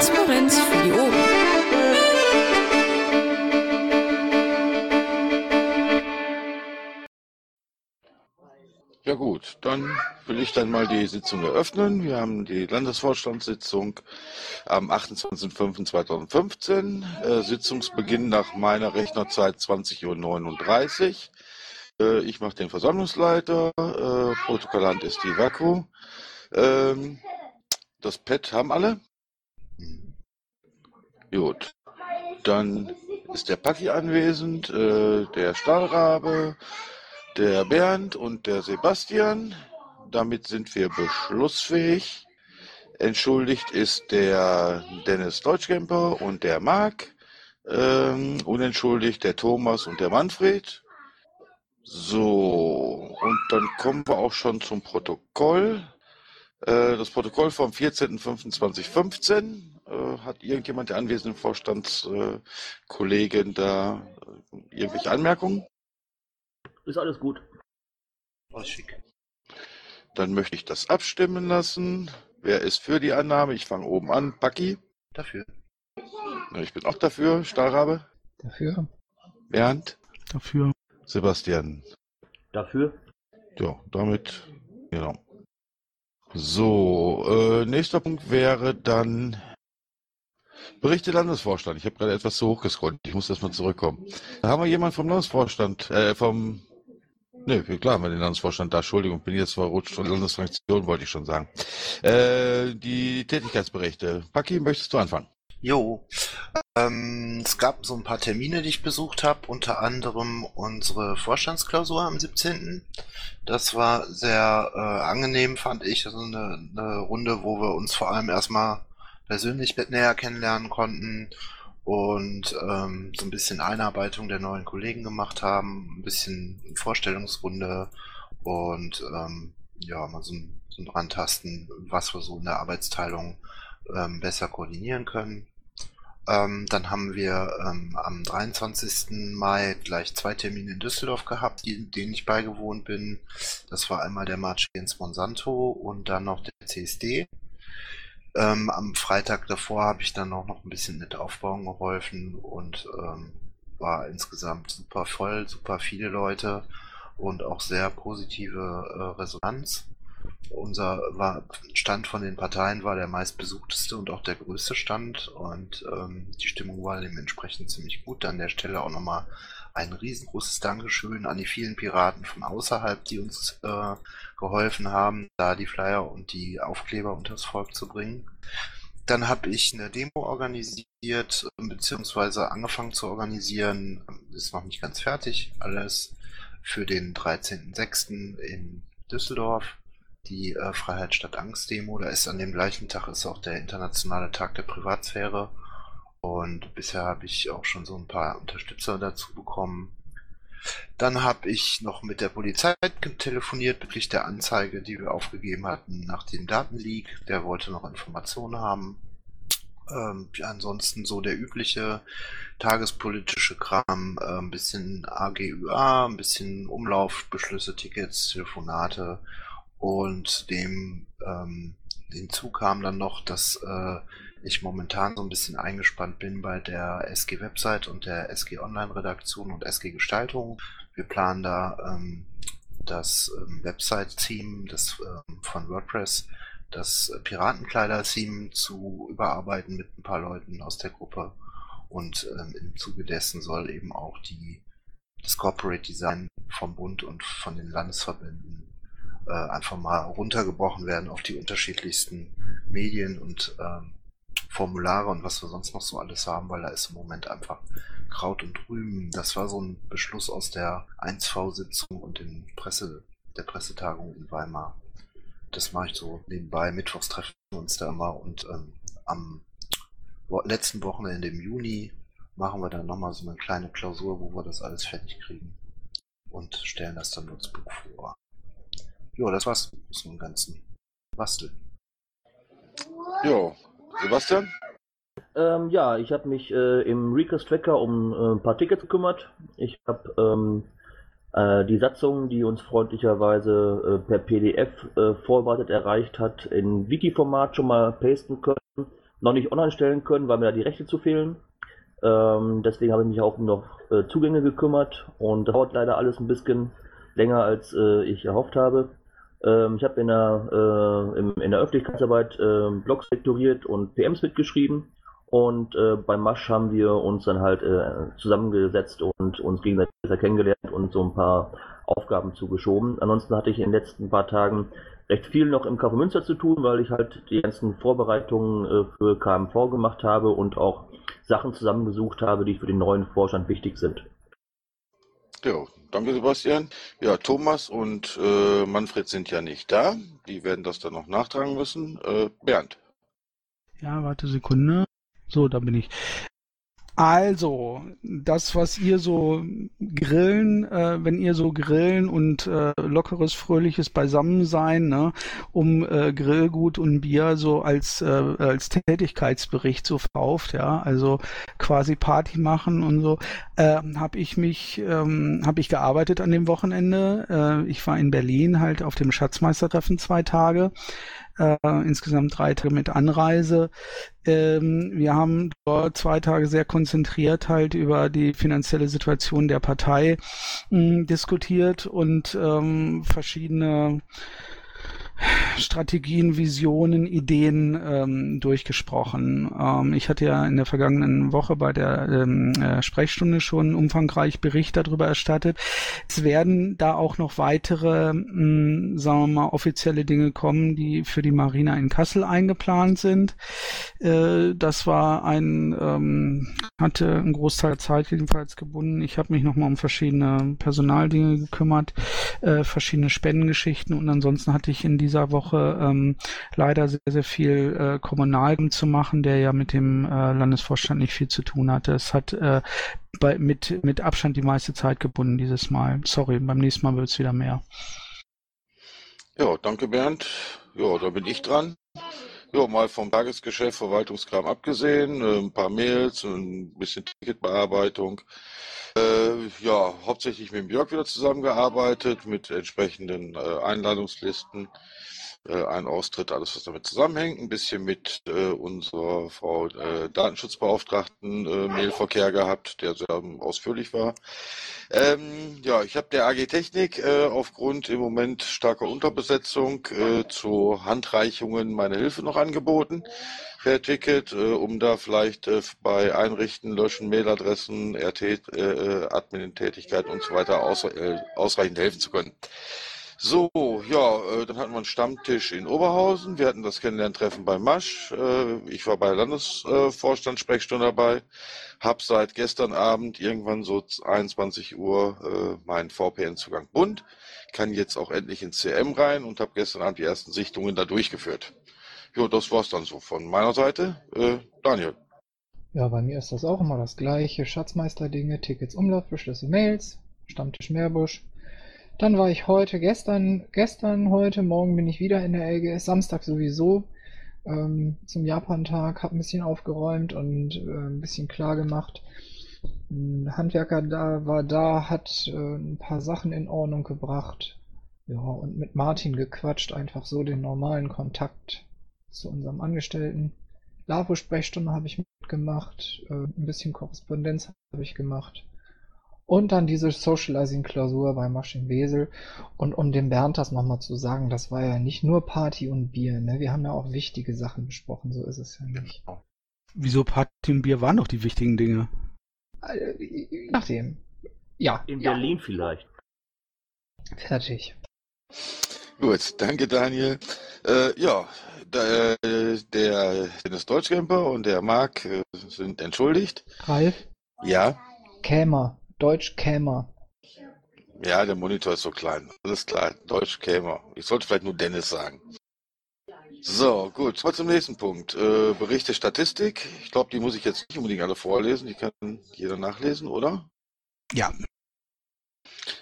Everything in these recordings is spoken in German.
Transparenz für die Ohren. Ja gut, dann will ich dann mal die Sitzung eröffnen. Wir haben die Landesvorstandssitzung am 28.05.2015. Äh, Sitzungsbeginn nach meiner Rechnerzeit 20.39 Uhr. Äh, ich mache den Versammlungsleiter. Äh, Protokollant ist die Vaku. Ähm, das Pad haben alle? Gut. Dann ist der Paki anwesend, äh, der Stahlrabe, der Bernd und der Sebastian. Damit sind wir beschlussfähig. Entschuldigt ist der Dennis Deutschkemper und der Marc. Ähm, unentschuldigt der Thomas und der Manfred. So, und dann kommen wir auch schon zum Protokoll. Äh, das Protokoll vom 14.05.2015. Äh, hat irgendjemand der anwesenden Vorstandskollegen da äh, irgendwelche Anmerkungen? Ist alles gut. Oh, schick. Dann möchte ich das abstimmen lassen. Wer ist für die Annahme? Ich fange oben an. Paki? Dafür. Ich bin auch dafür. Stahlrabe? Dafür. Bernd? Dafür. Sebastian? Dafür? Ja, damit, genau. So, äh, nächster Punkt wäre dann Berichte Landesvorstand. Ich habe gerade etwas zu hoch gescrollt. Ich muss erst mal zurückkommen. Da haben wir jemanden vom Landesvorstand, äh, vom, ne, klar haben wir den Landesvorstand da. Entschuldigung, bin jetzt verrutscht von Landesfraktion, wollte ich schon sagen. Äh, die Tätigkeitsberichte. Paki, möchtest du anfangen? Jo. Ähm, es gab so ein paar Termine, die ich besucht habe, unter anderem unsere Vorstandsklausur am 17. Das war sehr äh, angenehm, fand ich. Also eine, eine Runde, wo wir uns vor allem erstmal persönlich näher kennenlernen konnten und ähm, so ein bisschen Einarbeitung der neuen Kollegen gemacht haben, ein bisschen Vorstellungsrunde und ähm, ja, mal so ein, so ein Rantasten, was wir so in der Arbeitsteilung ähm, besser koordinieren können. Ähm, dann haben wir ähm, am 23. Mai gleich zwei Termine in Düsseldorf gehabt, die, denen ich beigewohnt bin. Das war einmal der March ins Monsanto und dann noch der CSD. Ähm, am Freitag davor habe ich dann auch noch ein bisschen mit Aufbauen geholfen und ähm, war insgesamt super voll, super viele Leute und auch sehr positive äh, Resonanz. Unser war, Stand von den Parteien war der meistbesuchteste und auch der größte Stand und ähm, die Stimmung war dementsprechend ziemlich gut. An der Stelle auch nochmal ein riesengroßes Dankeschön an die vielen Piraten von außerhalb, die uns äh, geholfen haben, da die Flyer und die Aufkleber unters Volk zu bringen. Dann habe ich eine Demo organisiert, beziehungsweise angefangen zu organisieren. Ist noch nicht ganz fertig, alles für den 13.06. in Düsseldorf. Die äh, Freiheit statt Angst Demo. Da ist an dem gleichen Tag ist auch der internationale Tag der Privatsphäre. Und bisher habe ich auch schon so ein paar Unterstützer dazu bekommen. Dann habe ich noch mit der Polizei telefoniert bezüglich der Anzeige, die wir aufgegeben hatten nach dem Datenleak. Der wollte noch Informationen haben. Ähm, ansonsten so der übliche tagespolitische Kram, äh, ein bisschen AGÜA, ein bisschen Umlaufbeschlüsse, Tickets, Telefonate und dem ähm, hinzu kam dann noch, dass äh, ich momentan so ein bisschen eingespannt bin bei der SG Website und der SG Online Redaktion und SG Gestaltung. Wir planen da ähm, das ähm, Website-Theme ähm, von WordPress, das Piratenkleider-Theme zu überarbeiten mit ein paar Leuten aus der Gruppe. Und ähm, im Zuge dessen soll eben auch die, das Corporate Design vom Bund und von den Landesverbänden äh, einfach mal runtergebrochen werden auf die unterschiedlichsten Medien und ähm, Formulare und was wir sonst noch so alles haben, weil da ist im Moment einfach Kraut und Rüben. Das war so ein Beschluss aus der 1V-Sitzung und den Presse, der Pressetagung in Weimar. Das mache ich so nebenbei. Mittwochs treffen wir uns da immer und ähm, am letzten Wochenende im Juni machen wir dann nochmal so eine kleine Klausur, wo wir das alles fertig kriegen und stellen das dann Buch vor. Ja, das war's so einem ganzen Basteln. Jo, Sebastian? Ähm, ja, ich habe mich äh, im Recast Tracker um äh, ein paar Tickets gekümmert. Ich habe ähm, äh, die Satzung, die uns freundlicherweise äh, per PDF äh, vorbereitet erreicht hat, in Wiki-Format schon mal pasten können. noch nicht online stellen können, weil mir da die Rechte zu fehlen. Ähm, deswegen habe ich mich auch um noch äh, Zugänge gekümmert und das dauert leider alles ein bisschen länger, als ich erhofft habe. Ähm, ich habe in, der, äh, im, in der Öffentlichkeitsarbeit äh, Blogs lektoriert und PMs mitgeschrieben und äh, beim Masch haben wir uns dann halt äh, zusammengesetzt und uns gegenseitig besser kennengelernt und so ein paar Aufgaben zugeschoben. Ansonsten hatte ich in den letzten paar Tagen recht viel noch im Kaufmünster zu tun, weil ich halt die ganzen Vorbereitungen äh, für KMV gemacht habe und auch Sachen zusammengesucht habe, die für den neuen Vorstand wichtig sind. Ja, danke Sebastian. Ja, Thomas und äh, Manfred sind ja nicht da. Die werden das dann noch nachtragen müssen. Äh, Bernd. Ja, warte Sekunde. So, da bin ich. Also, das, was ihr so grillen, äh, wenn ihr so grillen und äh, lockeres, fröhliches Beisammensein, ne, um äh, Grillgut und Bier so als, äh, als Tätigkeitsbericht so verkauft, ja, also quasi Party machen und so, äh, habe ich mich, ähm, habe ich gearbeitet an dem Wochenende. Äh, ich war in Berlin halt auf dem Schatzmeistertreffen zwei Tage äh, insgesamt drei Tage mit Anreise. Ähm, wir haben dort zwei Tage sehr konzentriert halt über die finanzielle Situation der Partei mh, hm, diskutiert und ähm, verschiedene Strategien, Visionen, Ideen ähm, durchgesprochen. Ähm, ich hatte ja in der vergangenen Woche bei der ähm, äh, Sprechstunde schon umfangreich Bericht darüber erstattet. Es werden da auch noch weitere, mh, hm, sagen wir mal, offizielle Dinge kommen, die für die Marina in Kassel eingeplant sind. Äh, das war ein, ähm, hatte einen Großteil Zeit jedenfalls gebunden. Ich habe mich nochmal um verschiedene Personaldinge gekümmert, äh, verschiedene Spendengeschichten und ansonsten hatte ich in diesem dieser Woche ähm, leider sehr, sehr viel äh, kommunal zu machen, der ja mit dem äh, Landesvorstand nicht viel zu tun hatte. Es hat äh, bei, mit, mit Abstand die meiste Zeit gebunden dieses Mal. Sorry, beim nächsten Mal wird es wieder mehr. Ja, danke Bernd. Ja, da bin ich dran. Ja, mal vom Tagesgeschäft, Verwaltungskram abgesehen, äh, ein paar Mails, ein bisschen Ticketbearbeitung. Äh, ja, hauptsächlich mit dem Björk wieder zusammengearbeitet, mit entsprechenden äh, Einladungslisten äh, ein Austritt, alles was damit zusammenhängt, ein bisschen mit äh, unserer Frau äh, Datenschutzbeauftragten äh, Mailverkehr gehabt, der sehr ausführlich war. Ähm, ja, ich habe der AG Technik äh, aufgrund im Moment starker Unterbesetzung äh, zu Handreichungen meine Hilfe noch angeboten per Ticket, äh, um da vielleicht äh, bei Einrichten, Löschen, Mailadressen, RT, äh, äh, Admin-Tätigkeiten und so weiter aus, äh, ausreichend helfen zu können. So, ja, äh, dann hatten wir einen Stammtisch in Oberhausen. Wir hatten das Kennenlerntreffen bei Masch. Äh, ich war bei der Landesvorstand-Sprechstunde dabei. Hab seit gestern Abend irgendwann so 21 Uhr äh, meinen VPN-Zugang bunt. Kann jetzt auch endlich ins CM rein und habe gestern Abend die ersten Sichtungen da durchgeführt. Ja, das war's dann so von meiner Seite. Daniel. Ja, bei mir ist das auch immer das gleiche. Schatzmeister-Dinge, Tickets, Umlaufbeschlüsse, Mails, Stammtisch Meerbusch, dann war ich heute, gestern, gestern, heute, morgen bin ich wieder in der LGS, Samstag sowieso ähm, zum Japan-Tag, habe ein bisschen aufgeräumt und äh, ein bisschen klar gemacht. Ein Handwerker da war da, hat äh, ein paar Sachen in Ordnung gebracht. Ja, und mit Martin gequatscht, einfach so den normalen Kontakt zu unserem Angestellten. LAVO-Sprechstunde habe ich mitgemacht, äh, ein bisschen Korrespondenz habe ich gemacht. Und dann diese Socializing-Klausur bei Maschin Wesel. Und um dem Bernd das nochmal zu sagen, das war ja nicht nur Party und Bier, ne? Wir haben ja auch wichtige Sachen besprochen, so ist es ja nicht. Wieso Party und Bier waren doch die wichtigen Dinge? Äh, nachdem. Ja. In ja. Berlin vielleicht. Fertig. Gut, danke Daniel. Äh, ja, der, der Dennis Deutschcamper und der Marc äh, sind entschuldigt. Ralf? Ja. Kämer. Deutsch Kämer. Ja, der Monitor ist so klein. Alles klar, Deutsch Kämer. Ich sollte vielleicht nur Dennis sagen. So, gut. Mal zum nächsten Punkt. Äh, Berichte Statistik. Ich glaube, die muss ich jetzt nicht unbedingt alle vorlesen. Die kann jeder nachlesen, oder? Ja.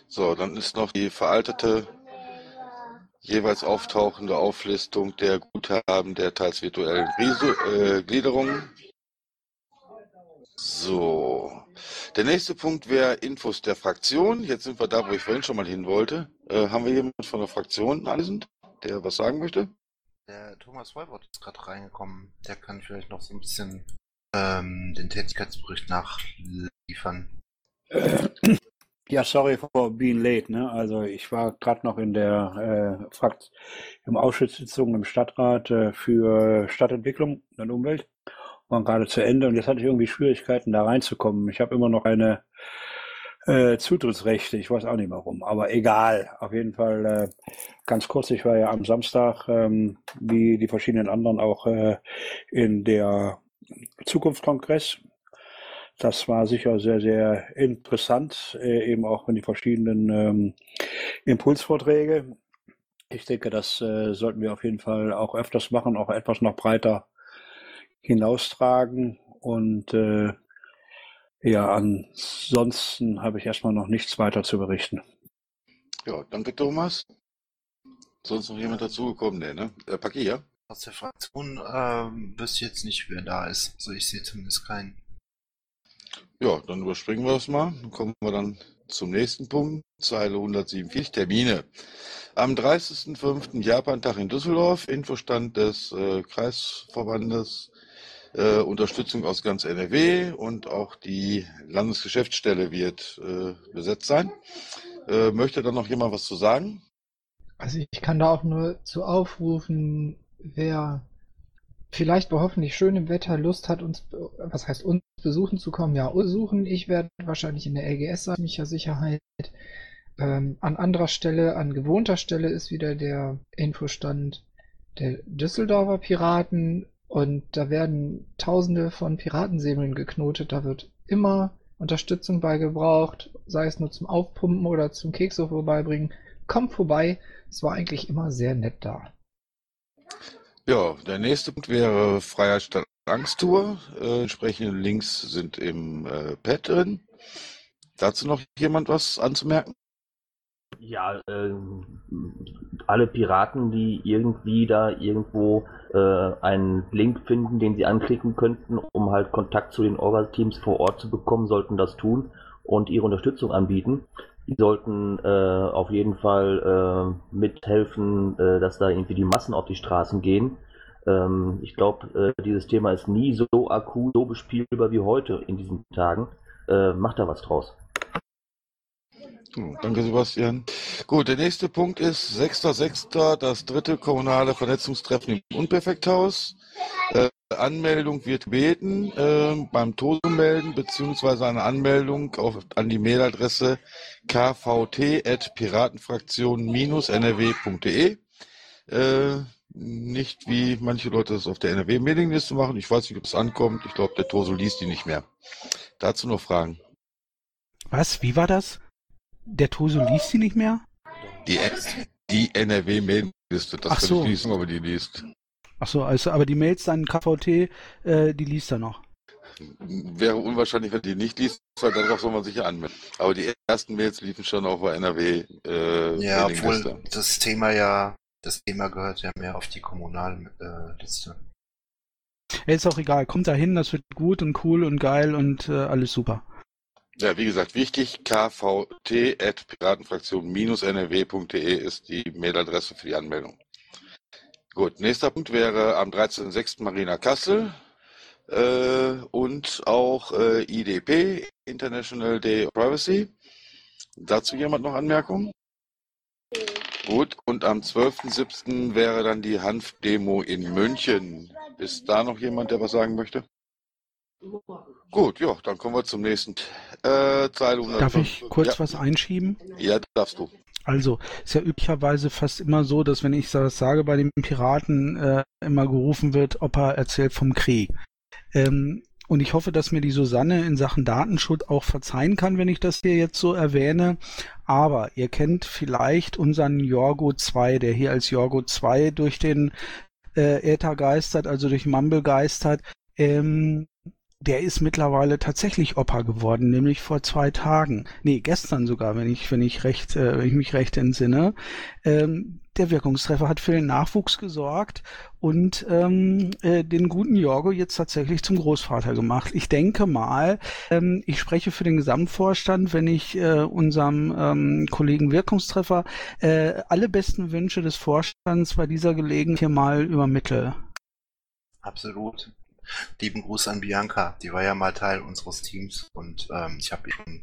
So, dann ist noch die veraltete, jeweils auftauchende Auflistung der Guthaben der teils virtuellen äh, Gliederungen. So, der nächste Punkt wäre Infos der Fraktion. Jetzt sind wir da, wo ich vorhin schon mal hin wollte. Äh, haben wir jemanden von der Fraktion anwesend, der was sagen möchte? Der Thomas Wolbert ist gerade reingekommen. Der kann vielleicht noch so ein bisschen ähm, den Tätigkeitsbericht nachliefern. Ja, sorry for being late. Ne? Also ich war gerade noch in der äh, Frakt im Ausschusssitzung im Stadtrat äh, für Stadtentwicklung und Umwelt. Waren gerade zu Ende und jetzt hatte ich irgendwie Schwierigkeiten, da reinzukommen. Ich habe immer noch eine äh, Zutrittsrechte, ich weiß auch nicht warum, aber egal. Auf jeden Fall äh, ganz kurz, ich war ja am Samstag, ähm, wie die verschiedenen anderen, auch äh, in der Zukunftskongress das war sicher sehr, sehr interessant, äh, eben auch in die verschiedenen ähm, Impulsvorträge. Ich denke, das äh, sollten wir auf jeden Fall auch öfters machen, auch etwas noch breiter hinaustragen. Und äh, ja, ansonsten habe ich erstmal noch nichts weiter zu berichten. Ja, danke Thomas. Sonst noch jemand dazugekommen? Nee, ne? Äh, Paki, ja? Aus der Fraktion ähm, bis jetzt nicht, wer da ist. Also ich sehe zumindest keinen. Ja, dann überspringen wir es mal. Dann kommen wir dann zum nächsten Punkt, Zeile 147, Termine. Am 30.05. Japan-Tag in Düsseldorf, Infostand des äh, Kreisverbandes, äh, Unterstützung aus ganz NRW und auch die Landesgeschäftsstelle wird äh, besetzt sein. Äh, möchte da noch jemand was zu sagen? Also ich kann da auch nur zu aufrufen, wer vielleicht bei hoffentlich schönem Wetter Lust hat, uns, was heißt uns besuchen zu kommen, ja, besuchen. Ich werde wahrscheinlich in der LGS sein, sicher Sicherheit. Ähm, an anderer Stelle, an gewohnter Stelle ist wieder der Infostand der Düsseldorfer Piraten und da werden tausende von Piratensäbeln geknotet. Da wird immer Unterstützung bei gebraucht, sei es nur zum Aufpumpen oder zum Kekse vorbeibringen. Kommt vorbei, es war eigentlich immer sehr nett da. Ja, der nächste Punkt wäre Freiheit statt Angsttour. Äh, entsprechende Links sind im äh, Pad drin. Dazu noch jemand was anzumerken? Ja, ähm, alle Piraten, die irgendwie da irgendwo äh, einen Link finden, den sie anklicken könnten, um halt Kontakt zu den Orga-Teams vor Ort zu bekommen, sollten das tun und ihre Unterstützung anbieten. Die sollten äh, auf jeden Fall äh, mithelfen, äh, dass da irgendwie die Massen auf die Straßen gehen. Ähm, ich glaube, äh, dieses Thema ist nie so akut, so bespielbar wie heute in diesen Tagen. Äh, macht da was draus. Oh, danke, Sebastian. Gut, der nächste Punkt ist 6.6. das dritte kommunale Vernetzungstreffen im Unperfekthaus. Äh, Anmeldung wird gebeten äh, beim TOSO melden, beziehungsweise eine Anmeldung auf, an die Mailadresse kvt.piratenfraktion-nrw.de. Äh, nicht wie manche Leute das auf der NRW-Mailingliste machen. Ich weiß nicht, ob es ankommt. Ich glaube, der TOSO liest die nicht mehr. Dazu noch Fragen. Was? Wie war das? Der Toso liest sie nicht mehr? Die, die NRW-Mailingliste, das Ach kann so. ich lesen, aber die liest. Ach so, also aber die Mails dann KVT, äh, die liest er noch. Wäre unwahrscheinlich, wenn die nicht liest, weil darauf soll man sich ja anmelden. Aber die ersten Mails liefen schon auf der NRW äh, Ja, obwohl das Thema ja, das Thema gehört ja mehr auf die Kommunalliste. Ja, ist auch egal, kommt da hin, das wird gut und cool und geil und äh, alles super. Ja, wie gesagt, wichtig, kvt.piratenfraktion-nrw.de ist die Mailadresse für die Anmeldung. Gut, nächster Punkt wäre am 13.06. Marina Kassel äh, und auch äh, IDP, International Day of Privacy. Dazu jemand noch Anmerkungen? Gut, und am 12.07. wäre dann die Hanf-Demo in München. Ist da noch jemand, der was sagen möchte? Gut, ja, dann kommen wir zum nächsten. Äh, Zeile 105. Darf ich kurz ja, was einschieben? Ja, darfst du. Also, ist ja üblicherweise fast immer so, dass wenn ich das sage bei den Piraten, äh, immer gerufen wird, Opa erzählt vom Krieg. Ähm, und ich hoffe, dass mir die Susanne in Sachen Datenschutz auch verzeihen kann, wenn ich das hier jetzt so erwähne. Aber ihr kennt vielleicht unseren Jorgo 2, der hier als Jorgo 2 durch den äh, Äther geistert, also durch Mumble geistert. Ähm, der ist mittlerweile tatsächlich Opa geworden, nämlich vor zwei Tagen. Nee, gestern sogar, wenn ich, wenn ich recht, äh, wenn ich mich recht entsinne. Ähm, der Wirkungstreffer hat für den Nachwuchs gesorgt und ähm, äh, den guten Jorgo jetzt tatsächlich zum Großvater gemacht. Ich denke mal, ähm, ich spreche für den Gesamtvorstand, wenn ich äh, unserem ähm, Kollegen Wirkungstreffer äh, alle besten Wünsche des Vorstands bei dieser Gelegenheit hier mal übermittle. Absolut. Lieben Gruß an Bianca, die war ja mal Teil unseres Teams und ähm, ich habe ihr schon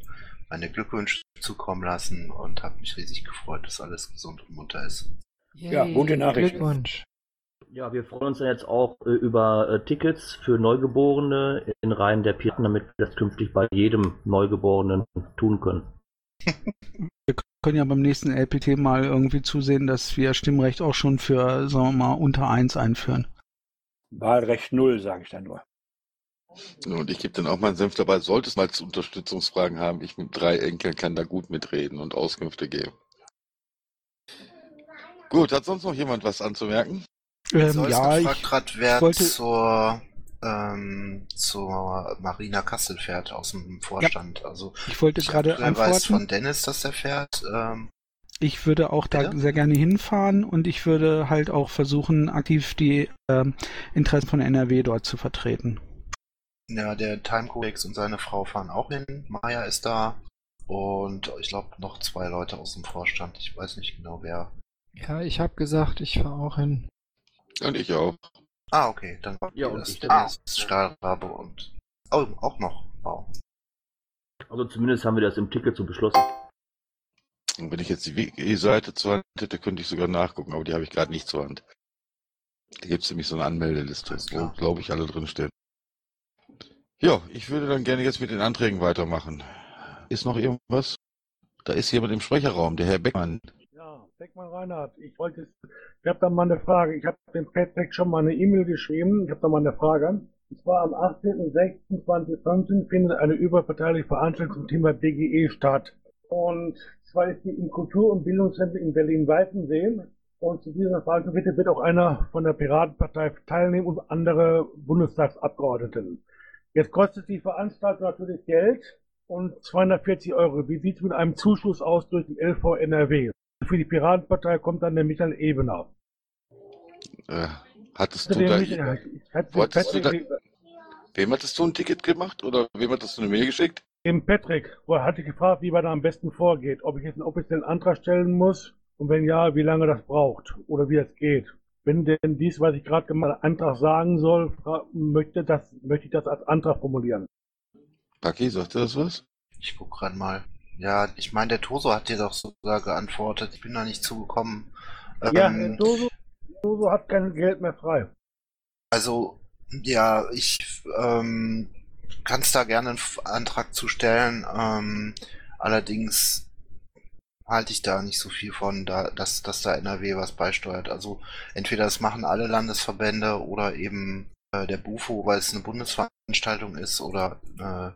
meine Glückwünsche zukommen lassen und habe mich riesig gefreut, dass alles gesund und munter ist. Ja, gute Nachricht. Glückwunsch. Ja, wir freuen uns dann jetzt auch äh, über äh, Tickets für Neugeborene in Reihen der Piraten, damit wir das künftig bei jedem Neugeborenen tun können. Wir können ja beim nächsten LPT mal irgendwie zusehen, dass wir Stimmrecht auch schon für, sagen wir mal, unter eins einführen. Wahlrecht null, sage ich dann nur. Und ich gebe dann auch meinen Senf dabei. Sollte es mal zu Unterstützungsfragen haben, ich mit drei Enkeln kann da gut mitreden und Auskünfte geben. Gut, hat sonst noch jemand was anzumerken? Ähm, ja, ich, grad, wer wollte- zur, ähm, zur Marina Kassel fährt aus dem Vorstand. Also ich wollte ich gerade aktuell weiß von antworten. Dennis, dass der fährt. Ähm, Ich würde auch da Bitte? sehr gerne hinfahren und ich würde halt auch versuchen, aktiv die ähm, Interessen von NRW dort zu vertreten. ja, der Time Codex und seine Frau fahren auch hin. Maya ist da. Und ich glaube noch zwei Leute aus dem Vorstand. Ich weiß nicht genau wer. Ja, ich habe gesagt, ich fahre auch hin. Und ich auch. Ah, okay, dann war Ja, ja, und das ich Dennis, Stahlrabe und. Oh, auch noch. Wow. Also zumindest haben wir das im Ticket so beschlossen. Und wenn ich jetzt die Wiki-Seite zur Hand hätte, könnte ich sogar nachgucken, aber die habe ich gerade nicht zur Hand. Da gibt es nämlich so eine Anmeldeliste, wo, glaube ich, alle drinstehen. Ja, ich würde dann gerne jetzt mit den Anträgen weitermachen. Ist noch irgendwas? Da ist jemand im Sprecherraum, der Herr Beckmann. Ja, Beckmann Reinhardt, ich wollte, ich habe da mal eine Frage. Ich habe dem Patrick schon mal eine E-Mail geschrieben. Ich habe da mal eine Frage. Und zwar am 18.06.2015 findet eine überparteiliche Veranstaltung zum Thema BGE statt. Und zwar ist die im Kultur- und Bildungszentrum in Berlin-Weißensee. Und zu dieser Veranstaltung bitte wird auch einer von der Piratenpartei teilnehmen und andere Bundestagsabgeordneten. Jetzt kostet die Veranstaltung natürlich Geld und 240 Euro. Wie sieht es mit einem Zuschuss aus durch den LV NRW? Für die Piratenpartei kommt dann der Michael Ebener. Äh, hattest du da, Michael- ich du Patrick, wem hattest du ein Ticket gemacht oder wem hattest du eine Mail geschickt? Dem Patrick wo- hatte gefragt, wie man da am besten vorgeht. Ob ich jetzt einen offiziellen Antrag stellen muss und wenn ja, wie lange das braucht oder wie es geht. Wenn denn dies, was ich gerade gemacht habe, Antrag sagen soll, fra- möchte, das, möchte ich das als Antrag formulieren. Paki, sagt dir das was? Ich guck gerade mal. Ja, ich meine, der Toso hat dir doch sogar geantwortet. Ich bin da nicht zugekommen. Ja, Ähm, Herr Doso, Doso hat kein Geld mehr frei. Also, ja, ich ähm, kann es da gerne einen Antrag zu stellen. Ähm, allerdings halte ich da nicht so viel von, da, dass, dass da NRW was beisteuert. Also entweder das machen alle Landesverbände oder eben äh, der BUFO, weil es eine Bundesveranstaltung ist oder äh,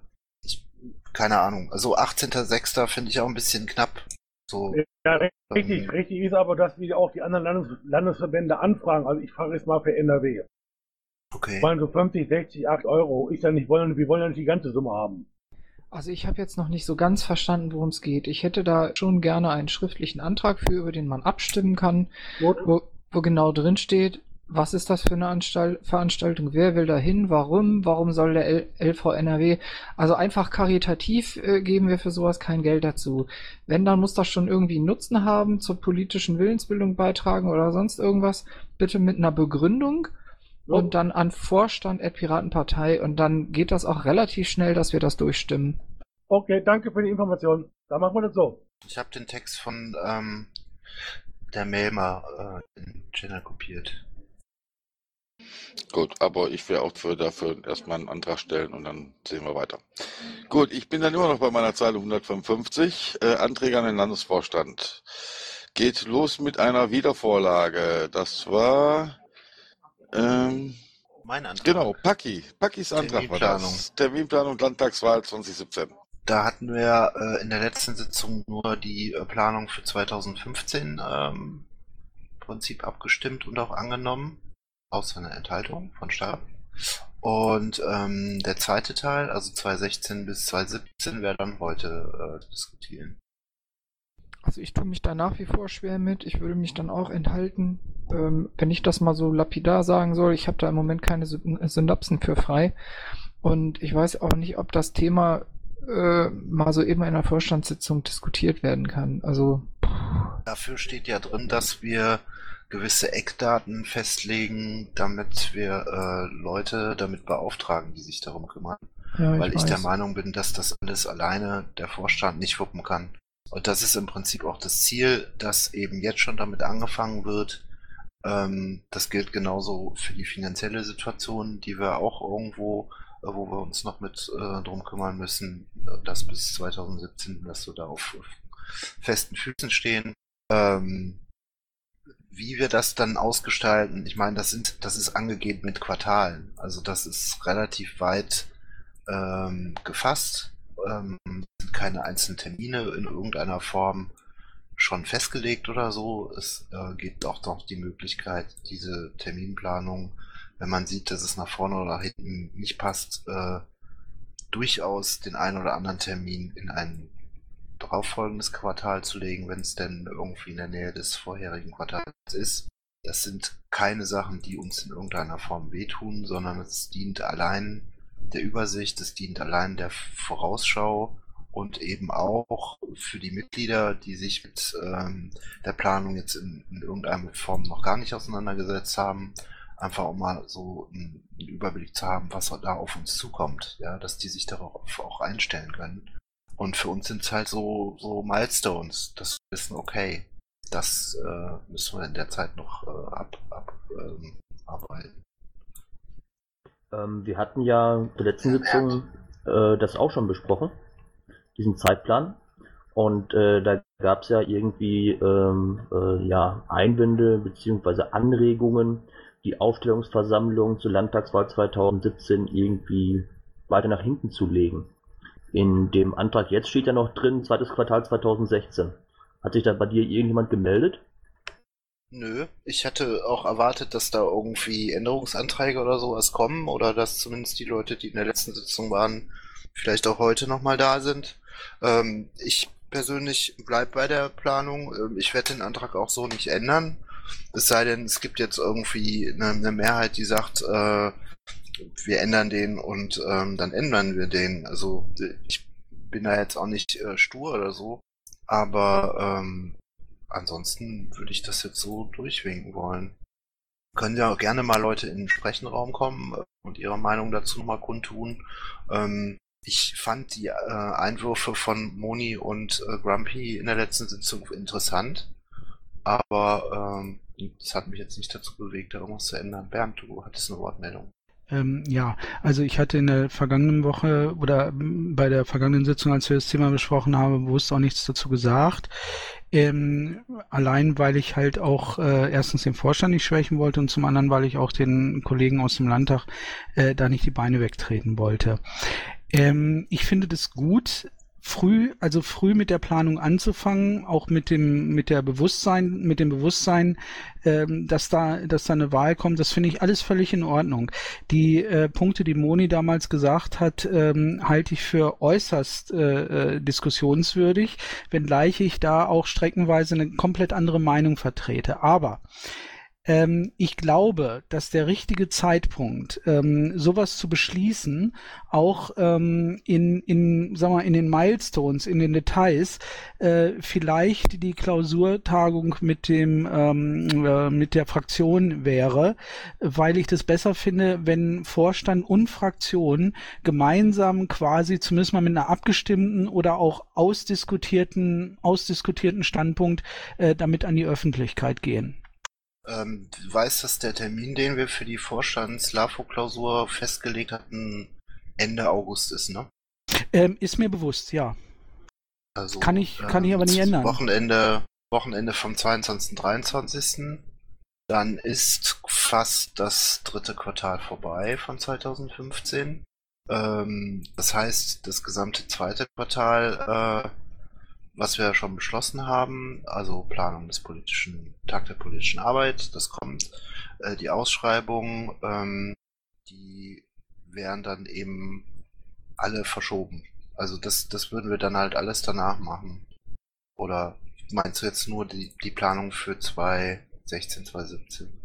ich, keine Ahnung. Also 18.06. finde ich auch ein bisschen knapp. So, Ja, richtig, Ähm. richtig ist aber, dass wir auch die anderen Landes Landesverbände anfragen. Also ich frage jetzt mal für NRW. Okay. Wollen so 50, 60, 8 Euro. Ich ja nicht wollen, wir wollen ja nicht die ganze Summe haben. Also ich habe jetzt noch nicht so ganz verstanden, worum es geht. Ich hätte da schon gerne einen schriftlichen Antrag für, über den man abstimmen kann, wo, wo genau drin steht, was ist das für eine Anstalt Veranstaltung, wer will da hin, warum, warum soll der L LV NRW, also einfach karitativ äh, geben wir für sowas kein Geld dazu. Wenn, dann muss das schon irgendwie einen Nutzen haben, zur politischen Willensbildung beitragen oder sonst irgendwas, bitte mit einer Begründung. Und dann an Vorstand at Piratenpartei und dann geht das auch relativ schnell, dass wir das durchstimmen. Okay, danke für die Information. Dann machen wir das so. Ich habe den Text von ähm, der Mail mal äh, in den Channel kopiert. Gut, aber ich wäre auch für dafür erstmal einen Antrag stellen und dann sehen wir weiter. Gut, ich bin dann immer noch bei meiner Zeile 155. Äh, Anträge an den Landesvorstand. Geht los mit einer Wiedervorlage. Das war ähm, Mein Antrag. genau, Paki. Pakis Antrag war Terminplanung. das. Terminplanung Landtagswahl 2017. Da hatten wir äh, in der letzten Sitzung nur die äh, Planung für 2015 ähm, im Prinzip abgestimmt und auch angenommen. Außer eine Enthaltung von Stab. Und ähm, der zweite Teil, also 2016 bis 2017, wäre dann heute äh, zu diskutieren. Also ich tue mich da nach wie vor schwer mit. Ich würde mich dann auch enthalten. Ähm, wenn ich das mal so lapidar sagen soll, ich habe da im Moment keine Synapsen für frei. Und ich weiß auch nicht, ob das Thema äh, mal so eben in einer Vorstandssitzung diskutiert werden kann. Also Dafür steht ja drin, dass wir gewisse Eckdaten festlegen, damit wir äh, Leute damit beauftragen, die sich darum kümmern. ja, Weil ich weiß. der Meinung bin, dass das alles alleine der Vorstand nicht wuppen kann. Und das ist im Prinzip auch das Ziel, dass eben jetzt schon damit angefangen wird. Ähm, das gilt genauso für die finanzielle Situation, die wir auch irgendwo, äh, wo wir uns noch mit äh, drum kümmern müssen, äh, dass bis 2017, dass wir da auf festen Füßen stehen. Ähm, wie wir das dann ausgestalten, ich meine, das sind, das ist angegeben mit Quartalen. Also das ist relativ weit ähm, gefasst. Ähm, sind keine einzelnen Termine in irgendeiner Form schon festgelegt oder so. Es äh, gibt auch noch die Möglichkeit, diese Terminplanung, wenn man sieht, dass es nach vorne oder nach hinten nicht passt, äh, durchaus den einen oder anderen Termin in ein darauffolgendes Quartal zu legen, wenn es denn irgendwie in der Nähe des vorherigen Quartals ist. Das sind keine Sachen, die uns in irgendeiner Form wehtun, sondern es dient allein der Übersicht, es dient allein der Vorausschau und eben auch für die Mitglieder, die sich mit ähm, der Planung jetzt in, in irgendeiner Form noch gar nicht auseinandergesetzt haben, einfach um mal so einen Überblick zu haben, was da auf uns zukommt, ja, dass die sich darauf auch einstellen können. Und für uns sind es halt so, so Milestones, wir wissen, okay, das äh, müssen wir in der Zeit noch äh, ab, ab, ähm, arbeiten. Ähm, wir hatten ja zur letzten Sitzung äh, das auch schon besprochen, diesen Zeitplan. Und äh, da gab es ja irgendwie ähm, äh, ja, Einwände beziehungsweise Anregungen, die Aufstellungsversammlung zur Landtagswahl 2017 irgendwie weiter nach hinten zu legen. In dem Antrag jetzt steht ja noch drin, zweites Quartal 2016. Hat sich da bei dir irgendjemand gemeldet? Nö, ich hatte auch erwartet, dass da irgendwie Änderungsanträge oder sowas kommen oder dass zumindest die Leute, die in der letzten Sitzung waren, vielleicht auch heute nochmal da sind. Ähm, ich persönlich bleib bei der Planung. Ähm, ich werde den Antrag auch so nicht ändern. Es sei denn, es gibt jetzt irgendwie eine, eine Mehrheit, die sagt, äh, wir ändern den und ähm, dann ändern wir den. Also ich bin da jetzt auch nicht äh, stur oder so, aber ähm, ansonsten würde ich das jetzt so durchwinken wollen. Können ja auch gerne mal Leute in den Sprechenraum kommen äh, und ihre Meinung dazu mal kundtun. Ähm, ich fand die äh, Einwürfe von Moni und äh, Grumpy in der letzten Sitzung interessant, aber ähm, das hat mich jetzt nicht dazu bewegt, da irgendwas zu ändern. Bernd, du hattest eine Wortmeldung. Ähm, ja, also ich hatte in der vergangenen Woche oder bei der vergangenen Sitzung, als wir das Thema besprochen haben, bewusst auch nichts dazu gesagt. Ähm, allein weil ich halt auch äh, erstens den Vorstand nicht schwächen wollte und zum anderen, weil ich auch den Kollegen aus dem Landtag äh, da nicht die Beine wegtreten wollte. Ähm, ich finde das gut, früh, also früh mit der Planung anzufangen, auch mit dem, mit der Bewusstsein, mit dem Bewusstsein, ähm, dass da, dass da eine Wahl kommt, das finde ich alles völlig in Ordnung. Die äh, Punkte, die Moni damals gesagt hat, ähm, halte ich für äußerst äh, äh, diskussionswürdig, wenngleich ich da auch streckenweise eine komplett andere Meinung vertrete. Aber ähm, ich glaube, dass der richtige Zeitpunkt, ähm, sowas zu beschließen, auch ähm, in, in, sag mal, in den Milestones, in den Details, äh, vielleicht die Klausurtagung mit dem, ähm, äh, mit der Fraktion wäre, weil ich das besser finde, wenn Vorstand und Fraktion gemeinsam quasi zumindest mal mit einer abgestimmten oder auch ausdiskutierten, ausdiskutierten Standpunkt äh, damit an die Öffentlichkeit gehen. Ähm, du weißt, dass der Termin, den wir für die Vorstands-LAFO-Klausur festgelegt hatten, Ende August ist, ne? Ähm, ist mir bewusst, ja. Also, Kann ich- kann ich aber nicht ändern. Wochenende, Wochenende vom 22. 23. Dann ist fast das dritte Quartal vorbei von 2015. Ähm, das heißt, das gesamte zweite Quartal, äh, was wir schon beschlossen haben, also Planung des politischen, Tag der politischen Arbeit, das kommt, äh, die Ausschreibung, ähm, die wären dann eben alle verschoben. Also das, das würden wir dann halt alles danach machen. Oder meinst du jetzt nur die, die Planung für 2016, 2017?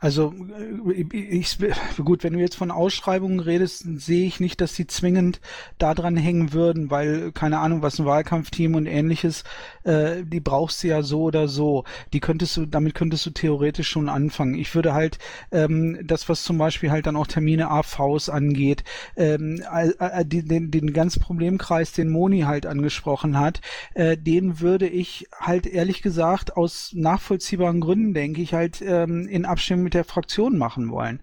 Also äh, ich, gut, wenn du jetzt von Ausschreibungen redest, sehe ich nicht, dass sie zwingend daran hängen würden, weil keine Ahnung, was ein Wahlkampfteam und ähnliches, äh, die brauchst du ja so oder so. Die könntest du, damit könntest du theoretisch schon anfangen. Ich würde halt ähm, das, was zum Beispiel halt dann auch Termine AVs angeht, ähm, äh, den, den ganzen Problemkreis, den Moni halt angesprochen hat, äh, den würde ich halt ehrlich gesagt aus nachvollziehbaren Gründen, denke ich, halt ähm, in Abstimmung mit der Fraktion machen wollen.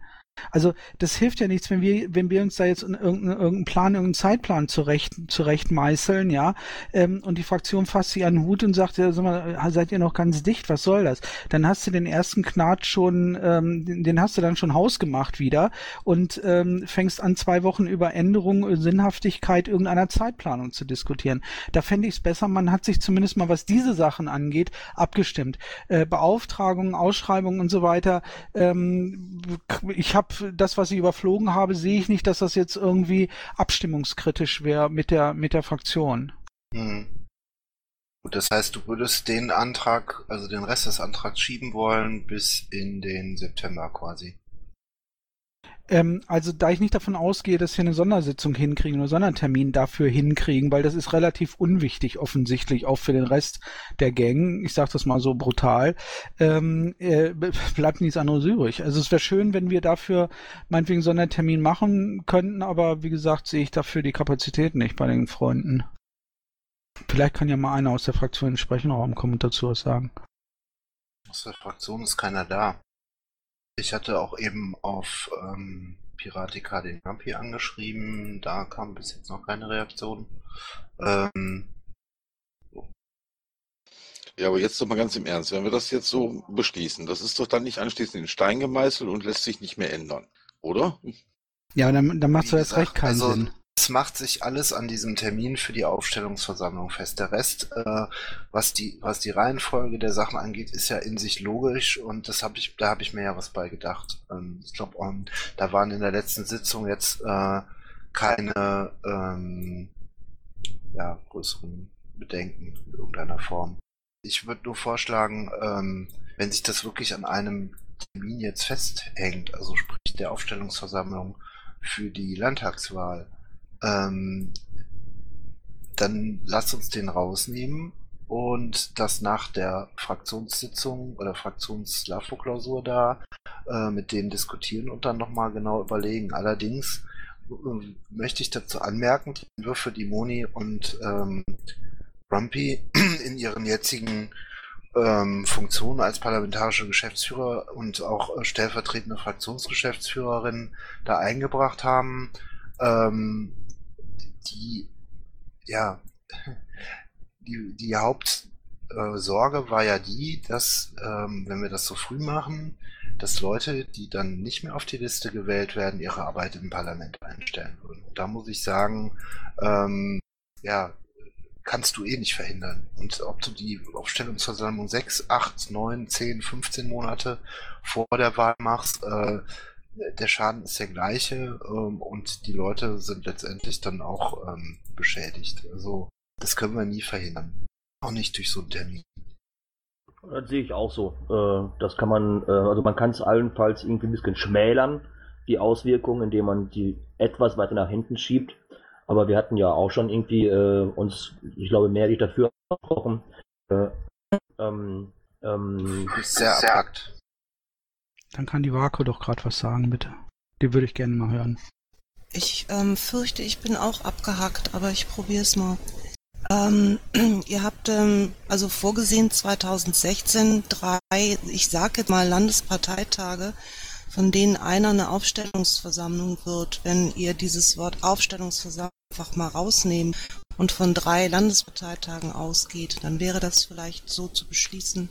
Also das hilft ja nichts, wenn wir, wenn wir uns da jetzt irgendeinen, irgendeinen Plan, irgendeinen Zeitplan zurecht, zurecht meißeln, ja, ähm, und die Fraktion fasst sich an den Hut und sagt, ja, sag mal, seid ihr noch ganz dicht, was soll das? Dann hast du den ersten Knatsch schon, ähm, den, den hast du dann schon hausgemacht wieder und ähm, fängst an, zwei Wochen über Änderung, Sinnhaftigkeit irgendeiner Zeitplanung zu diskutieren. Da fände ich es besser, man hat sich zumindest mal, was diese Sachen angeht, abgestimmt. Äh, Beauftragungen, Ausschreibungen und so weiter. Ähm, ich habe habe das, was ich überflogen habe, sehe ich nicht, dass das jetzt irgendwie abstimmungskritisch wäre mit der, mit der Fraktion. Hm. Gut, das heißt, du würdest den Antrag, also den Rest des Antrags schieben wollen bis in den September quasi. Ähm, also da ich nicht davon ausgehe, dass wir eine Sondersitzung hinkriegen oder Sondertermin dafür hinkriegen, weil das ist relativ unwichtig offensichtlich auch für den Rest der Gang. Ich sage das mal so brutal. Ähm, äh, bleibt nichts anderes übrig. Also es wäre schön, wenn wir dafür meinetwegen Sondertermin machen könnten, aber wie gesagt sehe ich dafür die Kapazität nicht bei den Freunden. Vielleicht kann ja mal einer aus der Fraktion in den Sprechenraum kommen und dazu was sagen. Aus der Fraktion ist keiner da. Ich hatte auch eben auf ähm, Piratica den Grumpy angeschrieben, da kam bis jetzt noch keine Reaktion. Ähm, Ja, aber jetzt doch mal ganz im Ernst, wenn wir das jetzt so beschließen, das ist doch dann nicht anschließend in Stein gemeißelt und lässt sich nicht mehr ändern, oder? Ja, dann, dann macht das recht keinen also, Sinn. Es macht sich alles an diesem Termin für die Aufstellungsversammlung fest. Der Rest, äh, was die was die Reihenfolge der Sachen angeht, ist ja in sich logisch und das habe ich da habe ich mir ja was bei gedacht. Ähm, ich glaube, da waren in der letzten Sitzung jetzt äh, keine ähm, ja, größeren Bedenken in irgendeiner Form. Ich würde nur vorschlagen, ähm, wenn sich das wirklich an einem Termin jetzt festhängt, also sprich der Aufstellungsversammlung für die Landtagswahl, ähm, dann lasst uns den rausnehmen und das nach der Fraktionssitzung oder Fraktions-LAFO-Klausur da äh, mit denen diskutieren und dann nochmal genau überlegen. Allerdings äh, möchte ich dazu anmerken, die Entwürfe, die Moni und ähm, Rumpy in ihren jetzigen ähm, Funktionen als parlamentarische Geschäftsführer und auch äh, stellvertretende Fraktionsgeschäftsführerin da eingebracht haben, ähm, die, ja, die, die Hauptsorge äh, war ja die, dass, ähm, wenn wir das so früh machen, dass Leute, die dann nicht mehr auf die Liste gewählt werden, ihre Arbeit im Parlament einstellen würden. Da muss ich sagen, ähm, ja, kannst du eh nicht verhindern. Und ob du die Aufstellungsversammlung 6, 8, 9, 10, 15 Monate vor der Wahl machst, äh, der Schaden ist der gleiche ähm, und die Leute sind letztendlich dann auch ähm, beschädigt. Also das können wir nie verhindern. Auch nicht durch so einen Termin. Das sehe ich auch so. Äh, das kann man, äh, also man kann es allenfalls irgendwie ein bisschen schmälern, die Auswirkungen, indem man die etwas weiter nach hinten schiebt. Aber wir hatten ja auch schon irgendwie äh, uns, ich glaube, mehrheitlich dafür gesprochen. Äh, ähm, ähm, sehr abstrakt. Dann kann die Wako doch gerade was sagen, bitte. Die würde ich gerne mal hören. Ich ähm, fürchte, ich bin auch abgehackt, aber ich probiere es mal. Ähm, ihr habt ähm, also vorgesehen 2016 drei, ich sage jetzt mal Landesparteitage, von denen einer eine Aufstellungsversammlung wird. Wenn ihr dieses Wort Aufstellungsversammlung einfach mal rausnehmen und von drei Landesparteitagen ausgeht, dann wäre das vielleicht so zu beschließen.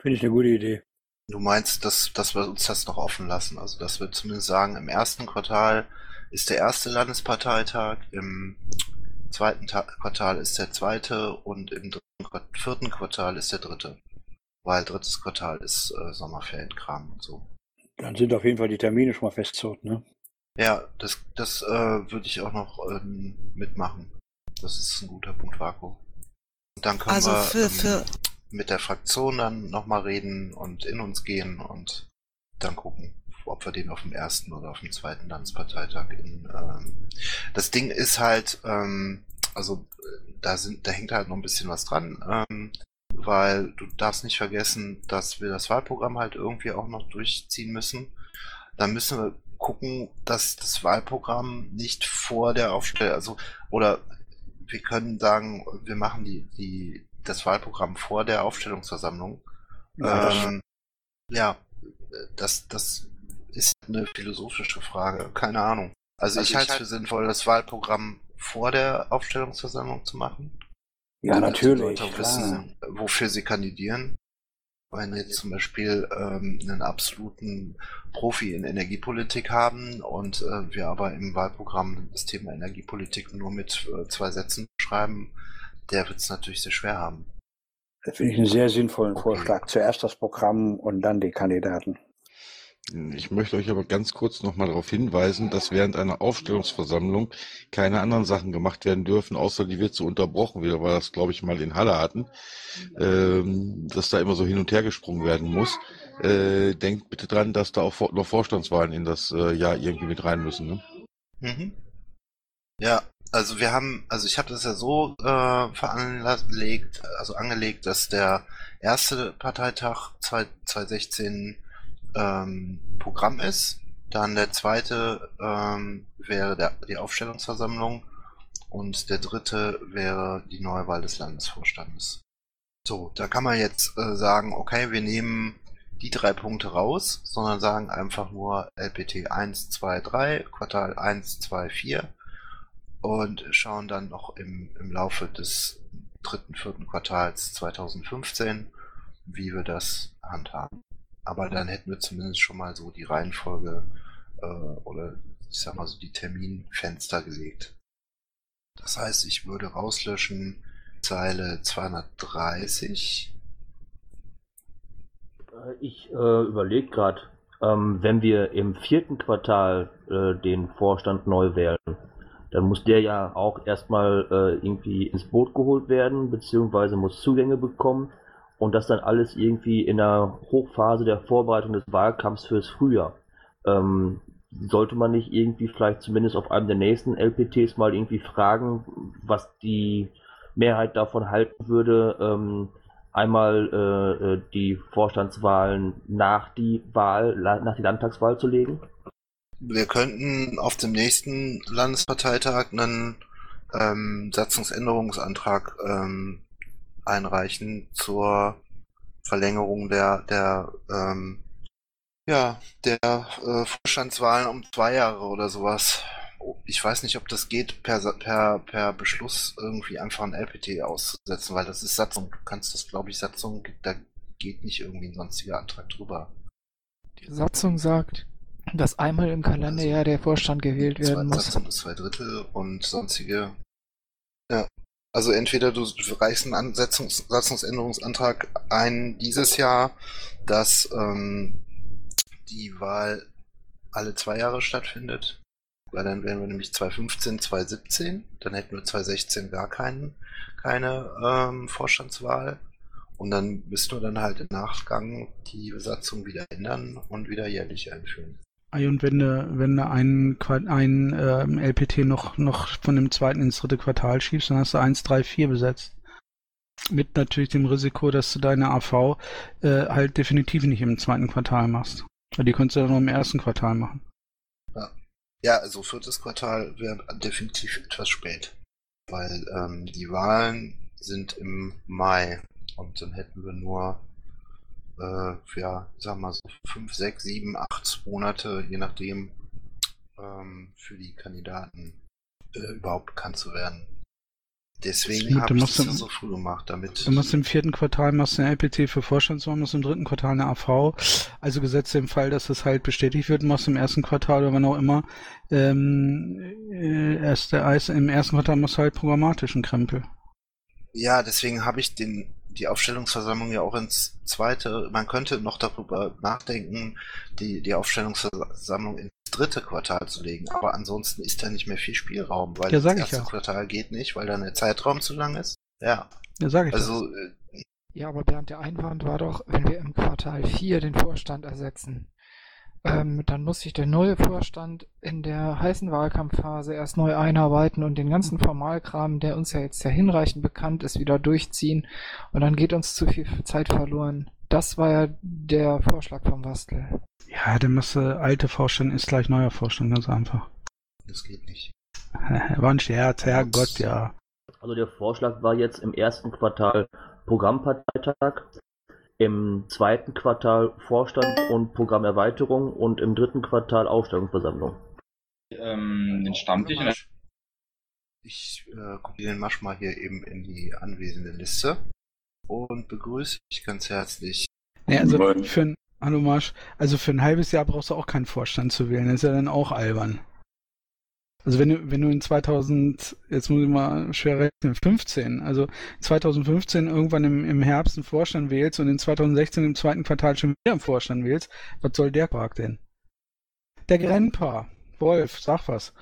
Finde ich eine gute Idee. Du meinst, dass, dass wir uns das noch offen lassen? Also, dass wir zumindest sagen, im ersten Quartal ist der erste Landesparteitag, im zweiten Ta Quartal ist der zweite und im dritten, vierten Quartal ist der dritte. Weil drittes Quartal ist äh, Sommerferienkram und so. Dann sind auf jeden Fall die Termine schon mal festgezogen, ne? Ja, das, das äh, würde ich auch noch ähm, mitmachen. Das ist ein guter Punkt, Vaku. Dann können Also wir für, ähm, für, mit der Fraktion dann nochmal reden und in uns gehen und dann gucken, ob wir den auf dem ersten oder auf dem zweiten Landesparteitag in, ähm, das Ding ist halt, ähm, also äh, da sind, da hängt halt noch ein bisschen was dran, ähm, weil du darfst nicht vergessen, dass wir das Wahlprogramm halt irgendwie auch noch durchziehen müssen. Dann müssen wir gucken, dass das Wahlprogramm nicht vor der Aufstellung, also oder wir können sagen, wir machen die, die, das Wahlprogramm vor der Aufstellungsversammlung. Ja, das- ähm, ja das, das ist eine philosophische Frage. Keine Ahnung. Also, Also ich halte es halt- für sinnvoll, das Wahlprogramm vor der Aufstellungsversammlung zu machen. Ja, die natürlich. Leute wissen, wofür sie kandidieren. Wenn wir jetzt zum Beispiel ähm, einen absoluten Profi in Energiepolitik haben und äh, wir aber im Wahlprogramm das Thema Energiepolitik nur mit äh, zwei Sätzen schreiben, der wird es natürlich sehr schwer haben. Das finde ich einen sehr sinnvollen Okay. Vorschlag. Zuerst das Programm und dann die Kandidaten. Ich möchte euch aber ganz kurz nochmal darauf hinweisen, dass während einer Aufstellungsversammlung keine anderen Sachen gemacht werden dürfen, außer die wird so unterbrochen, wie wir das, glaube ich, mal in Halle hatten, ähm, dass da immer so hin und her gesprungen werden muss. Äh, denkt bitte dran, dass da auch noch Vorstandswahlen in das äh, Jahr irgendwie mit rein müssen. Ne? Mhm. Ja, also wir haben, also ich habe das ja so äh, veranlegt, also angelegt, dass der erste Parteitag 2 2016 ähm, Programm ist. Dann der zweite ähm, wäre der, die Aufstellungsversammlung und der dritte wäre die Neuwahl des Landesvorstandes. So, da kann man jetzt äh, sagen, okay, wir nehmen die drei Punkte raus, sondern sagen einfach nur LPT 1, 2, 3, Quartal 1, 2, 4 und schauen dann noch im, im Laufe des dritten, vierten Quartals 2015, wie wir das handhaben. Aber dann hätten wir zumindest schon mal so die Reihenfolge äh, oder ich sag mal so die Terminfenster gelegt. Das heißt, ich würde rauslöschen Zeile 230. Äh, Ich äh, überlege gerade, ähm, wenn wir im vierten Quartal äh, den Vorstand neu wählen, dann muss der ja auch erstmal äh, irgendwie ins Boot geholt werden, beziehungsweise muss Zugänge bekommen und das dann alles irgendwie in der Hochphase der Vorbereitung des Wahlkampfs fürs Frühjahr. Ähm, sollte man nicht irgendwie vielleicht zumindest auf einem der nächsten LPTs mal irgendwie fragen, was die Mehrheit davon halten würde, ähm, einmal äh, äh, die Vorstandswahlen nach die Wahl, nach die Landtagswahl zu legen? Wir könnten auf dem nächsten Landesparteitag einen ähm, Satzungsänderungsantrag ähm, einreichen zur Verlängerung der der ähm, ja der äh, Vorstandswahlen um zwei Jahre oder sowas. Ich weiß nicht, ob das geht, per per per Beschluss irgendwie einfach ein LPT auszusetzen, weil das ist Satzung. Du kannst das, glaube ich, Satzung, da geht nicht irgendwie ein sonstiger Antrag drüber. Die Satzung sagt, dass einmal im Kalenderjahr der Vorstand gewählt werden Zwei, muss. Ist zwei Drittel und sonstige. Ja. Also entweder du reichst einen An- Satzungs Satzungsänderungsantrag ein dieses Jahr, dass ähm, die Wahl alle zwei Jahre stattfindet. Weil dann wären wir nämlich 2015, 2017, dann hätten wir 2016 gar keinen, keine ähm, Vorstandswahl. Und dann müssten wir dann halt im Nachgang die Besatzung wieder ändern und wieder jährlich einführen. Und wenn du, wenn du einen, einen ähm, LPT noch, noch von dem zweiten ins dritte Quartal schiebst, dann hast du 1, 3, 4 besetzt. Mit natürlich dem Risiko, dass du deine AV äh, halt definitiv nicht im zweiten Quartal machst. Weil die konntest du dann nur im ersten Quartal machen. Ja, also viertes Quartal wäre definitiv etwas spät, weil ähm, die Wahlen sind im Mai und dann hätten wir nur, äh, ja, sag mal so fünf, sechs, sieben, acht Monate, je nachdem, ähm, für die Kandidaten äh, überhaupt bekannt zu werden. Deswegen habe ich das ja so früh gemacht, damit. Du machst im vierten Quartal machst eine LPT für Vorstandswahl, machst im dritten Quartal eine AV. Also gesetzt im Fall, dass das halt bestätigt wird, machst im ersten Quartal oder wann auch immer, ähm, äh, erst der Eis, im ersten Quartal machst du halt programmatischen Krempel. Ja, deswegen habe ich den, die Aufstellungsversammlung ja auch ins zweite, man könnte noch darüber nachdenken, die, die Aufstellungsversammlung ins dritte Quartal zu legen, aber ansonsten ist da nicht mehr viel Spielraum, weil Ja, das erste ja. Quartal geht nicht, weil dann der Zeitraum zu lang ist. Ja, Ja, sag ich Also, das. äh, Ja, aber Bernd, der Einwand war doch, wenn wir im Quartal 4 den Vorstand ersetzen, ähm, dann muss sich der neue Vorstand in der heißen Wahlkampfphase erst neu einarbeiten und den ganzen Formalkram, der uns ja jetzt ja hinreichend bekannt ist, wieder durchziehen. Und dann geht uns zu viel Zeit verloren. Das war ja der Vorschlag vom Bastel. Ja, der müsste alte Vorstand ist gleich neuer Vorstand, ganz einfach. das geht nicht. War ein Scherz, Herrgott, ja. Also der Vorschlag war jetzt im ersten Quartal Programmparteitag, im zweiten Quartal Vorstand und Programmerweiterung und im dritten Quartal Aufstellungsversammlung. Ähm, den Stammtisch. Ich äh, kopiere den Masch mal hier eben in die anwesende Liste und begrüße dich ganz herzlich. Nee, also für ein, hallo Marsch, also für ein halbes Jahr brauchst du auch keinen Vorstand zu wählen, das ist ja dann auch albern. Also wenn du, wenn du in 2000, jetzt muss ich mal schwer rechnen, 15, also 2015 irgendwann im, im Herbst einen Vorstand wählst und in 2016 im zweiten Quartal schon wieder einen Vorstand wählst, was soll der Quark denn? Der Grandpa, Wolf, sag was.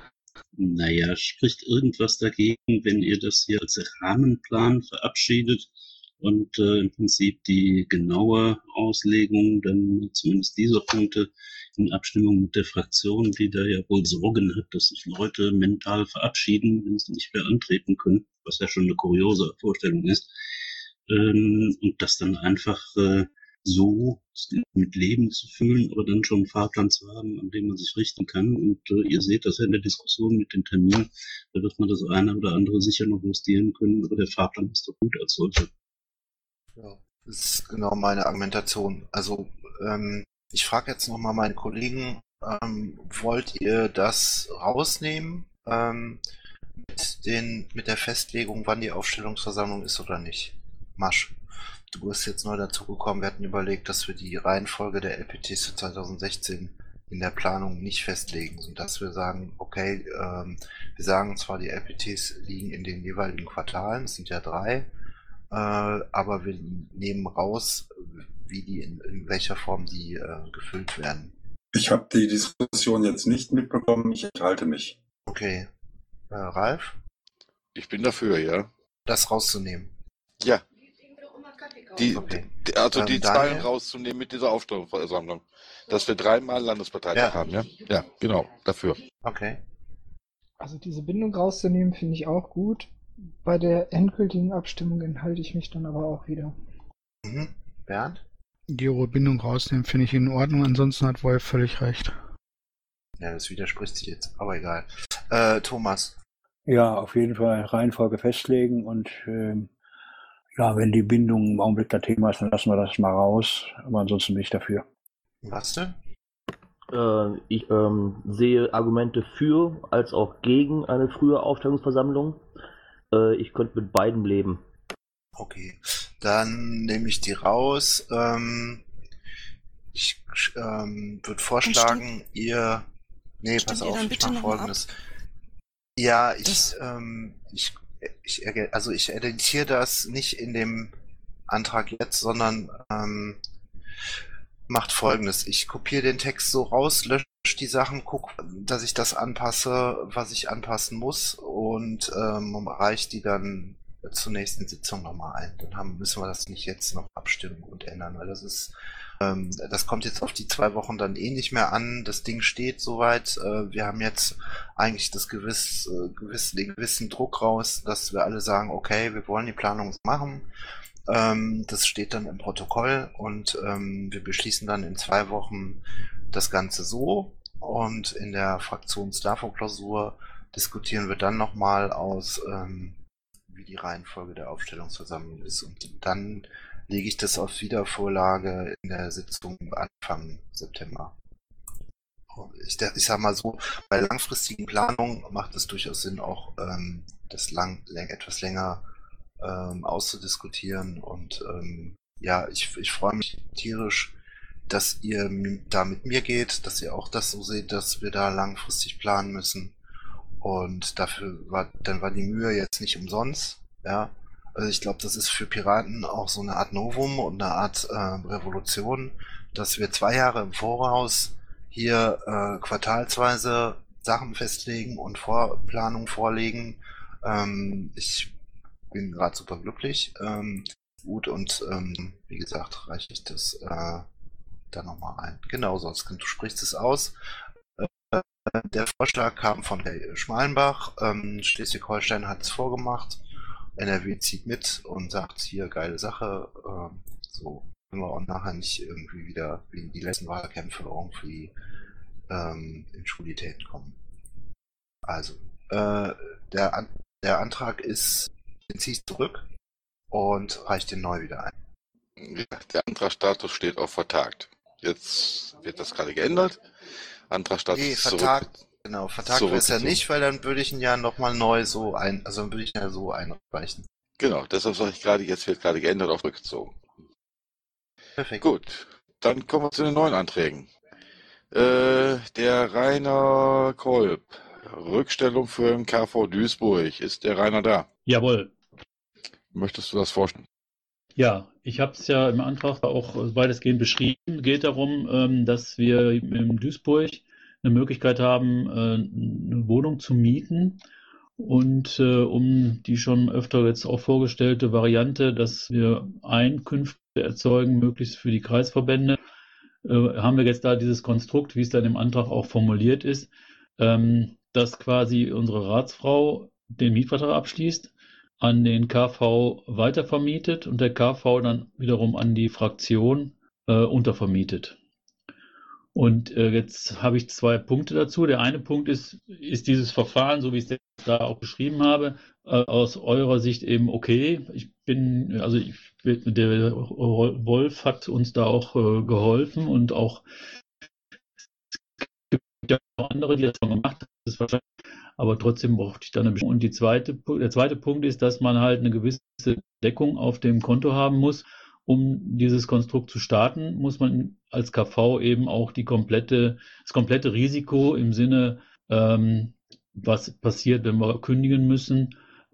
Naja, spricht irgendwas dagegen, wenn ihr das hier als Rahmenplan verabschiedet und äh, im Prinzip die genaue Auslegung dann zumindest dieser Punkte in Abstimmung mit der Fraktion, die da ja wohl Sorgen hat, dass sich Leute mental verabschieden, wenn sie nicht mehr antreten können, was ja schon eine kuriose Vorstellung ist, ähm, und das dann einfach äh, so mit Leben zu füllen, aber dann schon einen Fahrplan zu haben, an dem man sich richten kann. Und äh, ihr seht das ja in der Diskussion mit den Terminen, da wird man das eine oder andere sicher noch justieren können, aber der Fahrplan ist doch gut als solcher. Ja, das ist genau meine Argumentation. Also, ähm, ich frage jetzt nochmal meinen Kollegen, ähm, wollt ihr das rausnehmen ähm, mit, den, mit der Festlegung, wann die Aufstellungsversammlung ist oder nicht? Masch, du bist jetzt neu dazugekommen. Wir hatten überlegt, dass wir die Reihenfolge der LPTs für 2016 in der Planung nicht festlegen und dass wir sagen, okay, ähm, wir sagen zwar, die LPTs liegen in den jeweiligen Quartalen, es sind ja drei, äh, aber wir nehmen raus, wie die in, in welcher Form die äh, gefüllt werden. Ich habe die Diskussion jetzt nicht mitbekommen, ich enthalte mich. Okay. Äh, Ralf, Ich bin dafür, ja. das rauszunehmen. Ja. Die, Okay. die, also Ähm, die Daniel? Zahlen rauszunehmen mit dieser Aufstellungsversammlung. Dass wir dreimal Landesparteitag Ja. haben, ja? Ja, genau, dafür. Okay. Also diese Bindung rauszunehmen, finde ich auch gut. Bei der endgültigen Abstimmung enthalte ich mich dann aber auch wieder. Mhm. Bernd? Die hohe Bindung rausnehmen, finde ich in Ordnung, ansonsten hat Wolf völlig recht. Ja, das widerspricht sich jetzt, aber egal. Äh, Thomas. Ja, auf jeden Fall Reihenfolge festlegen und ähm, ja, wenn die Bindung im Augenblick das Thema ist, dann lassen wir das mal raus. Aber ansonsten bin ich dafür. Was denn? Äh, ich ähm, sehe Argumente für als auch gegen eine frühe Aufstellungsversammlung. Äh, ich könnte mit beiden leben. Okay. Dann nehme ich die raus. Ähm, ich ähm, würde vorschlagen, ihr. Nee, pass auf, ich mache folgendes. Ja, ich, Das- ähm, ich, ich, also ich editiere das nicht in dem Antrag jetzt, sondern ähm, macht folgendes. Ich kopiere den Text so raus, lösche die Sachen, gucke, dass ich das anpasse, was ich anpassen muss und ähm, reiche die dann zur nächsten Sitzung nochmal ein. Dann haben, müssen wir das nicht jetzt noch abstimmen und ändern, weil das ist, ähm, das kommt jetzt auf die zwei Wochen dann eh nicht mehr an. Das Ding steht soweit. Äh, wir haben jetzt eigentlich das gewiss, äh, gewiss, den gewissen Druck raus, dass wir alle sagen, okay, wir wollen die Planung machen. Ähm, das steht dann im Protokoll und ähm, wir beschließen dann in zwei Wochen das Ganze so und in der Fraktions-DAFO-Klausur diskutieren wir dann nochmal aus, ähm, wie die Reihenfolge der Aufstellungsversammlung ist und dann lege ich das auf Wiedervorlage in der Sitzung Anfang September. Ich, ich sag mal so, bei langfristigen Planungen macht es durchaus Sinn, auch ähm, das lang, etwas länger ähm, auszudiskutieren. Und ähm, ja, ich, ich freue mich tierisch, dass ihr da mit mir geht, dass ihr auch das so seht, dass wir da langfristig planen müssen. Und dafür war, dann war die Mühe jetzt nicht umsonst, ja. Also ich glaube, das ist für Piraten auch so eine Art Novum und eine Art äh, Revolution, dass wir zwei Jahre im Voraus hier äh, quartalsweise Sachen festlegen und Vorplanung vorlegen. Ähm, ich bin gerade super glücklich. Ähm, gut und ähm, wie gesagt, reiche ich das äh, da nochmal ein. Genau, sonst du sprichst es aus. Äh, der Vorschlag kam von Herr Schmalenbach. Ähm, Schleswig-Holstein hat es vorgemacht. NRW zieht mit und sagt hier geile Sache. Ähm, so können wir auch nachher nicht irgendwie wieder wie die letzten Wahlkämpfe irgendwie ähm, in Schulitäten kommen. Also, äh, der, An der Antrag ist, den ziehe ich zurück und reiche den neu wieder ein. Ja, der Antragsstatus steht auf vertagt. Jetzt wird das gerade geändert. Antragsstatus nee, ist vertagt, zurück, genau, vertagt wäre es ja nicht, weil dann würde ich ihn ja nochmal neu so ein, also dann würde ich ihn ja so einreichen. Genau, deshalb sage ich gerade, jetzt wird gerade geändert auf rückgezogen. Perfekt. Gut, dann kommen wir zu den neuen Anträgen. Äh, der Rainer Kolb, Rückstellung für den KV Duisburg. Ist der Rainer da? Jawohl. Möchtest du das vorstellen? Ja, ich habe es ja im Antrag auch weitestgehend beschrieben. Es geht darum, ähm, dass wir in Duisburg eine Möglichkeit haben, äh, eine Wohnung zu mieten. Und äh, um die schon öfter jetzt auch vorgestellte Variante, dass wir Einkünfte erzeugen, möglichst für die Kreisverbände, äh, haben wir jetzt da dieses Konstrukt, wie es dann im Antrag auch formuliert ist, ähm, dass quasi unsere Ratsfrau den Mietvertrag abschließt, an den KV weitervermietet und der KV dann wiederum an die Fraktion äh, untervermietet. Und äh, jetzt habe ich zwei Punkte dazu. Der eine Punkt ist, ist dieses Verfahren, so wie ich es da auch beschrieben habe, äh, aus eurer Sicht eben okay. Ich bin, also ich, der Wolf hat uns da auch äh, geholfen und auch es gibt ja auch andere, die das schon gemacht haben. Das ist wahrscheinlich, aber trotzdem brauchte ich da eine Bestimmung. Und die zweite, der zweite Punkt ist, dass man halt eine gewisse Deckung auf dem Konto haben muss um dieses Konstrukt zu starten, muss man als KV eben auch die komplette, das komplette Risiko im Sinne, ähm, was passiert, wenn wir kündigen müssen,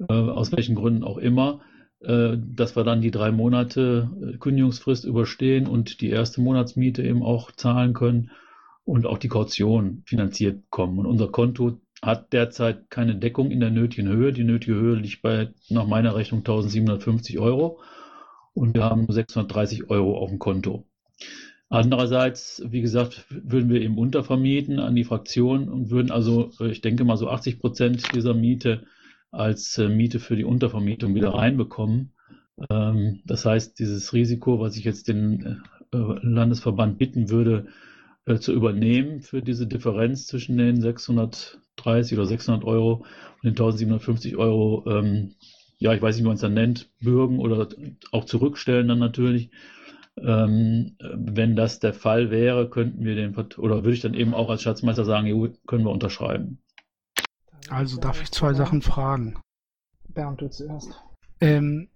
äh, aus welchen Gründen auch immer, äh, dass wir dann die drei Monate äh, Kündigungsfrist überstehen und die erste Monatsmiete eben auch zahlen können und auch die Kaution finanziert bekommen. Und unser Konto hat derzeit keine Deckung in der nötigen Höhe. Die nötige Höhe liegt bei, nach meiner Rechnung, 1750 Euro und wir haben 630 Euro auf dem Konto. Andererseits, wie gesagt, würden wir eben untervermieten an die Fraktion und würden also, ich denke mal so 80 Prozent dieser Miete als äh, Miete für die Untervermietung wieder reinbekommen. Ähm, das heißt, dieses Risiko, was ich jetzt den äh, Landesverband bitten würde, äh, zu übernehmen für diese Differenz zwischen den 630 oder 600 Euro und den 1750 Euro, ähm, ja, ich weiß nicht, wie man es dann nennt, bürgen oder auch zurückstellen dann natürlich. Ähm, wenn das der Fall wäre, könnten wir den, oder würde ich dann eben auch als Schatzmeister sagen, jo, können wir unterschreiben. Also darf ich zwei Sachen fragen. Bernd, du zuerst. Ähm,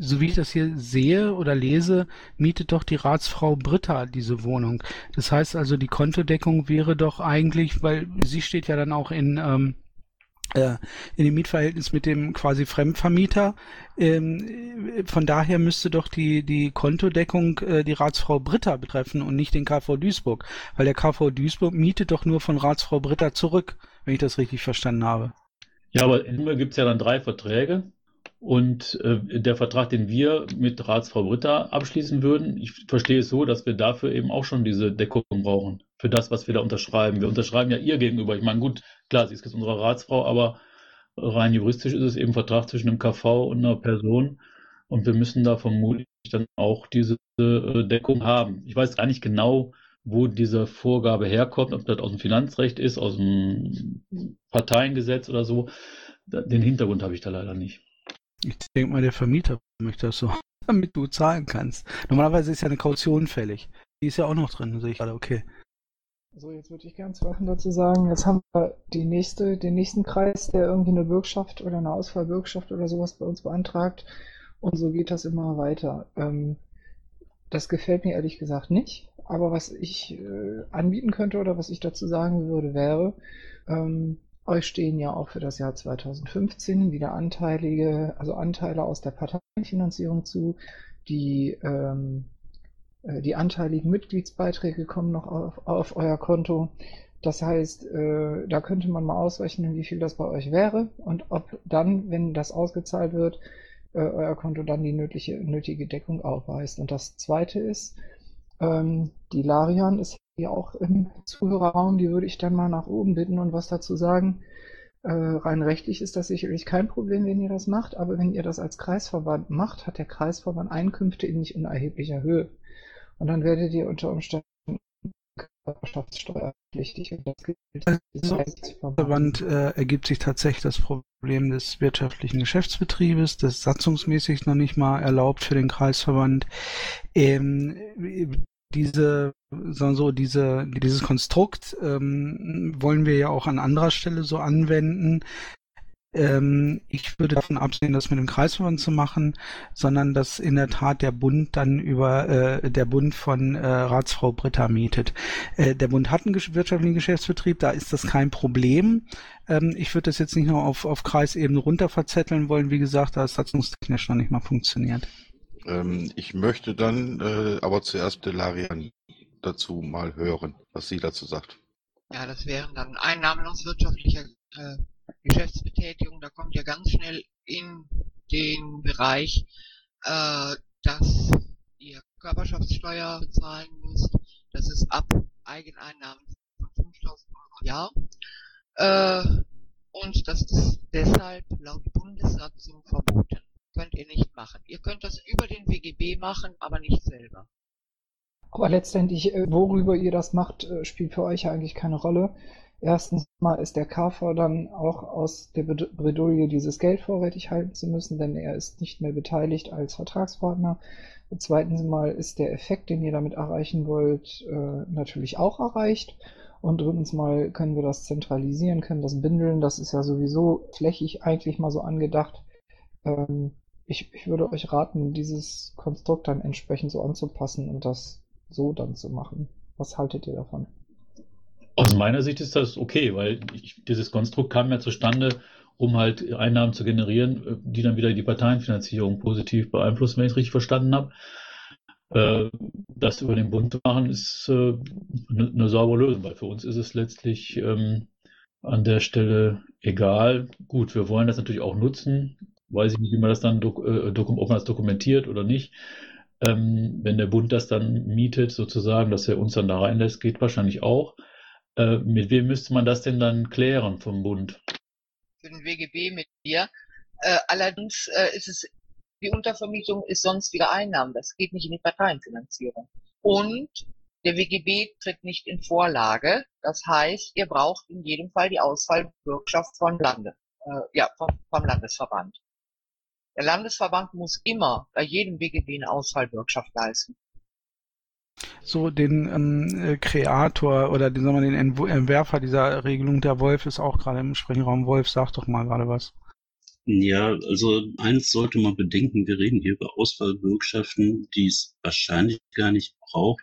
so wie ich das hier sehe oder lese, mietet doch die Ratsfrau Britta diese Wohnung. Das heißt also, die Kontodeckung wäre doch eigentlich, weil sie steht ja dann auch in, ähm, äh, in dem Mietverhältnis mit dem quasi Fremdvermieter. Ähm, von daher müsste doch die, die Kontodeckung äh, die Ratsfrau Britta betreffen und nicht den KV Duisburg, weil der KV Duisburg mietet doch nur von Ratsfrau Britta zurück, wenn ich das richtig verstanden habe. Ja, aber Summe gibt es ja dann drei Verträge. Und äh, der Vertrag, den wir mit Ratsfrau Britta abschließen würden, ich verstehe es so, dass wir dafür eben auch schon diese Deckung brauchen, für das, was wir da unterschreiben. Wir unterschreiben ja ihr gegenüber. Ich meine, gut, klar, sie ist jetzt unsere Ratsfrau, aber rein juristisch ist es eben Vertrag zwischen einem KV und einer Person. Und wir müssen da vermutlich dann auch diese äh, Deckung haben. Ich weiß gar nicht genau, wo diese Vorgabe herkommt, ob das aus dem Finanzrecht ist, aus dem Parteiengesetz oder so. Den Hintergrund habe ich da leider nicht. Ich denke mal, der Vermieter möchte das so, damit du zahlen kannst. Normalerweise ist ja eine Kaution fällig. Die ist ja auch noch drin, sehe ich gerade, okay. So, jetzt würde ich gerne zwei Sachen dazu sagen. Jetzt haben wir die nächste, den nächsten Kreis, der irgendwie eine Bürgschaft oder eine Ausfallbürgschaft oder sowas bei uns beantragt. Und so geht das immer weiter. Ähm, das gefällt mir ehrlich gesagt nicht. Aber was ich äh, anbieten könnte oder was ich dazu sagen würde, wäre, ähm, euch stehen ja auch für das Jahr 2015 wieder anteilige, also Anteile aus der Parteienfinanzierung zu. Die, ähm, äh, die anteiligen Mitgliedsbeiträge kommen noch auf, auf euer Konto. Das heißt, äh, da könnte man mal ausrechnen, wie viel das bei euch wäre und ob dann, wenn das ausgezahlt wird, äh, euer Konto dann die nötige, nötige Deckung aufweist. Und das zweite ist, ähm, die Larian ist auch im Zuhörerraum, die würde ich dann mal nach oben bitten und was dazu sagen. Äh, rein rechtlich ist das sicherlich kein Problem, wenn ihr das macht, aber wenn ihr das als Kreisverband macht, hat der Kreisverband Einkünfte in nicht unerheblicher Höhe. Und dann werdet ihr unter Umständen körperschaftssteuerpflichtig. Und das gilt also, Verband äh, ergibt sich tatsächlich das Problem des wirtschaftlichen Geschäftsbetriebes, das satzungsmäßig noch nicht mal erlaubt für den Kreisverband. Ähm, diese so diese dieses Konstrukt ähm, wollen wir ja auch an anderer Stelle so anwenden. Ähm, ich würde davon absehen, das mit dem Kreisverband zu machen, sondern dass in der Tat der Bund dann über äh, der Bund von äh, Ratsfrau Britta mietet. Äh, der Bund hat einen wirtschaftlichen Geschäftsbetrieb, da ist das kein Problem. Ähm, ich würde das jetzt nicht nur auf, auf Kreisebene runter verzetteln wollen. Wie gesagt, da es satzungstechnisch noch nicht mal funktioniert. Ähm, ich möchte dann äh, aber zuerst Delarian dazu mal hören, was sie dazu sagt. Ja, das wären dann Einnahmen aus wirtschaftlicher äh, Geschäftsbetätigung. Da kommt ja ganz schnell in den Bereich, äh, dass ihr Körperschaftssteuer bezahlen müsst. Das ist ab Eigeneinnahmen von 5000 Euro im Jahr. Äh, und das ist deshalb laut Bundessatzung verboten könnt ihr nicht machen. Ihr könnt das über den WGB machen, aber nicht selber. Aber letztendlich, äh, worüber ihr das macht, äh, spielt für euch eigentlich keine Rolle. Erstens mal ist der KV dann auch aus der Bredouille, dieses Geld vorrätig halten zu müssen, denn er ist nicht mehr beteiligt als Vertragspartner. Zweitens mal ist der Effekt, den ihr damit erreichen wollt, äh, natürlich auch erreicht. Und drittens mal können wir das zentralisieren, können das bindeln. Das ist ja sowieso flächig eigentlich mal so angedacht. Ähm, ich, ich würde euch raten, dieses Konstrukt dann entsprechend so anzupassen und das so dann zu machen. Was haltet ihr davon? Aus meiner Sicht ist das okay, weil ich, dieses Konstrukt kam ja zustande, um halt Einnahmen zu generieren, die dann wieder die Parteienfinanzierung positiv beeinflussen, wenn ich es richtig verstanden habe. Äh, das über den Bund zu machen, ist äh, eine, eine saubere Lösung, weil für uns ist es letztlich ähm, an der Stelle egal. Gut, wir wollen das natürlich auch nutzen weiß ich nicht, wie man das dann, äh, ob dokumentiert oder nicht. Ähm, wenn der Bund das dann mietet, sozusagen, dass er uns dann da reinlässt, geht wahrscheinlich auch. Äh, mit wem müsste man das denn dann klären vom Bund? Für den WGB mit dir. Äh, allerdings äh, ist es, die Untervermietung ist sonst wieder Einnahmen. Das geht nicht in die Parteienfinanzierung. Und der WGB tritt nicht in Vorlage. Das heißt, ihr braucht in jedem Fall die Ausfallbürgschaft von Lande, äh, ja, vom, vom Landesverband. Der Landesverband muss immer bei jedem BGB eine Ausfallbürgschaft leisten. So, den ähm, äh, Kreator oder den, sagen wir, den Entwerfer dieser Regelung, der Wolf, ist auch gerade im Sprechenraum. Wolf, sag doch mal gerade was. Ja, also eins sollte man bedenken, wir reden hier über Ausfallbürgschaften, die es wahrscheinlich gar nicht braucht,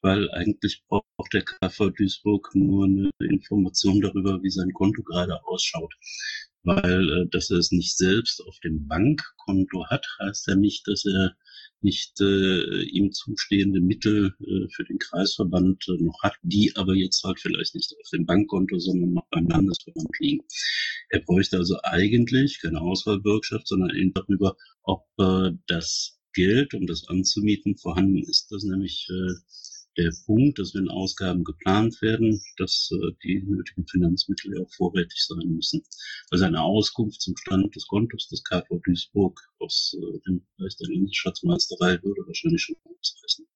weil eigentlich braucht der KV Duisburg nur eine Information darüber, wie sein Konto gerade ausschaut weil äh, dass er es nicht selbst auf dem Bankkonto hat, heißt ja nicht, dass er nicht äh, ihm zustehende Mittel äh, für den Kreisverband äh, noch hat, die aber jetzt halt vielleicht nicht auf dem Bankkonto, sondern noch beim Landesverband liegen. Er bräuchte also eigentlich keine Auswahlbürgschaft, sondern eben darüber, ob äh, das Geld, um das anzumieten, vorhanden ist. Das nämlich äh, der Punkt, dass wenn Ausgaben geplant werden, dass äh, die nötigen Finanzmittel auch vorrätig sein müssen. Also eine Auskunft zum Stand des Kontos des KV Duisburg aus äh, dem Bereich der Landesschatzmeisterei würde wahrscheinlich schon ausreichen.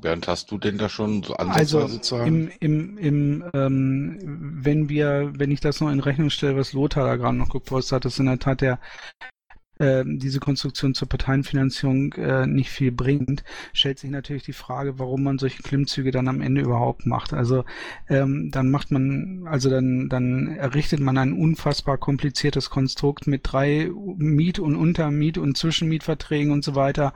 Bernd, hast du denn da schon so Ansatzweise also zu haben? Im, im, im, ähm, wenn wir, wenn ich das noch in Rechnung stelle, was Lothar da gerade noch gepostet hat, ist in der Tat der äh, diese Konstruktion zur Parteienfinanzierung äh, nicht viel bringt, stellt sich natürlich die Frage, warum man solche Klimmzüge dann am Ende überhaupt macht. Also ähm, dann macht man, also dann, dann errichtet man ein unfassbar kompliziertes Konstrukt mit drei Miet- und Untermiet- und Zwischenmietverträgen und so weiter,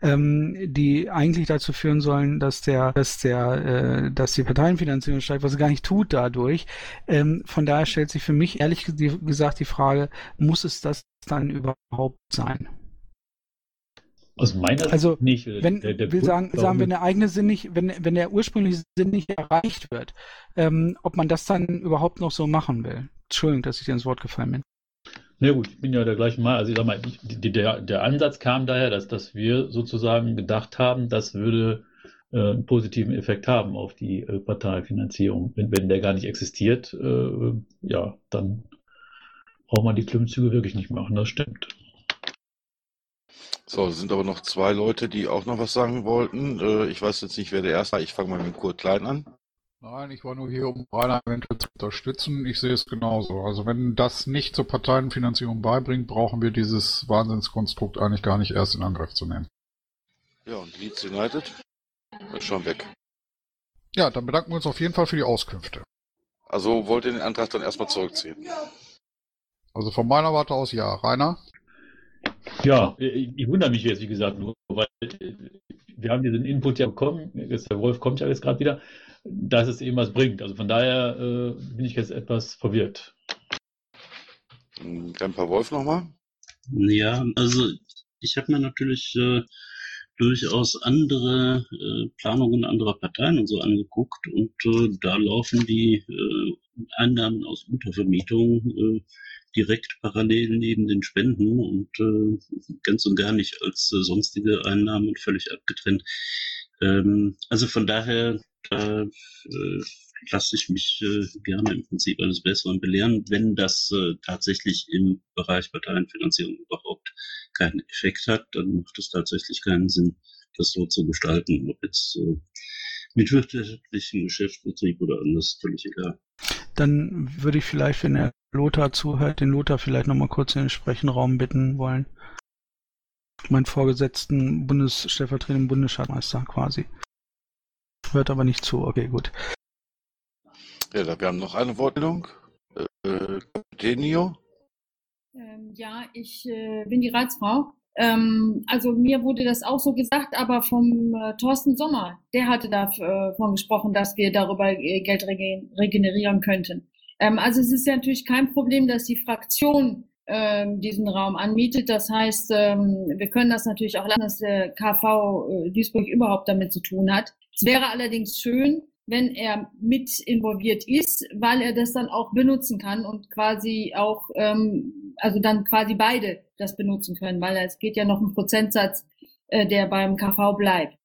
ähm, die eigentlich dazu führen sollen, dass der, dass der, äh, dass die Parteienfinanzierung steigt, was sie gar nicht tut dadurch. Ähm, von daher stellt sich für mich ehrlich gesagt die Frage, muss es das dann überhaupt sein? Aus meiner Sicht Also, nicht. Äh, wenn, der, der will sagen, sagen, wenn der eigene Sinn nicht, wenn, wenn der ursprüngliche Sinn nicht erreicht wird, ähm, ob man das dann überhaupt noch so machen will. Entschuldigung, dass ich dir ins Wort gefallen bin. Na gut, ich bin ja der gleichen Meinung. Also ich sag mal, ich, die, der, der Ansatz kam daher, dass, dass wir sozusagen gedacht haben, das würde äh, einen positiven Effekt haben auf die äh, Parteifinanzierung. Wenn, wenn der gar nicht existiert, äh, ja, dann braucht man die Klimmzüge wirklich nicht machen. Das stimmt. So, es sind aber noch zwei Leute, die auch noch was sagen wollten. Äh, ich weiß jetzt nicht, wer der erste war. Ich fange mal mit Kurt Klein an. Nein, ich war nur hier, um Rainer eventuell zu unterstützen. Ich sehe es genauso. Also wenn das nicht zur Parteienfinanzierung beibringt, brauchen wir dieses Wahnsinnskonstrukt eigentlich gar nicht erst in Angriff zu nehmen. Ja, und Leeds United ist schon weg. Ja, dann bedanken wir uns auf jeden Fall für die Auskünfte. Also wollt ihr den Antrag dann erstmal zurückziehen? Also von meiner Warte aus ja. Rainer? Ja, ich, ich wundere mich jetzt, wie gesagt, nur, weil äh, wir haben diesen Input ja bekommen, jetzt, der Wolf kommt ja jetzt gerade wieder, dass es eben was bringt. Also von daher äh, bin ich jetzt etwas verwirrt. Grandpa Wolf nochmal? Ja, also ich habe mir natürlich äh, durchaus andere äh, Planungen anderer Parteien und so angeguckt und äh, da laufen die Einnahmen aus Untervermietung äh, direkt parallel neben den Spenden und äh, ganz und gar nicht als äh, sonstige Einnahmen völlig abgetrennt. Ähm, also von daher da äh, lasse ich mich äh, gerne im Prinzip eines Besseren belehren, wenn das äh, tatsächlich im Bereich Parteienfinanzierung überhaupt keinen Effekt hat, dann macht es tatsächlich keinen Sinn, das so zu gestalten. Ob jetzt äh, mit wirtschaftlichem Geschäftsbetrieb oder anders, völlig egal. Dann würde ich vielleicht, wenn der Lothar zuhört, den Lothar vielleicht nochmal kurz in den Sprechenraum bitten wollen. Meinen vorgesetzten Bundes stellvertretenden Bundesschatzmeister quasi. Hört aber nicht zu, okay, gut. Ja, wir haben noch eine Wortmeldung. Äh, Denio? Ähm, ja, ich äh, bin die Ratsfrau. Ähm, also mir wurde das auch so gesagt, aber vom äh, Thorsten Sommer, der hatte davon gesprochen, dass wir darüber äh, Geld rege regenerieren könnten. Ähm, also es ist ja natürlich kein Problem, dass die Fraktion ähm, diesen Raum anmietet. Das heißt, ähm, wir können das natürlich auch lassen, dass der KV äh, Duisburg überhaupt damit zu tun hat. Es wäre allerdings schön, wenn er mit involviert ist, weil er das dann auch benutzen kann und quasi auch, ähm, also dann quasi beide das benutzen können, weil es geht ja noch ein Prozentsatz, äh, der beim KV bleibt.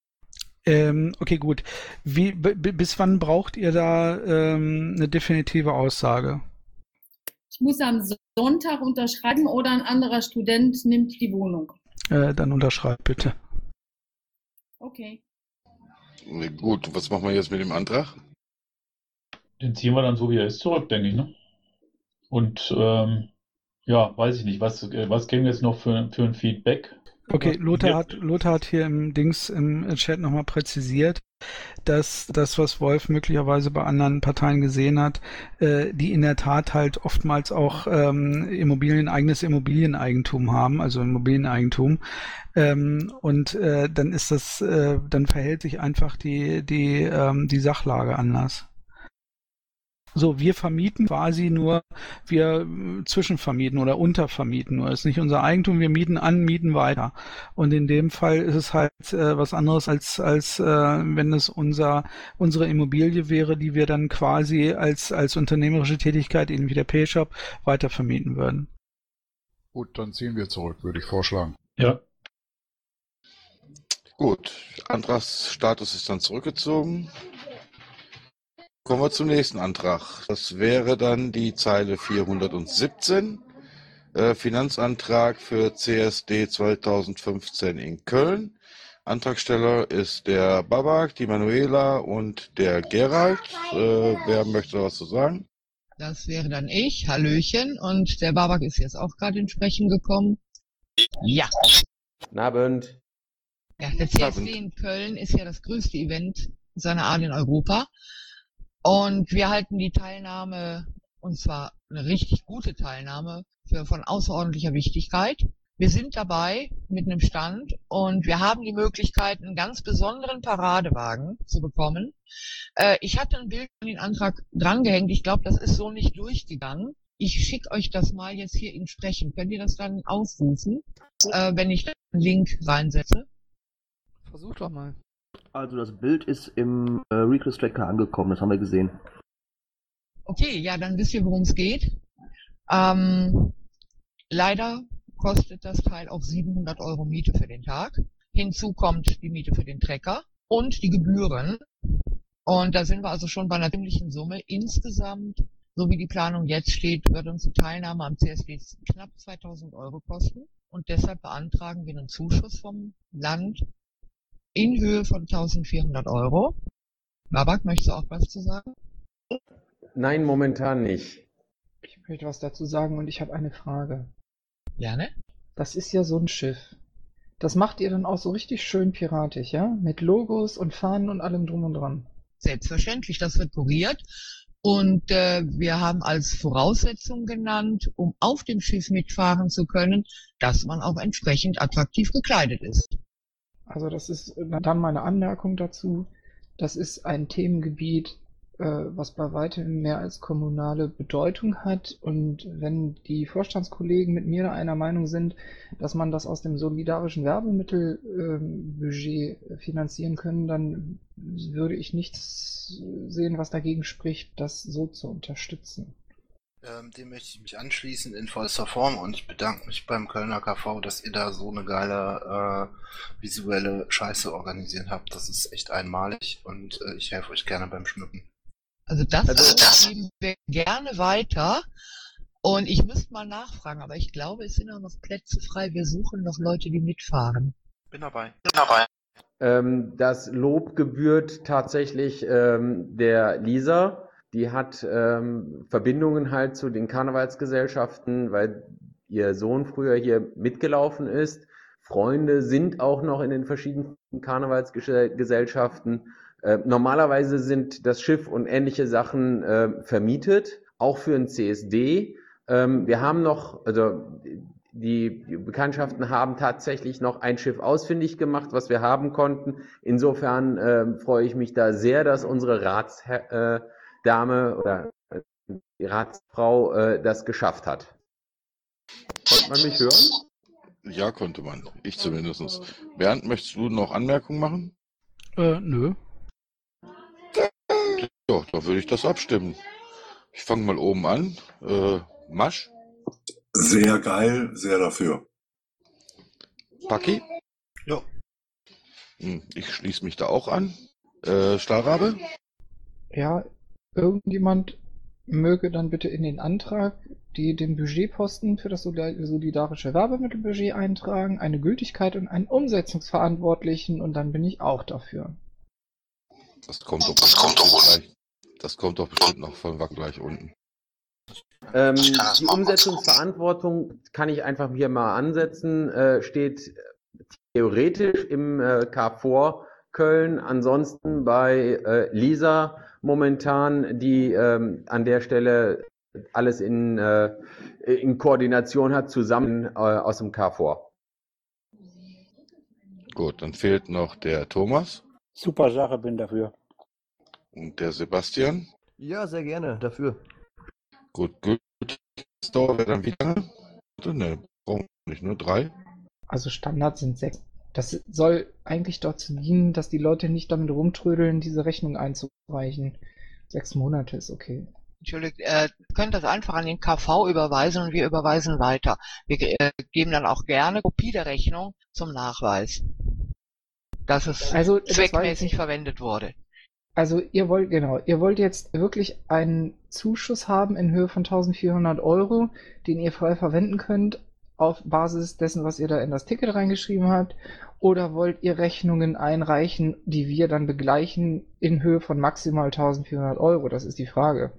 Ähm, okay, gut. Wie, bis wann braucht ihr da ähm, eine definitive Aussage? Ich muss am Sonntag unterschreiben oder ein anderer Student nimmt die Wohnung. Äh, dann unterschreibt bitte. Okay. Nee, Gut, was machen wir jetzt mit dem Antrag? Den ziehen wir dann so, wie er ist, zurück, denke ich. Ne? Und ähm, ja, weiß ich nicht, was, äh, was käme jetzt noch für, für ein Feedback? Okay, Lothar hat, Lothar hat hier im Dings im Chat nochmal präzisiert, dass das, was Wolf möglicherweise bei anderen Parteien gesehen hat, äh, die in der Tat halt oftmals auch ähm, Immobilien, eigenes Immobilieneigentum haben, also Immobilieneigentum. Ähm, und äh, dann ist das, äh, dann verhält sich einfach die, die, ähm, die Sachlage anders. So, wir vermieten quasi nur, wir äh, zwischenvermieten oder untervermieten nur. ist nicht unser Eigentum, wir mieten an, mieten weiter. Und in dem Fall ist es halt äh, was anderes als als äh, wenn es unser unsere Immobilie wäre, die wir dann quasi als als unternehmerische Tätigkeit ähnlich wie der Payshop weiter vermieten würden. Gut, dann ziehen wir zurück, würde ich vorschlagen. Ja. Gut, Antragsstatus ist dann zurückgezogen. Kommen wir zum nächsten Antrag. Das wäre dann die Zeile 417. Äh, Finanzantrag für CSD 2015 in Köln. Antragsteller ist der Babak, die Manuela und der Gerald. Äh, wer möchte da was zu sagen? Das wäre dann ich, Hallöchen, und der Babak ist jetzt auch gerade ins Sprechen gekommen. Ja. Guten Abend. Ja, der CSD in Köln ist ja das größte Event seiner Art in Europa. Und wir halten die Teilnahme, und zwar eine richtig gute Teilnahme, für von außerordentlicher Wichtigkeit. Wir sind dabei mit einem Stand und wir haben die Möglichkeit, einen ganz besonderen Paradewagen zu bekommen. Äh, ich hatte ein Bild von den Antrag drangehängt. Ich glaube, das ist so nicht durchgegangen. ich schicke euch das mal jetzt hier in Sprechen. Könnt ihr das dann aufrufen, äh, wenn ich den Link reinsetze? Versuch doch mal. Also das Bild ist im äh, Request Tracker angekommen, das haben wir gesehen. Okay, ja, dann wisst ihr, worum es geht. Ähm, leider kostet das Teil auch 700 Euro Miete für den Tag. Hinzu kommt die Miete für den Trecker und die Gebühren. Und da sind wir also schon bei einer ziemlichen Summe. Insgesamt, so wie die Planung jetzt steht, wird uns die Teilnahme am CSD knapp 2000 Euro kosten. Und deshalb beantragen wir einen Zuschuss vom Land in Höhe von 1400 Euro. Babak, möchtest du auch was zu sagen? Nein, momentan nicht. Ich möchte was dazu sagen und ich habe eine Frage. Gerne. Das ist ja so ein Schiff. Das macht ihr dann auch so richtig schön piratisch, ja? Mit Logos und Fahnen und allem drum und dran. Selbstverständlich, das wird kuriert. Und äh, wir haben als Voraussetzung genannt, um auf dem Schiff mitfahren zu können, dass man auch entsprechend attraktiv gekleidet ist. Also das ist dann meine Anmerkung dazu. Das ist ein Themengebiet, äh, was bei weitem mehr als kommunale Bedeutung hat. Und wenn die Vorstandskollegen mit mir einer Meinung sind, dass man das aus dem solidarischen Werbemittelbudget ähm, finanzieren können, dann würde ich nichts sehen, was dagegen spricht, das so zu unterstützen. Ähm, dem möchte ich mich anschließen in vollster Form und ich bedanke mich beim Kölner KV, dass ihr da so eine geile äh, visuelle Scheiße organisiert habt. Das ist echt einmalig und äh, ich helfe euch gerne beim Schmücken. Also das, also das geben wir gerne weiter. Und ich müsste mal nachfragen, aber ich glaube, es sind auch noch Plätze frei. Wir suchen noch Leute, die mitfahren. Bin dabei. Bin dabei. Ähm, das Lob gebührt tatsächlich ähm, der Lisa. Die hat ähm, Verbindungen halt zu den Karnevalsgesellschaften, weil ihr Sohn früher hier mitgelaufen ist. Freunde sind auch noch in den verschiedenen Karnevalsgesellschaften. Äh, normalerweise sind das Schiff und ähnliche Sachen äh, vermietet, auch für ein CSD. Ähm, wir haben noch, also die, Bekanntschaften haben tatsächlich noch ein Schiff ausfindig gemacht, was wir haben konnten. Insofern äh, freue ich mich da sehr, dass unsere Ratsdame äh, oder äh, die Ratsfrau äh, das geschafft hat. Konnte man mich hören? Ja, konnte man. Ich zumindest. Bernd, möchtest du noch Anmerkungen machen? Äh, nö. Ja, da würde ich das abstimmen. Ich fange mal oben an. Äh, Masch? Sehr geil, sehr dafür. Paki? Ja. Hm, Ich schließe mich da auch an. Äh, Stahlrabe? Ja, irgendjemand möge dann bitte in den Antrag die den Budgetposten für das Solidar- solidarische Werbemittelbudget eintragen, eine Gültigkeit und einen Umsetzungsverantwortlichen und dann bin ich auch dafür. Das kommt doch, das kommt doch gleich. Das kommt doch bestimmt noch von Wack gleich unten. Ähm, die Umsetzungsverantwortung kann ich einfach hier mal ansetzen, äh, steht theoretisch im äh, KFOR Köln, ansonsten bei äh, Lisa momentan, die ähm, an der Stelle alles in, äh, in Koordination hat, zusammen äh, aus dem KFOR. Gut, dann fehlt noch der Thomas Super Sache, bin dafür. und der Sebastian. Ja, sehr gerne, dafür. Gut, gut. Das dauert dann wie lange? Ne, brauchen wir nicht, nur drei. Also Standard sind sechs. Das soll eigentlich dazu dienen, dass die Leute nicht damit rumtrödeln, diese Rechnung einzureichen. Sechs Monate ist okay. Entschuldigt, äh, ihr könnt das einfach an den KV überweisen und wir überweisen weiter. Wir äh, geben dann auch gerne Kopie der Rechnung zum Nachweis, dass es Also, zweckmäßig verwendet wurde. Also ihr wollt, genau, ihr wollt jetzt wirklich einen Zuschuss haben in Höhe von 1400 Euro, den ihr frei verwenden könnt auf Basis dessen, was ihr da in das Ticket reingeschrieben habt, oder wollt ihr Rechnungen einreichen, die wir dann begleichen in Höhe von maximal 1400 Euro? Das ist die Frage.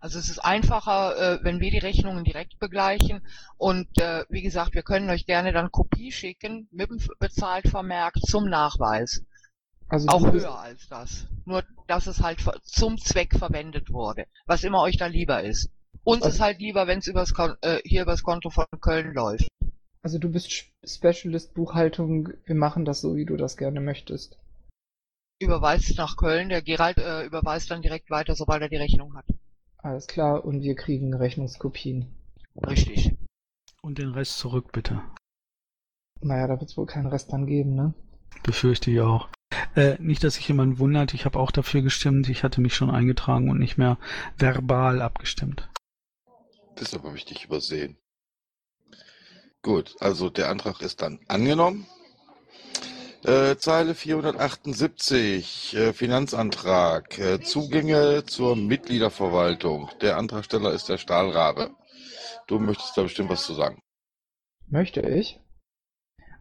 Also es ist einfacher, äh, wenn wir die Rechnungen direkt begleichen und äh, wie gesagt, wir können euch gerne dann Kopie schicken mit dem bezahlt Vermerk zum Nachweis. Also Auch höher als das. Nur, dass es halt zum Zweck verwendet wurde. Was immer euch da lieber ist. Uns Also- ist halt lieber, wenn es übers Kon äh, hier übers Konto von Köln läuft. Also du bist Specialist Buchhaltung, wir machen das so, wie du das gerne möchtest. Überweist nach Köln, der Gerald äh, überweist dann direkt weiter, sobald er die Rechnung hat. Alles klar, und wir kriegen Rechnungskopien. Richtig. Und den Rest zurück, bitte. Naja, da wird es wohl keinen Rest dann geben, ne? Befürchte ich auch. Äh, nicht, dass sich jemand wundert, ich habe auch dafür gestimmt. Ich hatte mich schon eingetragen und nicht mehr verbal abgestimmt. Deshalb habe ich dich übersehen. Gut, also der Antrag ist dann angenommen. Äh, Zeile 478, äh, Finanzantrag, äh, Zugänge zur Mitgliederverwaltung. Der Antragsteller ist der Stahlrabe. Du möchtest da bestimmt was zu sagen. Möchte ich?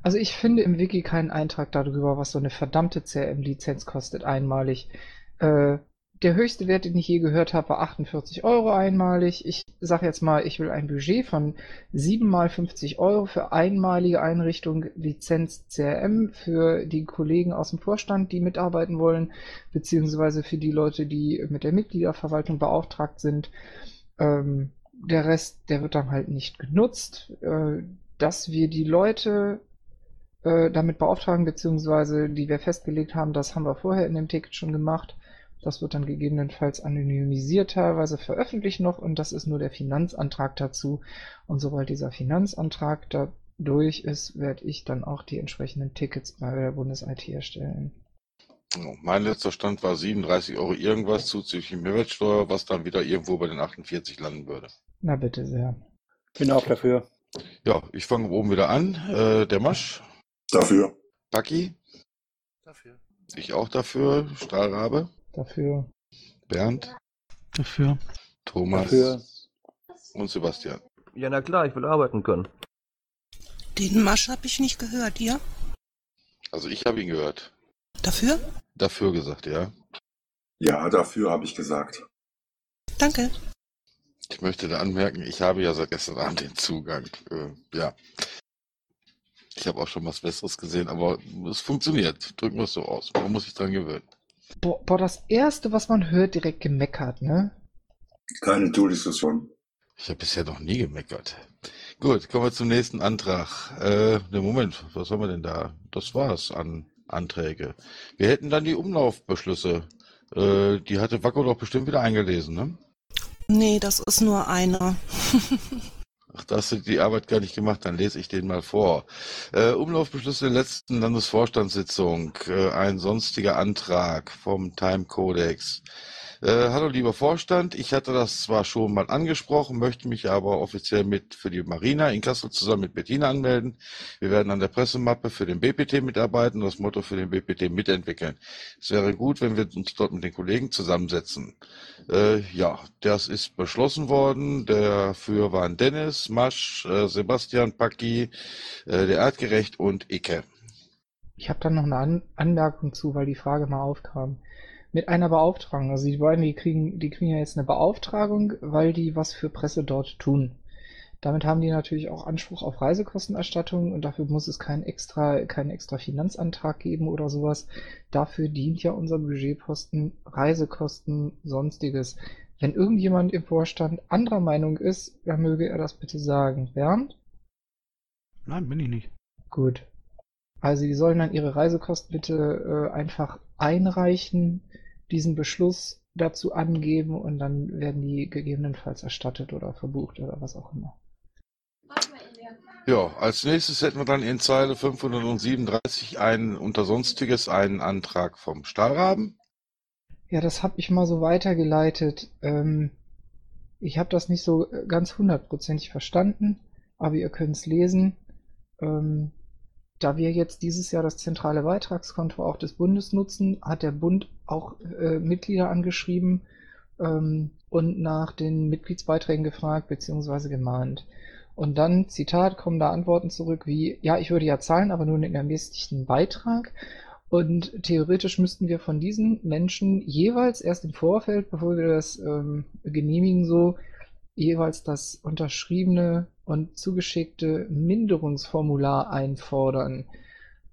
Also ich finde im Wiki keinen Eintrag darüber, was so eine verdammte CRM-Lizenz kostet einmalig. Äh, der höchste Wert, den ich je gehört habe, war 48 Euro einmalig. Ich sage jetzt mal, ich will ein Budget von 7 mal 50 Euro für einmalige Einrichtung Lizenz CRM für die Kollegen aus dem Vorstand, die mitarbeiten wollen, beziehungsweise für die Leute, die mit der Mitgliederverwaltung beauftragt sind. Ähm, der Rest, der wird dann halt nicht genutzt. Äh, dass wir die Leute äh, damit beauftragen, beziehungsweise die wir festgelegt haben, das haben wir vorher in dem Ticket schon gemacht. Das wird dann gegebenenfalls anonymisiert teilweise veröffentlicht noch und das ist nur der Finanzantrag dazu. Und sobald dieser Finanzantrag da durch ist, werde ich dann auch die entsprechenden Tickets bei der Bundes-IT erstellen. Mein letzter Stand war 37 Euro irgendwas zuzüglich Mehrwertsteuer, was dann wieder irgendwo bei den 48 landen würde. Na bitte sehr. Bin auch dafür. Ja, ich fange oben wieder an. Äh, der Masch. Dafür. Paki. Dafür. Ich auch dafür. Stahlrabe. Dafür. Bernd. Dafür. Thomas. Dafür. Und Sebastian. Ja, na klar, ich will arbeiten können. Den Masch habe ich nicht gehört, ihr? Also ich habe ihn gehört. Dafür? Dafür gesagt, ja. Ja, dafür habe ich gesagt. Danke. Ich möchte da anmerken, ich habe ja seit gestern Abend den Zugang. Äh, ja. Ich habe auch schon was Besseres gesehen, aber es funktioniert. Drücken wir es so aus. Man muss sich dran gewöhnen. Boah, boah, das erste, was man hört, direkt gemeckert, ne? Keine Tool-Diskussion. Ich habe bisher noch nie gemeckert. Gut, kommen wir zum nächsten Antrag. Äh, ne Moment, was haben wir denn da? Das war's an Anträge. Wir hätten dann die Umlaufbeschlüsse. Äh, die hatte Wacko doch bestimmt wieder eingelesen, ne? Nee, das ist nur einer. Ach, da hast du die Arbeit gar nicht gemacht, dann lese ich den mal vor. Äh, Umlaufbeschlüsse der letzten Landesvorstandssitzung, äh, ein sonstiger Antrag vom Time Codex. Äh, hallo lieber Vorstand, ich hatte das zwar schon mal angesprochen, möchte mich aber offiziell mit für die Marina in Kassel zusammen mit Bettina anmelden. Wir werden an der Pressemappe für den BPT mitarbeiten und das Motto für den BPT mitentwickeln. Es wäre gut, wenn wir uns dort mit den Kollegen zusammensetzen. Äh, ja, das ist beschlossen worden. Dafür waren Dennis, Masch, äh, Sebastian, Paki, äh, der Artgerecht und Icke. Ich habe da noch eine An Anmerkung zu, weil die Frage mal aufkam. Mit einer Beauftragung. Also die beiden, die kriegen, die kriegen ja jetzt eine Beauftragung, weil die was für Presse dort tun. Damit haben die natürlich auch Anspruch auf Reisekostenerstattung und dafür muss es keinen extra, keinen extra Finanzantrag geben oder sowas. Dafür dient ja unser Budgetposten Reisekosten, sonstiges. Wenn irgendjemand im Vorstand anderer Meinung ist, dann möge er das bitte sagen. Bernd? Nein, bin ich nicht. Gut. Also die sollen dann ihre Reisekosten bitte äh, einfach einreichen, diesen Beschluss dazu angeben und dann werden die gegebenenfalls erstattet oder verbucht oder was auch immer. Ja, als nächstes hätten wir dann in Zeile 537 einen unter Sonstiges einen Antrag vom Stahlraben. Ja, das habe ich mal so weitergeleitet. Ähm, ich habe das nicht so ganz hundertprozentig verstanden, aber ihr könnt es lesen. Ähm, da wir jetzt dieses Jahr das zentrale Beitragskonto auch des Bundes nutzen, hat der Bund auch äh, Mitglieder angeschrieben ähm, und nach den Mitgliedsbeiträgen gefragt bzw. gemahnt. Und dann, Zitat, kommen da Antworten zurück wie, ja, ich würde ja zahlen, aber nur einen ermäßigten Beitrag. Und theoretisch müssten wir von diesen Menschen jeweils erst im Vorfeld, bevor wir das ähm, genehmigen, so jeweils das unterschriebene und zugeschickte Minderungsformular einfordern.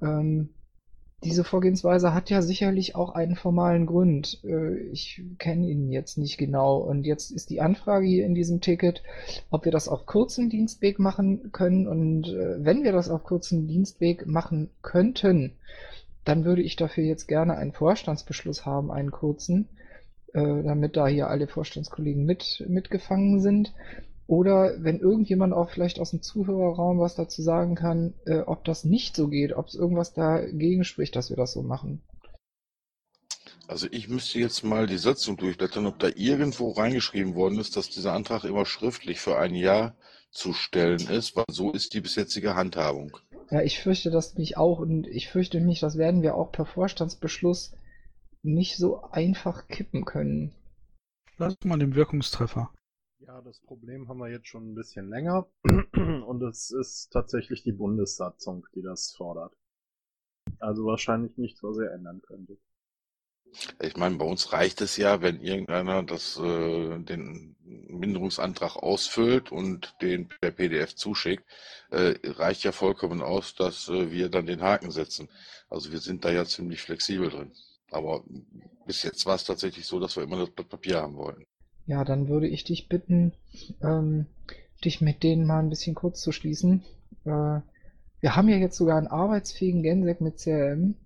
Ähm, diese Vorgehensweise hat ja sicherlich auch einen formalen Grund. Äh, ich kenne ihn jetzt nicht genau. Und jetzt ist die Anfrage hier in diesem Ticket, ob wir das auf kurzem Dienstweg machen können. Und äh, wenn wir das auf kurzem Dienstweg machen könnten, dann würde ich dafür jetzt gerne einen Vorstandsbeschluss haben, einen kurzen, äh, damit da hier alle Vorstandskollegen mit, mitgefangen sind. Oder wenn irgendjemand auch vielleicht aus dem Zuhörerraum was dazu sagen kann, äh, ob das nicht so geht, ob es irgendwas dagegen spricht, dass wir das so machen. Also ich müsste jetzt mal die Satzung durchblättern, ob da irgendwo reingeschrieben worden ist, dass dieser Antrag immer schriftlich für ein Jahr zu stellen ist, weil so ist die bis jetzige Handhabung. Ja, ich fürchte das mich auch und ich fürchte mich, das werden wir auch per Vorstandsbeschluss nicht so einfach kippen können. Lass mal den Wirkungstreffer. Ja, das Problem haben wir jetzt schon ein bisschen länger und es ist tatsächlich die Bundessatzung, die das fordert. Also wahrscheinlich nichts, was ihr ändern könntet. Ich meine, bei uns reicht es ja, wenn irgendeiner das, äh, den Minderungsantrag ausfüllt und den per PDF zuschickt, äh, reicht ja vollkommen aus, dass äh, wir dann den Haken setzen. Also wir sind da ja ziemlich flexibel drin. Aber bis jetzt war es tatsächlich so, dass wir immer das Blatt Papier haben wollten. Ja, dann würde ich dich bitten, ähm, dich mit denen mal ein bisschen kurz zu schließen. Äh, wir haben ja jetzt sogar einen arbeitsfähigen Gensec mit CRM.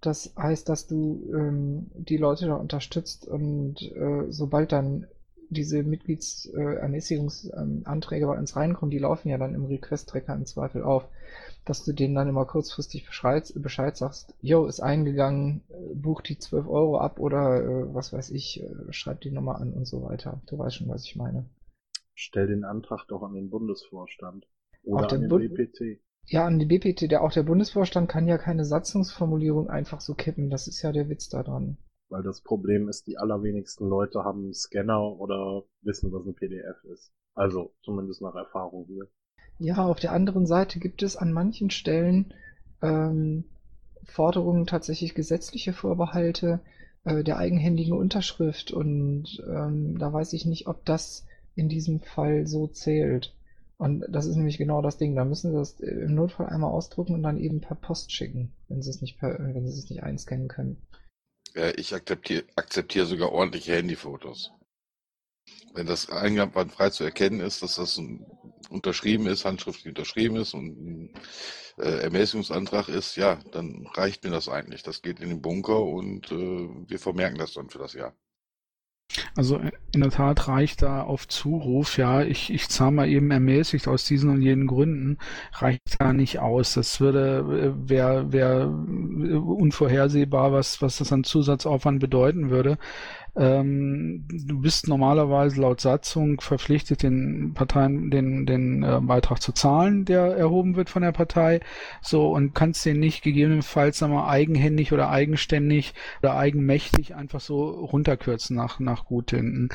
Das heißt, dass du ähm, die Leute da unterstützt und äh, sobald dann diese Mitgliedsermäßigungsanträge äh, bei uns reinkommen, die laufen ja dann im Request-Tracker im Zweifel auf, dass du denen dann immer kurzfristig Bescheid, Bescheid sagst, yo, ist eingegangen, äh, buch die 12 Euro ab oder äh, was weiß ich, äh, schreib die Nummer an und so weiter. Du weißt schon, was ich meine. Stell den Antrag doch an den Bundesvorstand oder Auch an den Bu- BPC. Ja, an die BPT, der auch der Bundesvorstand kann ja keine Satzungsformulierung einfach so kippen. Das ist ja der Witz daran. Weil das Problem ist, die allerwenigsten Leute haben einen Scanner oder wissen, was ein PDF ist. Also zumindest nach Erfahrung hier. Ja, auf der anderen Seite gibt es an manchen Stellen ähm, Forderungen, tatsächlich gesetzliche Vorbehalte äh, der eigenhändigen Unterschrift und ähm, da weiß ich nicht, ob das in diesem Fall so zählt. Und das ist nämlich genau das Ding. Da müssen Sie das äh, im Notfall einmal ausdrucken und dann eben per Post schicken, wenn Sie es nicht per, wenn Sie es nicht einscannen können. Ja, ich akzeptiere akzeptiere sogar ordentliche Handyfotos. Wenn das einwandfrei zu erkennen ist, dass das ein unterschrieben ist, handschriftlich unterschrieben ist und äh, Ermäßigungsantrag ist, ja, dann reicht mir das eigentlich. Das geht in den Bunker und äh, wir vermerken das dann für das Jahr. Also in der Tat reicht da auf Zuruf, ja, ich, ich zahle mal eben ermäßigt aus diesen und jenen Gründen, reicht da nicht aus. Das würde, wäre wär unvorhersehbar, was, was das an Zusatzaufwand bedeuten würde. Ähm, du bist normalerweise laut Satzung verpflichtet, den Parteien den, den äh, Beitrag zu zahlen, der erhoben wird von der Partei. So, und kannst den nicht gegebenenfalls sagen eigenhändig oder eigenständig oder eigenmächtig einfach so runterkürzen nach, nach Gutdünken.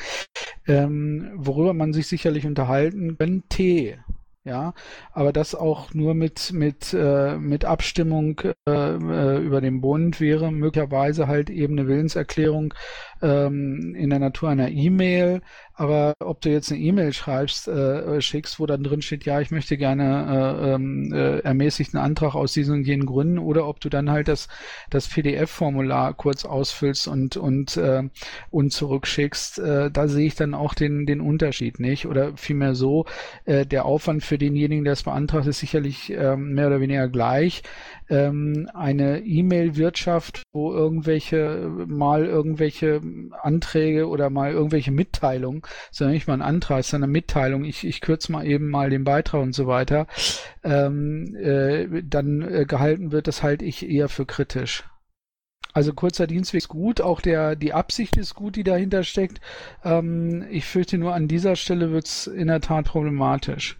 Ähm, worüber man sich sicherlich unterhalten könnte, ja, aber das auch nur mit mit äh, mit Abstimmung äh, äh, über den Bund wäre möglicherweise halt eben eine Willenserklärung ähm, in der Natur einer E-Mail. Aber ob du jetzt eine E-Mail schreibst, äh, schickst, wo dann drin steht, ja, ich möchte gerne äh, ähm, äh, ermäßigten Antrag aus diesen und jenen Gründen, oder ob du dann halt das das PDF-Formular kurz ausfüllst und und äh, und zurückschickst, äh, da sehe ich dann auch den den Unterschied nicht. Oder vielmehr so, äh, der Aufwand für denjenigen, der es beantragt, ist sicherlich ähm, mehr oder weniger gleich. Ähm, eine E-Mail-Wirtschaft, wo irgendwelche mal irgendwelche Anträge oder mal irgendwelche Mitteilungen, sondern nicht mal ein Antrag, sondern eine Mitteilung, ich, ich kürze mal eben mal den Beitrag und so weiter, ähm, äh, dann äh, gehalten wird, das halte ich eher für kritisch. Also kurzer Dienstweg ist gut, auch der die Absicht ist gut, die dahinter steckt. Ähm, ich fürchte nur an dieser Stelle wird's in der Tat problematisch.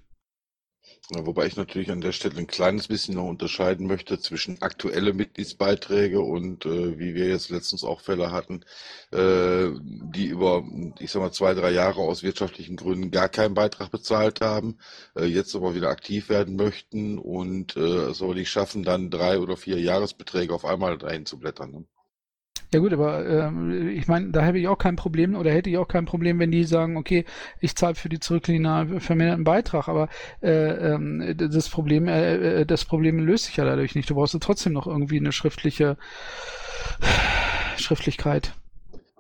Wobei ich natürlich an der Stelle ein kleines bisschen noch unterscheiden möchte zwischen aktuelle Mitgliedsbeiträge und äh, wie wir jetzt letztens auch Fälle hatten, äh, die über, ich sag mal, zwei, drei Jahre aus wirtschaftlichen Gründen gar keinen Beitrag bezahlt haben, äh, jetzt aber wieder aktiv werden möchten und äh, es aber nicht schaffen, dann drei oder vier Jahresbeträge auf einmal dahin zu blättern. Ne? Ja gut, aber ähm, ich meine, da habe ich auch kein Problem oder hätte ich auch kein Problem, wenn die sagen, okay, ich zahle für die zurücklinear verminderten Beitrag, aber äh, ähm, das Problem, äh, äh, das Problem löst sich ja dadurch nicht. Du brauchst ja trotzdem noch irgendwie eine schriftliche Schriftlichkeit.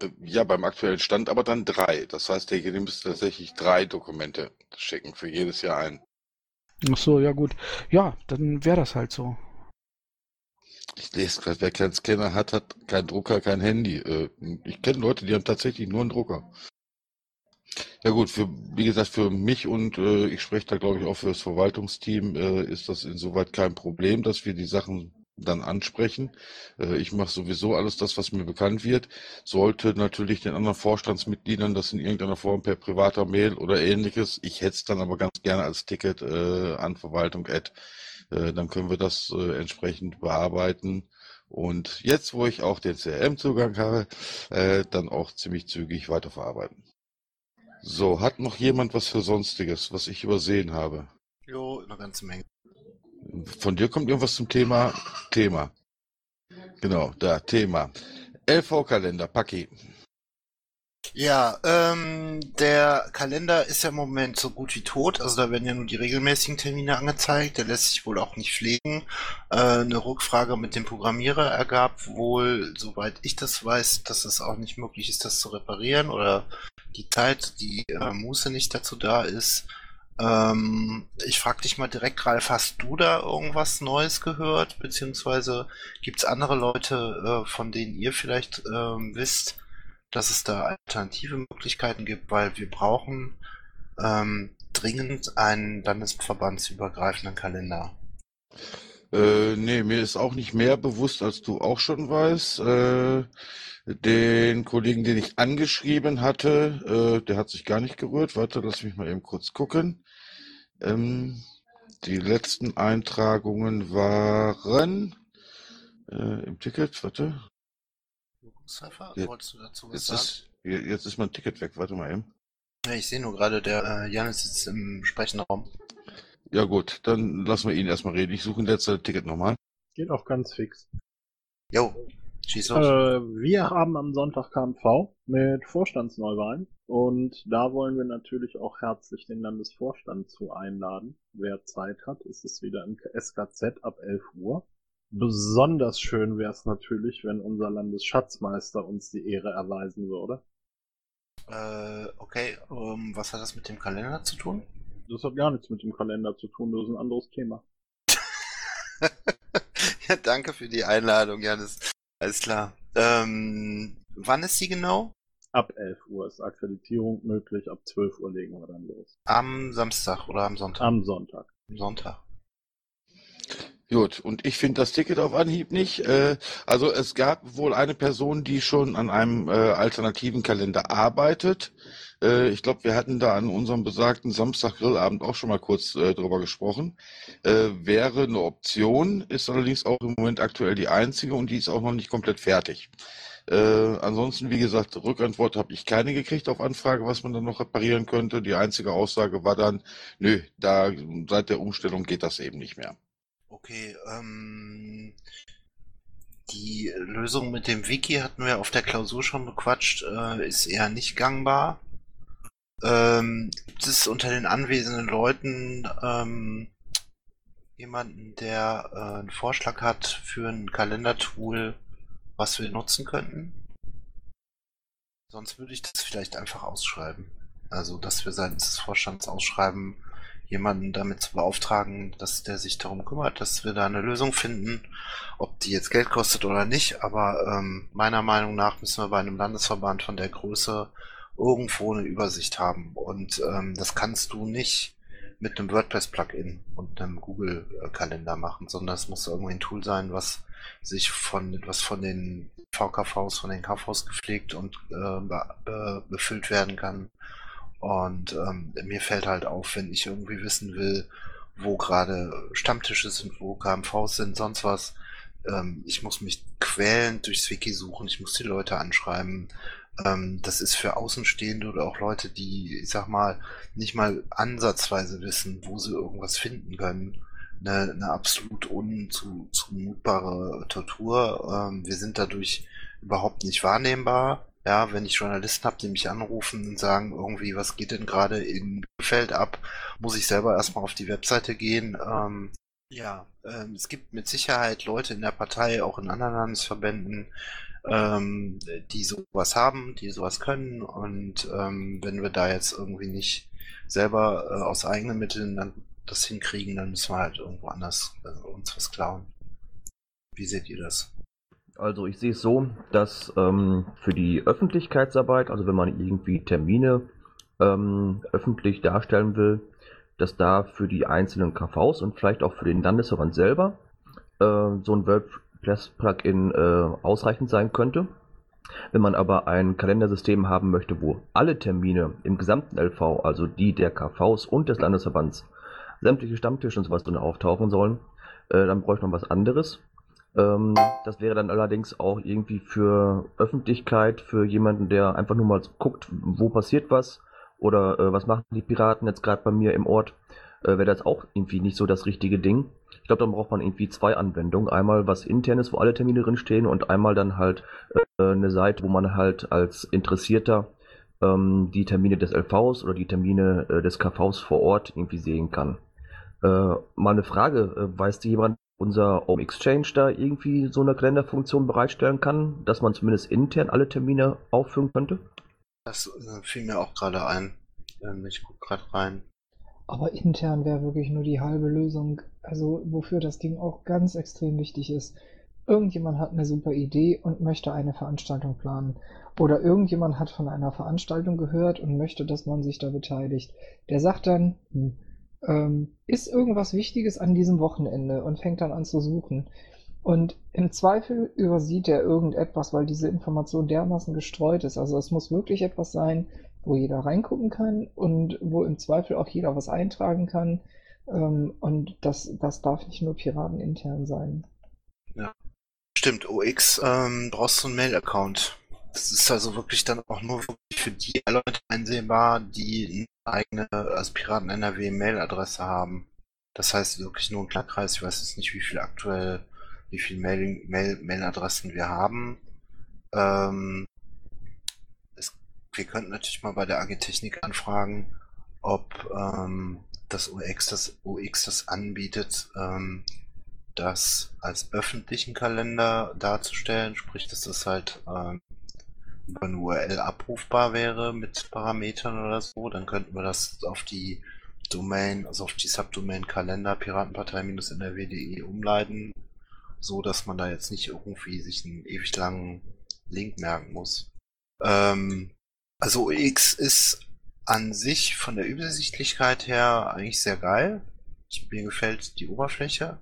Äh, Ja, beim aktuellen Stand aber dann drei. Das heißt, derjenige müsste tatsächlich drei Dokumente schicken, für jedes Jahr ein. Ach so, ja gut. Ja, dann wäre das halt so. Ich lese gerade, wer keinen Scanner hat, hat keinen Drucker, kein Handy. Äh, ich kenne Leute, die haben tatsächlich nur einen Drucker. Ja gut, für, wie gesagt, für mich und äh, ich spreche da glaube ich auch für das Verwaltungsteam, äh, ist das insoweit kein Problem, dass wir die Sachen dann ansprechen. Äh, ich mache sowieso alles das, was mir bekannt wird. Sollte natürlich den anderen Vorstandsmitgliedern das in irgendeiner Form per privater Mail oder ähnliches, ich hätte es dann aber ganz gerne als Ticket äh, an Verwaltung Ad, äh, dann können wir das äh, entsprechend bearbeiten. Und jetzt, wo ich auch den CRM-Zugang habe, äh, dann auch ziemlich zügig weiterverarbeiten. So, hat noch jemand was für Sonstiges, was ich übersehen habe? Jo, eine ganze Menge. Von dir kommt irgendwas zum Thema Thema. Genau, da, Thema. LV-Kalender, Paki. Ja, ähm, der Kalender ist ja im Moment so gut wie tot. Also da werden ja nur die regelmäßigen Termine angezeigt. Der lässt sich wohl auch nicht pflegen. Äh, eine Rückfrage mit dem Programmierer ergab wohl, soweit ich das weiß, dass es auch nicht möglich ist, das zu reparieren oder die Zeit, die äh, Muße nicht dazu da ist. Ähm, ich frage dich mal direkt, Ralf, hast du da irgendwas Neues gehört? Beziehungsweise gibt es andere Leute, äh, von denen ihr vielleicht ähm, wisst, dass es da alternative Möglichkeiten gibt, weil wir brauchen ähm, dringend einen landesverbandsübergreifenden Kalender. Äh, nee, mir ist auch nicht mehr bewusst, als du auch schon weißt. Äh, den Kollegen, den ich angeschrieben hatte, äh, der hat sich gar nicht gerührt. Warte, lass mich mal eben kurz gucken. Ähm, die letzten Eintragungen waren äh, im Ticket, warte. Cypher, Ja, wolltest du dazu was Jetzt sagen? ist, je- jetzt ist mein Ticket weg, warte mal eben. Ja, ich sehe nur gerade, der äh, Janis sitzt im Sprechenraum. Ja gut, dann lassen wir ihn erstmal reden. Ich suche in der Zeit das Ticket nochmal. Geht auch ganz fix. Jo, schieß Äh, los. wir haben am Sonntag KMV mit Vorstandsneuwahlen und da wollen wir natürlich auch herzlich den Landesvorstand zu einladen. Wer Zeit hat, ist es wieder im SKZ ab 11 Uhr. Besonders schön wäre es natürlich, wenn unser Landesschatzmeister uns die Ehre erweisen würde. Äh, okay, ähm, was hat das mit dem Kalender zu tun? Das hat gar nichts mit dem Kalender zu tun, das ist ein anderes Thema. Ja, danke für die Einladung, Janis. Alles klar. Ähm, wann ist sie genau? Ab 11 Uhr ist Akkreditierung möglich, ab 12 Uhr legen wir dann los. Am Samstag oder am Sonntag? Am Sonntag. Am Sonntag. Gut, und ich finde das Ticket auf Anhieb nicht. Äh, also es gab wohl eine Person, die schon an einem äh, alternativen Kalender arbeitet. Äh, ich glaube, wir hatten da an unserem besagten Samstag-Grillabend auch schon mal kurz drüber gesprochen. Wäre eine Option, ist allerdings auch im Moment aktuell die einzige und die ist auch noch nicht komplett fertig. Ansonsten, wie gesagt, Rückantwort habe ich keine gekriegt auf Anfrage, was man dann noch reparieren könnte. Die einzige Aussage war dann, nö, da seit der Umstellung geht das eben nicht mehr. Okay, ähm, die Lösung mit dem Wiki hatten wir auf der Klausur schon bequatscht, äh, ist eher nicht gangbar. Ähm, gibt es unter den anwesenden Leuten ähm, jemanden, der äh, einen Vorschlag hat für ein Kalendertool, was wir nutzen könnten? Sonst würde ich das vielleicht einfach ausschreiben. Also, dass wir seitens des Vorstands ausschreiben, jemanden damit zu beauftragen, dass der sich darum kümmert, dass wir da eine Lösung finden, ob die jetzt Geld kostet oder nicht. Aber ähm, meiner Meinung nach müssen wir bei einem Landesverband von der Größe irgendwo eine Übersicht haben. Und ähm, das kannst du nicht mit einem WordPress-Plugin und einem Google-Kalender machen, sondern es muss irgendwie ein Tool sein, was sich von was von den VKVs, von den KVs gepflegt und äh, be be befüllt werden kann. Und ähm, mir fällt halt auf, wenn ich irgendwie wissen will, wo gerade Stammtische sind, wo KMVs sind, sonst was. Ähm, ich muss mich quälend durchs Wiki suchen, ich muss die Leute anschreiben. Ähm, das ist für Außenstehende oder auch Leute, die, ich sag mal, nicht mal ansatzweise wissen, wo sie irgendwas finden können. Eine, eine absolut unzumutbare Tortur. Ähm, wir sind dadurch überhaupt nicht wahrnehmbar. Ja, wenn ich Journalisten habe, die mich anrufen und sagen, irgendwie, was geht denn gerade in Feld ab, muss ich selber erstmal auf die Webseite gehen. Ähm, ja, ähm, es gibt mit Sicherheit Leute in der Partei, auch in anderen Landesverbänden, ähm, die sowas haben, die sowas können. Und ähm, wenn wir da jetzt irgendwie nicht selber äh, aus eigenen Mitteln dann das hinkriegen, dann müssen wir halt irgendwo anders äh, uns was klauen. Wie seht ihr das? Also ich sehe es so, dass ähm, für die Öffentlichkeitsarbeit, also wenn man irgendwie Termine ähm, öffentlich darstellen will, dass da für die einzelnen KVs und vielleicht auch für den Landesverband selber äh, so ein WordPress-Plugin äh, ausreichend sein könnte. Wenn man aber ein Kalendersystem haben möchte, wo alle Termine im gesamten LV, also die der KVs und des Landesverbands, sämtliche Stammtische und sowas drin auftauchen sollen, äh, dann bräuchte man was anderes. Ähm, das wäre dann allerdings auch irgendwie für Öffentlichkeit, für jemanden, der einfach nur mal guckt, wo passiert was oder äh, was machen die Piraten jetzt gerade bei mir im Ort, äh, wäre das auch irgendwie nicht so das richtige Ding. Ich glaube, dann braucht man irgendwie zwei Anwendungen. Einmal was internes, wo alle Termine drin stehen und einmal dann halt äh, eine Seite, wo man halt als Interessierter ähm, die Termine des LVs oder die Termine äh, des KVs vor Ort irgendwie sehen kann. Äh, mal eine Frage, äh, weiß jemand, unser Home Exchange da irgendwie so eine Kalenderfunktion bereitstellen kann, dass man zumindest intern alle Termine aufführen könnte? Das äh, fiel mir auch gerade ein. Ähm, ich gucke gerade rein. Aber intern wäre wirklich nur die halbe Lösung. Also wofür das Ding auch ganz extrem wichtig ist. Irgendjemand hat eine super Idee und möchte eine Veranstaltung planen. Oder irgendjemand hat von einer Veranstaltung gehört und möchte, dass man sich da beteiligt. Der sagt dann, hm, ähm, ist irgendwas Wichtiges an diesem Wochenende und fängt dann an zu suchen. Und im Zweifel übersieht er irgendetwas, weil diese Information dermaßen gestreut ist. Also es muss wirklich etwas sein, wo jeder reingucken kann und wo im Zweifel auch jeder was eintragen kann. Ähm, und das, das darf nicht nur Piraten intern sein. Ja. Stimmt, OX ähm, brauchst du einen Mail-Account. Das ist also wirklich dann auch nur für die Leute einsehbar, die eigene, als Piraten NRW Mailadresse haben. Das heißt wirklich nur ein kleiner Kreis. Ich weiß jetzt nicht, wie viel aktuell, wie viele Mail, Mail, Mailadressen wir haben. Ähm, es, wir könnten natürlich mal bei der AG Technik anfragen, ob ähm, das OX das OX das anbietet, ähm, das als öffentlichen Kalender darzustellen, sprich, dass das halt ähm, über eine URL abrufbar wäre mit Parametern oder so, dann könnten wir das auf die Domain, also auf die Subdomain Kalender Piratenpartei-nrw.de umleiten, so dass man da jetzt nicht irgendwie sich einen ewig langen Link merken muss. Ähm, also UX ist an sich von der Übersichtlichkeit her eigentlich sehr geil. Ich, mir gefällt die Oberfläche.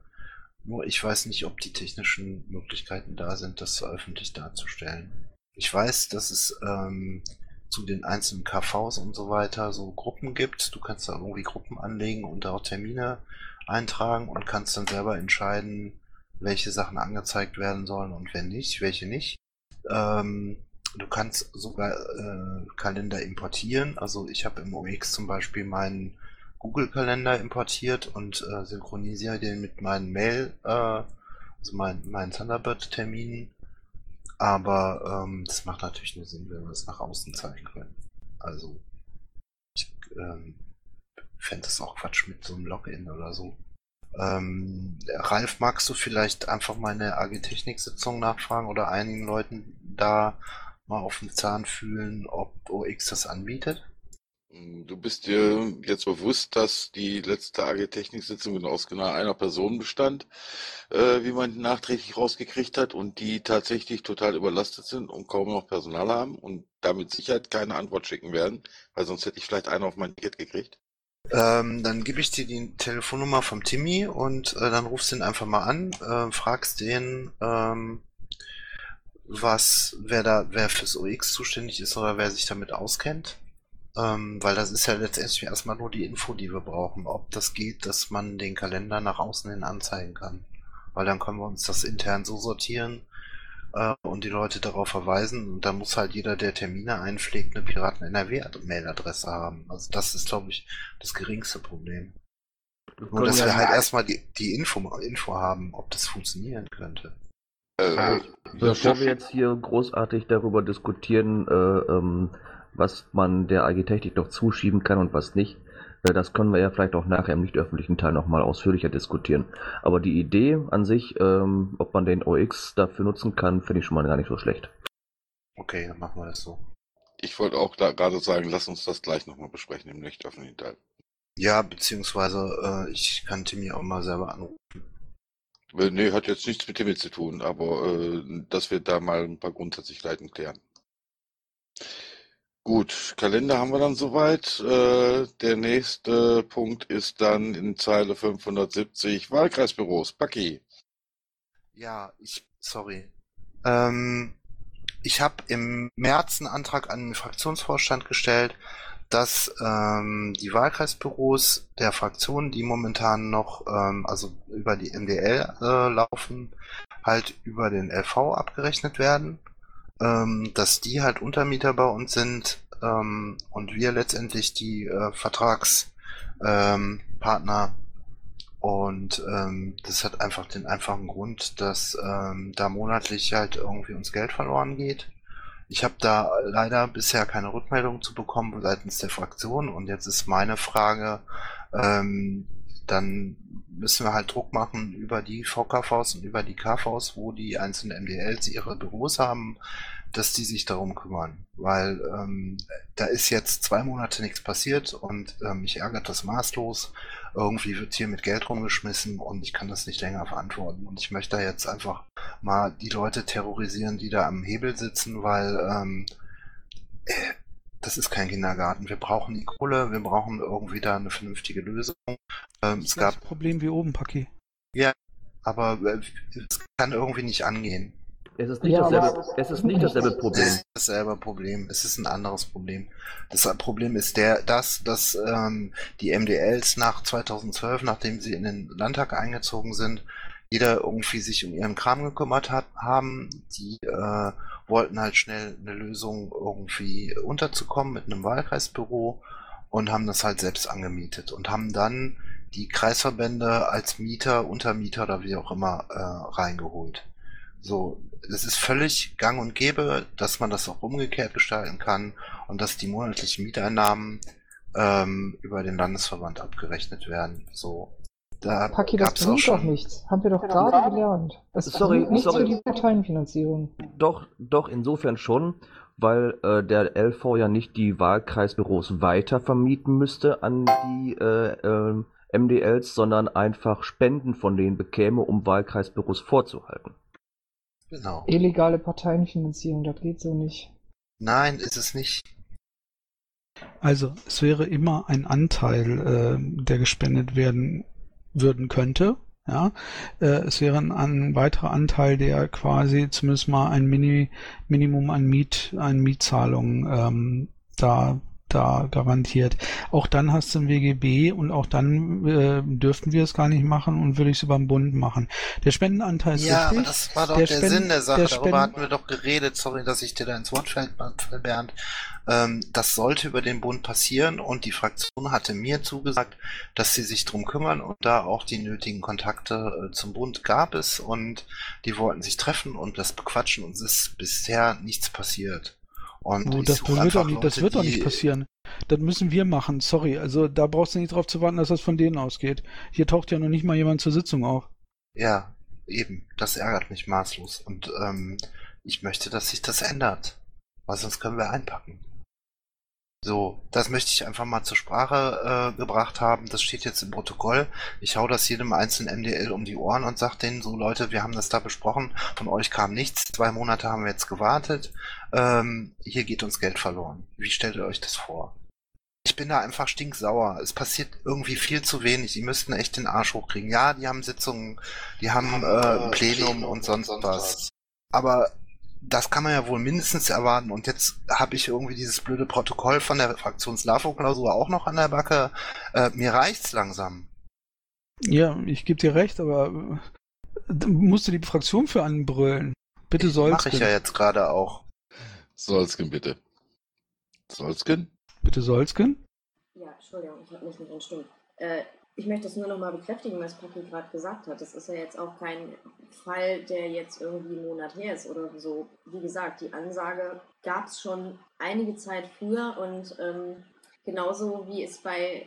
Nur ich weiß nicht, ob die technischen Möglichkeiten da sind, das öffentlich darzustellen. Ich weiß, dass es ähm, zu den einzelnen KVs und so weiter so Gruppen gibt. Du kannst da irgendwie Gruppen anlegen und da auch Termine eintragen und kannst dann selber entscheiden, welche Sachen angezeigt werden sollen und wenn nicht, welche nicht. Ähm, du kannst sogar äh, Kalender importieren. Also ich habe im OX zum Beispiel meinen Google-Kalender importiert und äh, synchronisiere den mit meinen Mail, äh, also mein, meinen Thunderbird-Terminen. Aber ähm, das macht natürlich nur Sinn, wenn wir es nach außen zeigen können. Also ich ähm, fände es auch Quatsch mit so einem Login oder so. Ähm, Ralf, magst du vielleicht einfach mal in der AG Technik-Sitzung nachfragen oder einigen Leuten da mal auf den Zahn fühlen, ob OX das anbietet? Du bist dir jetzt bewusst, dass die letzte AG Technik-Sitzung aus genau einer Person bestand, äh, wie man nachträglich rausgekriegt hat und die tatsächlich total überlastet sind und kaum noch Personal haben und damit Sicherheit keine Antwort schicken werden, weil sonst hätte ich vielleicht einen auf mein Ticket gekriegt. Ähm, dann gebe ich dir die Telefonnummer vom Timmy und äh, dann rufst du ihn einfach mal an, äh, fragst den, ähm, was, wer da, wer fürs OX zuständig ist oder wer sich damit auskennt. Ähm, weil das ist ja letztendlich erstmal nur die Info, die wir brauchen, ob das geht, dass man den Kalender nach außen hin anzeigen kann. Weil dann können wir uns das intern so sortieren äh, und die Leute darauf verweisen. Und dann muss halt jeder, der Termine einpflegt, eine Piraten-NRW-Mailadresse haben. Also das ist, glaube ich, das geringste Problem. Nur, dass wir halt erstmal die, die Info, Info haben, ob das funktionieren könnte. Äh, Bevor wir jetzt hier großartig darüber diskutieren, äh, ähm, was man der AG Technik noch zuschieben kann und was nicht. Äh, das können wir ja vielleicht auch nachher im nicht öffentlichen Teil nochmal ausführlicher diskutieren. Aber die Idee an sich, ähm, ob man den OX dafür nutzen kann, finde ich schon mal gar nicht so schlecht. Okay, dann machen wir das so. Ich wollte auch gerade sagen, lass uns das gleich nochmal besprechen im nicht öffentlichen Teil. Ja, beziehungsweise äh, ich kann Timmy auch mal selber anrufen. Äh, Nee, hat jetzt nichts mit dem zu tun, aber äh, dass wir da mal ein paar Grundsätzlichkeiten klären. Gut, Kalender haben wir dann soweit. Äh, der nächste Punkt ist dann in Zeile 570 Wahlkreisbüros. Paki. Ja, ich, sorry. Ähm, ich habe im März einen Antrag an den Fraktionsvorstand gestellt, dass ähm, die Wahlkreisbüros der Fraktionen, die momentan noch, ähm, also über die MDL äh, laufen, halt über den LV abgerechnet werden, ähm, dass die halt Untermieter bei uns sind ähm, und wir letztendlich die äh, Vertragspartner ähm, und ähm, das hat einfach den einfachen Grund, dass ähm, da monatlich halt irgendwie uns Geld verloren geht. Ich habe da leider bisher keine Rückmeldung zu bekommen seitens der Fraktion und jetzt ist meine Frage, ähm, dann müssen wir halt Druck machen über die VKVs und über die KVs, wo die einzelnen MDLs ihre Büros haben, dass die sich darum kümmern. Weil ähm, da ist jetzt zwei Monate nichts passiert und ähm, mich ärgert das maßlos. Irgendwie wird hier mit Geld rumgeschmissen und ich kann das nicht länger verantworten. Und ich möchte da jetzt einfach mal die Leute terrorisieren, die da am Hebel sitzen, weil ähm, äh, das ist kein Kindergarten. Wir brauchen die Kohle, wir brauchen irgendwie da eine vernünftige Lösung. Ähm, es gab Problem wie oben, Paki. ja, aber äh, es kann irgendwie nicht angehen. Es ist nicht, Ja, dasselbe, es ist nicht dasselbe Es Problem. ist dasselbe Problem. Es ist ein anderes Problem. Das Problem ist der, das, dass ähm, die MDLs nach 2012, nachdem sie in den Landtag eingezogen sind, jeder irgendwie sich um ihren Kram gekümmert hat, haben. Die äh, wollten halt schnell eine Lösung irgendwie unterzukommen mit einem Wahlkreisbüro und haben das halt selbst angemietet und haben dann die Kreisverbände als Mieter, Untermieter oder wie auch immer äh, reingeholt. So, es ist völlig gang und gäbe, dass man das auch umgekehrt gestalten kann und dass die monatlichen Mieteinnahmen ähm, über den Landesverband abgerechnet werden. So, da Paki, das bringt doch schon. nichts. Haben wir doch gerade gelernt. Es Sorry, nichts sorry. für die Parteienfinanzierung. Doch, doch, insofern schon, weil äh, der LV ja nicht die Wahlkreisbüros weiter vermieten müsste an die äh, ähm, MDLs, sondern einfach Spenden von denen bekäme, um Wahlkreisbüros vorzuhalten. Genau. Illegale Parteienfinanzierung, das geht so nicht. Nein, ist es nicht. Also es wäre immer ein Anteil, äh, der gespendet werden würden könnte. Ja, äh, es wäre ein, ein weiterer Anteil, der quasi zumindest mal ein Mini, Minimum an Miet, an Mietzahlungen ähm, da da garantiert. Auch dann hast du ein WGB und auch dann äh, dürften wir es gar nicht machen und würde ich es über den Bund machen. Der Spendenanteil ist Ja, richtig. aber das war doch der der, Spenden- Sinn der Sache. der Darüber Spenden- hatten wir doch geredet. Sorry, dass ich dir da ins Wort fällt, Bernd. Ähm, das sollte über den Bund passieren und die Fraktion hatte mir zugesagt, dass sie sich drum kümmern und da auch die nötigen Kontakte äh, zum Bund gab es und die wollten sich treffen und das bequatschen und es ist bisher nichts passiert. Und Oh, das, wird doch nicht, das wird doch nicht passieren. Das müssen wir machen, sorry. Also da brauchst du nicht drauf zu warten, dass das von denen ausgeht. Hier taucht ja noch nicht mal jemand zur Sitzung auf. Ja, eben. Das ärgert mich maßlos. Und ähm, ich möchte, dass sich das ändert. Weil sonst können wir einpacken. So, das möchte ich einfach mal zur Sprache äh, gebracht haben. Das steht jetzt im Protokoll. Ich hau das jedem einzelnen MDL um die Ohren und sag denen so, Leute, wir haben das da besprochen. Von euch kam nichts. Zwei Monate haben wir jetzt gewartet. Ähm, hier geht uns Geld verloren. Wie stellt ihr euch das vor? Ich bin da einfach stinksauer. Es passiert irgendwie viel zu wenig. Die müssten echt den Arsch hochkriegen. Ja, die haben Sitzungen, die haben äh, Plenum und sonst was. Aber das kann man ja wohl mindestens erwarten. Und jetzt habe ich irgendwie dieses blöde Protokoll von der Fraktions-LAFO-Klausur auch noch an der Backe. Äh, mir reicht's langsam. Ja, ich gebe dir recht, aber äh, musst du die Fraktion für anbrüllen. Bitte sollst Mache ich ja jetzt gerade auch. Solsken, bitte. Solsken? Bitte Solsken? Ja, Entschuldigung, ich habe mich nicht entstimmt. Äh, ich möchte das nur nochmal bekräftigen, was Paki gerade gesagt hat. Das ist ja jetzt auch kein Fall, der jetzt irgendwie einen Monat her ist oder so. Wie gesagt, die Ansage gab es schon einige Zeit früher und ähm, genauso wie es bei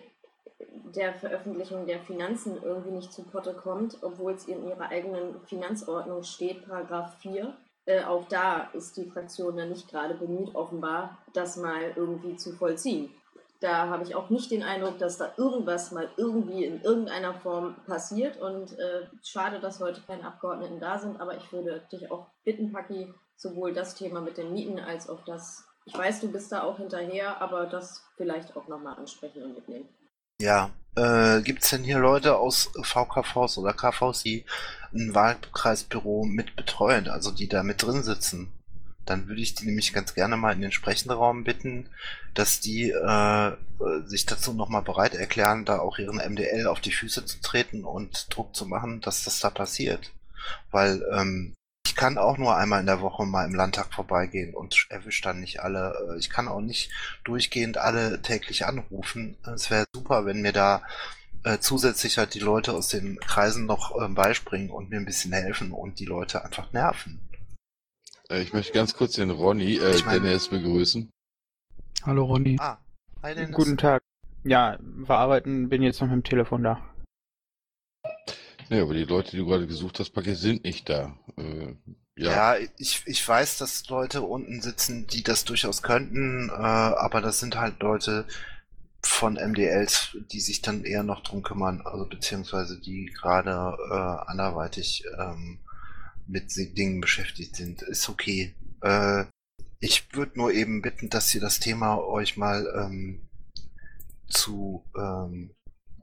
der Veröffentlichung der Finanzen irgendwie nicht zu Potte kommt, obwohl es in ihrer eigenen Finanzordnung steht, Paragraph 4. Äh, auch da ist die Fraktion dann nicht gerade bemüht, offenbar, das mal irgendwie zu vollziehen. Da habe ich auch nicht den Eindruck, dass da irgendwas mal irgendwie in irgendeiner Form passiert. Und äh, schade, dass heute keine Abgeordneten da sind, aber ich würde dich auch bitten, Paki, sowohl das Thema mit den Mieten als auch das, ich weiß, du bist da auch hinterher, aber das vielleicht auch nochmal ansprechen und mitnehmen. Ja, äh, gibt es denn hier Leute aus VKVs oder KVs, die ein Wahlkreisbüro mit betreuen, also die da mit drin sitzen? Dann würde ich die nämlich ganz gerne mal in den Sprechenraum bitten, dass die äh, sich dazu nochmal bereit erklären, da auch ihren MDL auf die Füße zu treten und Druck zu machen, dass das da passiert. Weil ähm, ich kann auch nur einmal in der Woche mal im Landtag vorbeigehen und erwische dann nicht alle. Äh, ich kann auch nicht durchgehend alle täglich anrufen. Es wäre super, wenn mir da äh, zusätzlich halt die Leute aus den Kreisen noch äh, beispringen und mir ein bisschen helfen und die Leute einfach nerven. Äh, ich möchte ganz kurz den Ronny, äh, Ich mein- Dennis begrüßen. Hallo Ronny. Ah, hi Dennis. Guten Tag. Ja, verarbeiten, bin jetzt noch mit dem Telefon da. Ja, aber die Leute, die du gerade gesucht hast, Paki, sind nicht da. Äh, Ja, ja. ich, ich weiß, dass Leute unten sitzen, die das durchaus könnten, äh, aber das sind halt Leute von MDLs, die sich dann eher noch drum kümmern, also beziehungsweise die gerade äh, anderweitig ähm, mit Dingen beschäftigt sind. Ist okay. Äh, ich würde nur eben bitten, dass ihr das Thema euch mal ähm, zu ähm,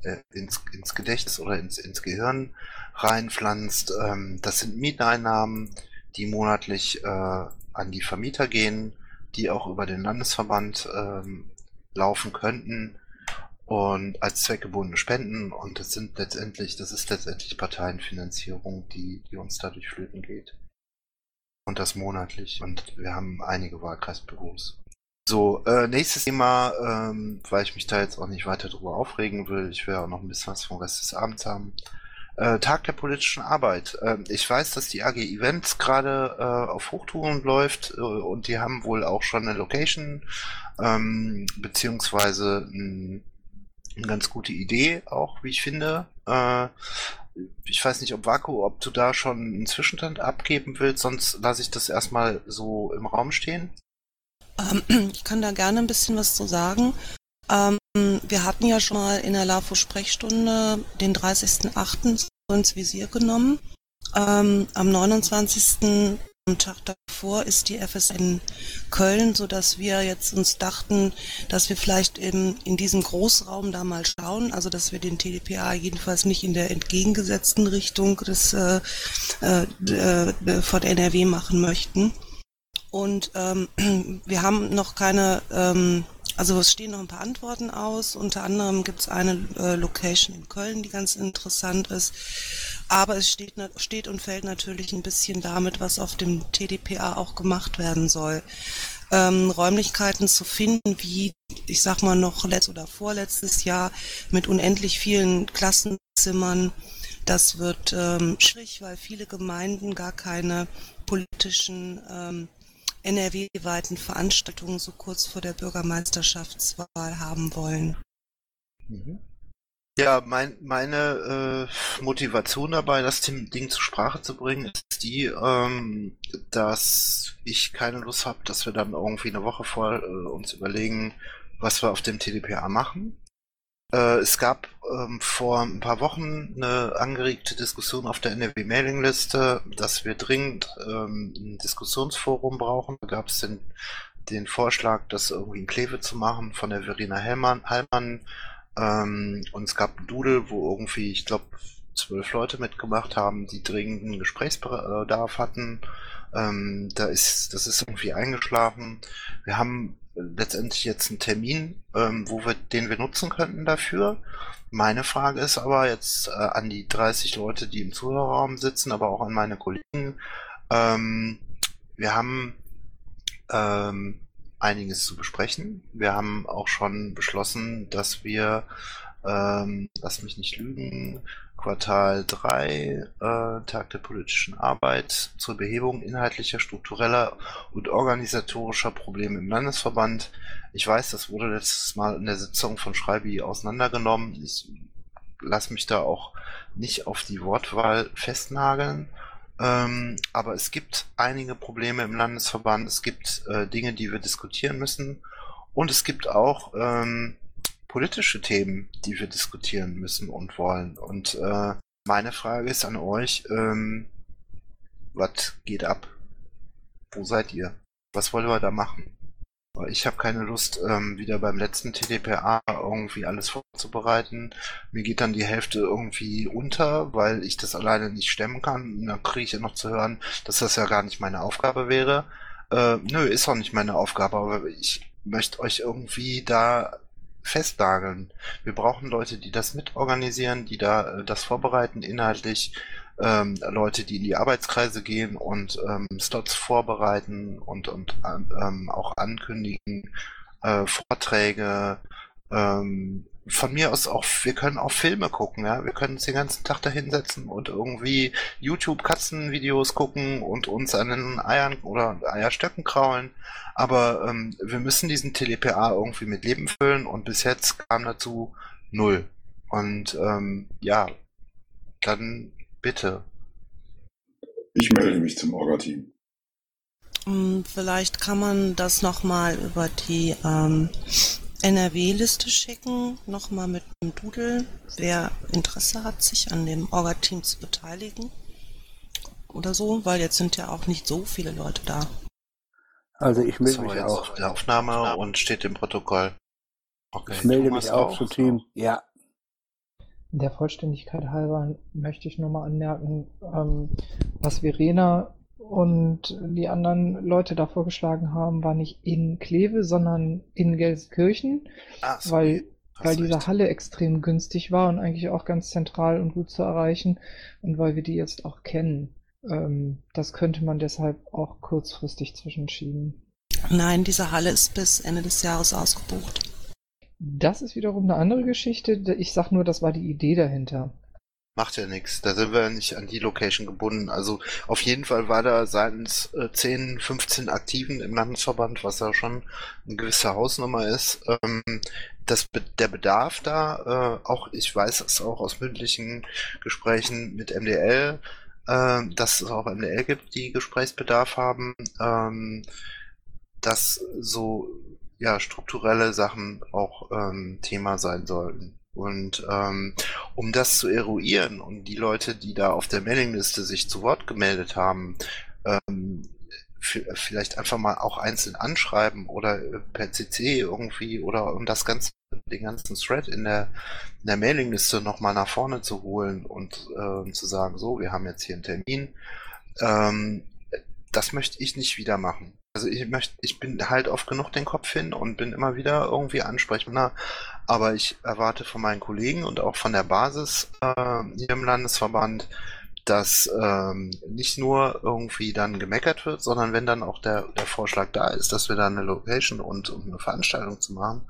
äh, ins, ins Gedächtnis oder ins, ins Gehirn reinpflanzt. Ähm, das sind Mieteinnahmen, die monatlich äh, an die Vermieter gehen, die auch über den Landesverband ähm, laufen könnten und als zweckgebundene Spenden und das sind letztendlich, das ist letztendlich Parteienfinanzierung, die, die uns dadurch flöten geht. Und das monatlich. Und wir haben einige Wahlkreisbüros. So, äh, nächstes Thema, ähm, weil ich mich da jetzt auch nicht weiter drüber aufregen will. Ich will auch noch ein bisschen was vom Rest des Abends haben. Äh, Tag der politischen Arbeit. Ähm, ich weiß, dass die AG Events gerade äh, auf Hochtouren läuft äh, und die haben wohl auch schon eine Location ähm, beziehungsweise ein, eine ganz gute Idee auch, wie ich finde. Äh, ich weiß nicht, ob Vaku, ob du da schon einen Zwischenstand abgeben willst, sonst lasse ich das erstmal so im Raum stehen. Ähm, ich kann da gerne ein bisschen was zu sagen. Ähm, wir hatten ja schon mal in der LAFO-Sprechstunde den 30.08. ins Visier genommen. Ähm, am 29. am Tag davor ist die FSN Köln, so dass wir jetzt uns dachten, dass wir vielleicht eben in diesem Großraum da mal schauen, also dass wir den TDPA jedenfalls nicht in der entgegengesetzten Richtung des äh, äh, äh, von NRW machen möchten. Und ähm, wir haben noch keine, ähm, also es stehen noch ein paar Antworten aus. Unter anderem gibt es eine äh, Location in Köln, die ganz interessant ist. Aber es steht, steht und fällt natürlich ein bisschen damit, was auf dem TDPA auch gemacht werden soll. Ähm, Räumlichkeiten zu finden, wie ich sag mal noch letzt oder vorletztes Jahr mit unendlich vielen Klassenzimmern, das wird ähm, schwierig, weil viele Gemeinden gar keine politischen ähm, NRW-weiten Veranstaltungen so kurz vor der Bürgermeisterschaftswahl haben wollen. Ja, mein, meine äh, Motivation dabei, das Ding zur Sprache zu bringen, ist die, ähm, dass ich keine Lust habe, dass wir dann irgendwie eine Woche vor äh, uns überlegen, was wir auf dem TDPA machen. Äh, es gab ähm, vor ein paar Wochen eine angeregte Diskussion auf der NRW-Mailingliste, dass wir dringend ähm, ein Diskussionsforum brauchen. Da gab es den, den Vorschlag, das irgendwie in Kleve zu machen von der Verena Hellmann, Hallmann. Ähm, und es gab ein Doodle, wo irgendwie, ich glaube, zwölf Leute mitgemacht haben, die dringenden Gesprächsbedarf hatten. Ähm, da ist, das ist irgendwie eingeschlafen. Wir haben letztendlich jetzt einen Termin, ähm, wo wir, den wir nutzen könnten dafür. Meine Frage ist aber jetzt äh, an die 30 Leute, die im Zuhörerraum sitzen, aber auch an meine Kollegen. Ähm, wir haben ähm, einiges zu besprechen. Wir haben auch schon beschlossen, dass wir, ähm, lass mich nicht lügen, Quartal 3, äh, Tag der politischen Arbeit zur Behebung inhaltlicher, struktureller und organisatorischer Probleme im Landesverband. Ich weiß, das wurde letztes Mal in der Sitzung von Schreibi auseinandergenommen. Ich lasse mich da auch nicht auf die Wortwahl festnageln. Ähm, aber es gibt einige Probleme im Landesverband. Es gibt äh, Dinge, die wir diskutieren müssen. Und es gibt auch ähm, politische Themen, die wir diskutieren müssen und wollen. Und äh, meine Frage ist an euch, ähm, was geht ab? Wo seid ihr? Was wollen wir da machen? Ich habe keine Lust, ähm, wieder beim letzten TDPA irgendwie alles vorzubereiten. Mir geht dann die Hälfte irgendwie unter, weil ich das alleine nicht stemmen kann. Und dann kriege ich ja noch zu hören, dass das ja gar nicht meine Aufgabe wäre. Äh, nö, ist auch nicht meine Aufgabe, aber ich möchte euch irgendwie da festnageln. Wir brauchen Leute, die das mitorganisieren, die da äh, das vorbereiten inhaltlich ähm, Leute, die in die Arbeitskreise gehen und ähm, Slots vorbereiten und, und ähm, auch ankündigen, äh, Vorträge, ähm, von mir aus auch, wir können auch Filme gucken, ja. Wir können uns den ganzen Tag da hinsetzen und irgendwie YouTube-Katzenvideos gucken und uns an den Eiern oder Eierstöcken kraulen. Aber ähm, wir müssen diesen TLPA irgendwie mit Leben füllen und bis jetzt kam dazu null. Und ähm, ja, dann Bitte. Ich melde mich zum Orga-Team. Hm, vielleicht kann man das nochmal über die ähm, NRW-Liste schicken, nochmal mit einem Doodle, wer Interesse hat, sich an dem Orga-Team zu beteiligen. Oder so, weil jetzt sind ja auch nicht so viele Leute da. Also ich melde so, mich jetzt auch. auf der Aufnahme und steht im Protokoll. Okay, Ich melde Thomas mich auch zum Team. Ja. Der Vollständigkeit halber möchte ich nur mal anmerken, ähm, was Verena und die anderen Leute da vorgeschlagen haben, war nicht in Kleve, sondern in Gelsenkirchen, Ah, sorry. weil, weil diese recht. Halle extrem günstig war und eigentlich auch ganz zentral und gut zu erreichen und weil wir die jetzt auch kennen. Ähm, das könnte man deshalb auch kurzfristig zwischenschieben. Nein, diese Halle ist bis Ende des Jahres ausgebucht. Das ist wiederum eine andere Geschichte. Ich sag nur, das war die Idee dahinter. Macht ja nichts. Da sind wir nicht an die Location gebunden. Also auf jeden Fall war da seitens äh, 10, 15 Aktiven im Landesverband, was ja schon eine gewisse Hausnummer ist, ähm, das, der Bedarf da, äh, auch ich weiß es auch aus mündlichen Gesprächen mit MDL, äh, dass es auch MDL gibt, die Gesprächsbedarf haben, ähm, dass so ja strukturelle Sachen auch ähm, Thema sein sollten. Und ähm, um das zu eruieren und die Leute, die da auf der Mailingliste sich zu Wort gemeldet haben, ähm, vielleicht einfach mal auch einzeln anschreiben oder äh, per CC irgendwie oder um das ganze, den ganzen Thread in der, in der Mailingliste nochmal nach vorne zu holen und ähm, zu sagen, so, wir haben jetzt hier einen Termin. Ähm, das möchte ich nicht wieder machen. Also ich möchte, ich bin halt oft genug den Kopf hin und bin immer wieder irgendwie ansprechbar. Aber ich erwarte von meinen Kollegen und auch von der Basis äh, hier im Landesverband, dass ähm, nicht nur irgendwie dann gemeckert wird, sondern wenn dann auch der, der Vorschlag da ist, dass wir da eine Location und, und eine Veranstaltung zu machen,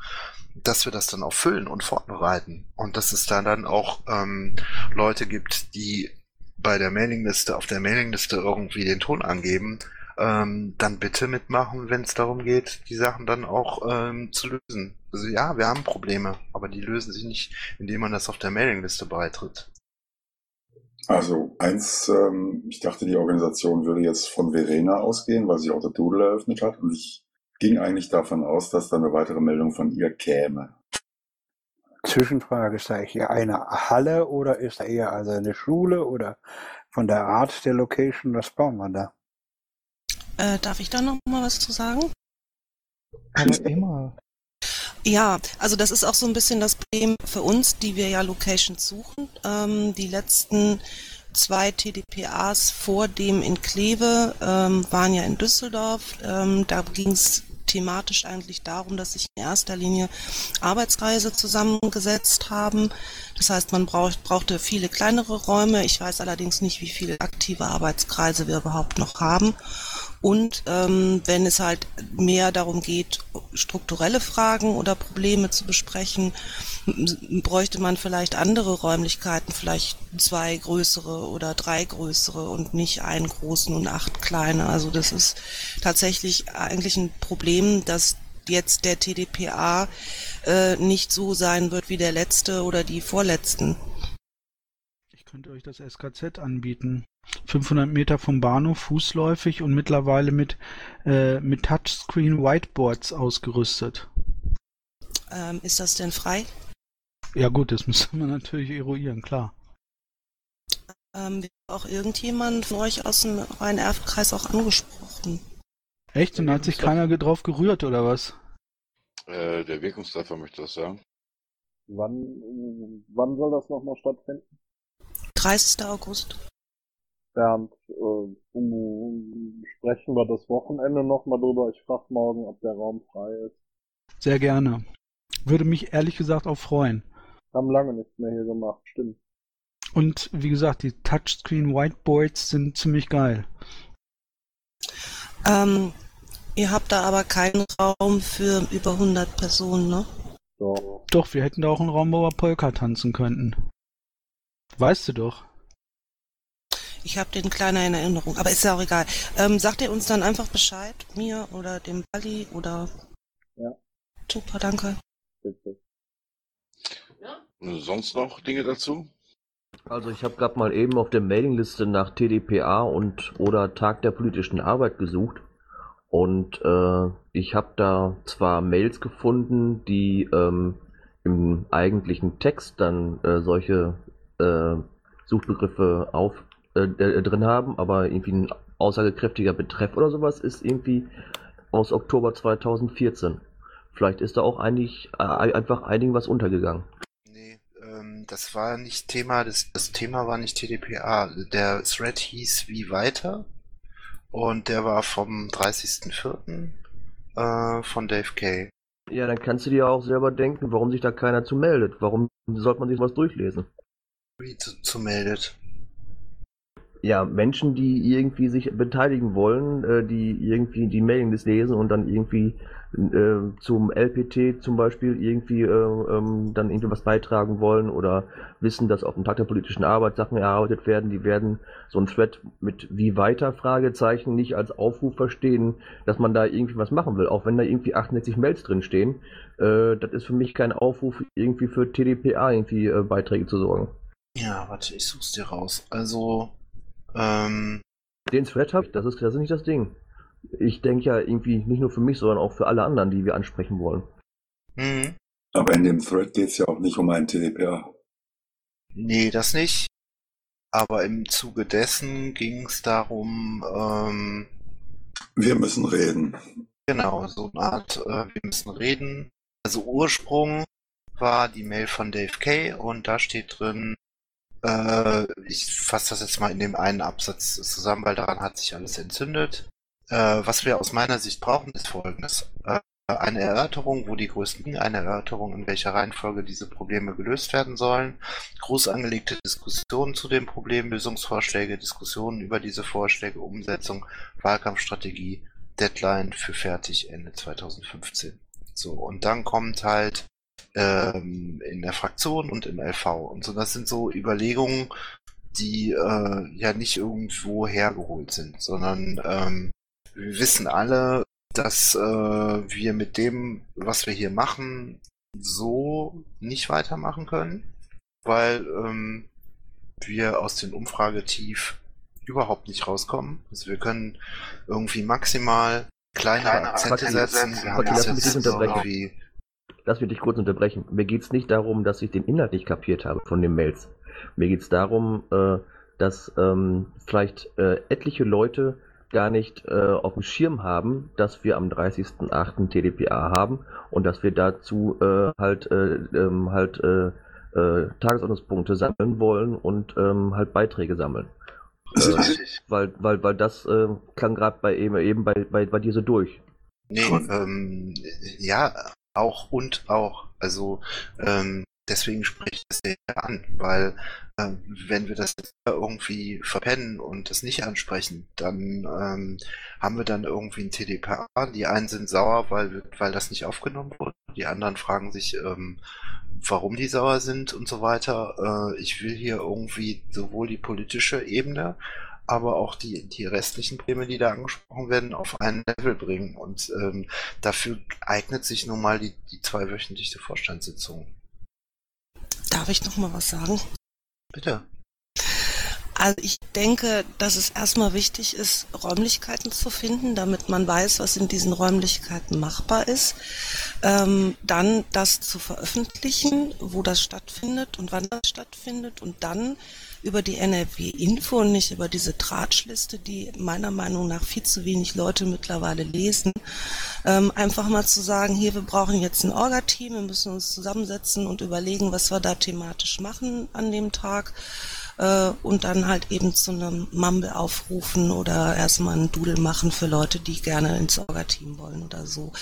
dass wir das dann auch füllen und vorbereiten. Und dass es da dann auch ähm, Leute gibt, die bei der Mailingliste, auf der Mailingliste irgendwie den Ton angeben, ähm, dann bitte mitmachen, wenn es darum geht, die Sachen dann auch ähm, zu lösen. Also ja, wir haben Probleme, aber die lösen sich nicht, indem man das auf der Mailingliste beitritt. Also eins, ähm, ich dachte, die Organisation würde jetzt von Verena ausgehen, weil sie auch der Doodle eröffnet hat. Und ich ging eigentlich davon aus, dass da eine weitere Meldung von ihr käme. Zwischenfrage, ist da hier eine Halle oder ist da eher also eine Schule oder von der Art der Location, was bauen wir da? Äh, darf ich da noch mal was zu sagen? Aber immer. Ja, also das ist auch so ein bisschen das Problem für uns, die wir ja Locations suchen. Ähm, die letzten zwei TDPAs vor dem in Kleve ähm, waren ja in Düsseldorf. Ähm, da ging es thematisch eigentlich darum, dass sich in erster Linie Arbeitskreise zusammengesetzt haben. Das heißt, man braucht, brauchte viele kleinere Räume. Ich weiß allerdings nicht, wie viele aktive Arbeitskreise wir überhaupt noch haben. Und ähm, wenn es halt mehr darum geht, strukturelle Fragen oder Probleme zu besprechen, bräuchte man vielleicht andere Räumlichkeiten, vielleicht zwei größere oder drei größere und nicht einen großen und acht kleine. Also das ist tatsächlich eigentlich ein Problem, dass jetzt der TDPA äh, nicht so sein wird wie der letzte oder die vorletzten. Ich könnte euch das SKZ anbieten. 500 Meter vom Bahnhof fußläufig und mittlerweile mit, äh, mit Touchscreen Whiteboards ausgerüstet. Ähm, ist das denn frei? Ja gut, das müssen wir natürlich eruieren, klar. Ähm, wird auch irgendjemand von euch aus dem Rhein-Erft-Kreis auch angesprochen? Echt? Und da hat sich keiner drauf gerührt, oder was? Äh, der Wirkungstreffer möchte das sagen. Wann, wann soll das nochmal stattfinden? 30. August. Bernd, äh, um, sprechen wir das Wochenende nochmal drüber. Ich frage morgen, ob der Raum frei ist. Sehr gerne. Würde mich ehrlich gesagt auch freuen. Haben lange nichts mehr hier gemacht, stimmt. Und wie gesagt, die Touchscreen Whiteboards sind ziemlich geil. Ähm, ihr habt da aber keinen Raum für über 100 Personen, ne? So. Doch, wir hätten da auch einen Raum, wo wir Polka tanzen könnten. Weißt du doch. Ich habe den kleiner in Erinnerung, aber ist ja auch egal. Ähm, sagt ihr uns dann einfach Bescheid, mir oder dem Bali oder... Ja. Super, danke. Bitte. Sonst noch Dinge dazu? Also ich habe gerade mal eben auf der Mailingliste nach TDPA und oder Tag der politischen Arbeit gesucht und äh, ich habe da zwar Mails gefunden, die ähm, im eigentlichen Text dann äh, solche äh, Suchbegriffe auf äh, äh, drin haben, aber irgendwie ein aussagekräftiger Betreff oder sowas ist irgendwie aus Oktober 2014. Vielleicht ist da auch eigentlich äh, einfach einigen was untergegangen. Ähm, das war nicht Thema, das, das Thema war nicht TDPA. Der Thread hieß wie weiter und der war vom 30.04. Äh, von Dave Kay. Ja, dann kannst du dir auch selber denken, warum sich da keiner zu meldet. Warum sollte man sich was durchlesen? Wie zu, zu meldet. Ja, Menschen, die irgendwie sich beteiligen wollen, äh, die irgendwie die Mailinglist lesen und dann irgendwie äh, zum LPT zum Beispiel irgendwie äh, ähm, dann irgendwie was beitragen wollen oder wissen, dass auf dem Tag der politischen Arbeit Sachen erarbeitet werden, die werden so ein Thread mit wie weiter Fragezeichen nicht als Aufruf verstehen, dass man da irgendwie was machen will, auch wenn da irgendwie 68 Mails drin stehen. Äh, das ist für mich kein Aufruf, irgendwie für TDPA irgendwie äh, Beiträge zu sorgen. Ja, warte, ich such's dir raus. Also, ähm, Den Thread habe ich, das ist, das ist nicht das Ding. Ich denke ja irgendwie nicht nur für mich, sondern auch für alle anderen, die wir ansprechen wollen. hm, Aber in dem Thread geht es ja auch nicht um einen TDPA. nee, das nicht. Aber im Zuge dessen ging es darum, ähm, Wir müssen reden. Genau, so eine Art, äh, wir müssen reden. Also Ursprung war die Mail von Dave Kay und da steht drin, äh, ich fasse das jetzt mal in dem einen Absatz zusammen, weil daran hat sich alles entzündet. Äh, was wir aus meiner Sicht brauchen, ist folgendes. Äh, eine Erörterung, wo die größten Dinge, eine Erörterung, in welcher Reihenfolge diese Probleme gelöst werden sollen, groß angelegte Diskussionen zu den Problemen, Lösungsvorschläge, Diskussionen über diese Vorschläge, Umsetzung, Wahlkampfstrategie, Deadline für fertig Ende 2015. So, und dann kommt halt ähm, in der Fraktion und im LV. Und so, das sind so Überlegungen, die äh, ja nicht irgendwo hergeholt sind, sondern ähm, wir wissen alle, dass äh, wir mit dem, was wir hier machen, so nicht weitermachen können, weil ähm, wir aus den Umfragetief überhaupt nicht rauskommen. Also wir können irgendwie maximal kleinere Kleine Akzente setzen. Wir haben das jetzt irgendwie Lass mich dich kurz unterbrechen. Mir geht's nicht darum, dass ich den Inhalt nicht kapiert habe von den Mails. Mir geht's darum, äh, dass ähm, vielleicht äh, etliche Leute gar nicht äh, auf dem Schirm haben, dass wir am 30.08. TDPA haben und dass wir dazu äh, halt äh, ähm, halt äh, Tagesordnungspunkte sammeln wollen und ähm, halt Beiträge sammeln. Weil, weil, weil das äh, klang gerade bei eben, eben bei, bei, bei dir so durch. Nee, ähm, ja, auch und auch. Also ähm, deswegen spreche ich das sehr an, weil ähm, wenn wir das irgendwie verpennen und das nicht ansprechen, dann ähm, haben wir dann irgendwie ein TDPA. Die einen sind sauer, weil, weil das nicht aufgenommen wurde. Die anderen fragen sich, ähm, warum die sauer sind und so weiter. Äh, ich will hier irgendwie sowohl die politische Ebene aber auch die, die restlichen Probleme, die da angesprochen werden, auf ein Level bringen. Und ähm, dafür eignet sich nun mal die, die zweiwöchentliche Vorstandssitzung. Darf ich noch mal was sagen? Bitte. Also ich denke, dass es erstmal wichtig ist, Räumlichkeiten zu finden, damit man weiß, was in diesen Räumlichkeiten machbar ist. Ähm, dann das zu veröffentlichen, wo das stattfindet und wann das stattfindet und dann über die NRW-Info und nicht über diese Tratschliste, die meiner Meinung nach viel zu wenig Leute mittlerweile lesen, ähm, einfach mal zu sagen, hier, wir brauchen jetzt ein Orga-Team, wir müssen uns zusammensetzen und überlegen, was wir da thematisch machen an dem Tag äh, und dann halt eben zu einem Mumble aufrufen oder erstmal einen Doodle machen für Leute, die gerne ins Orga-Team wollen oder so.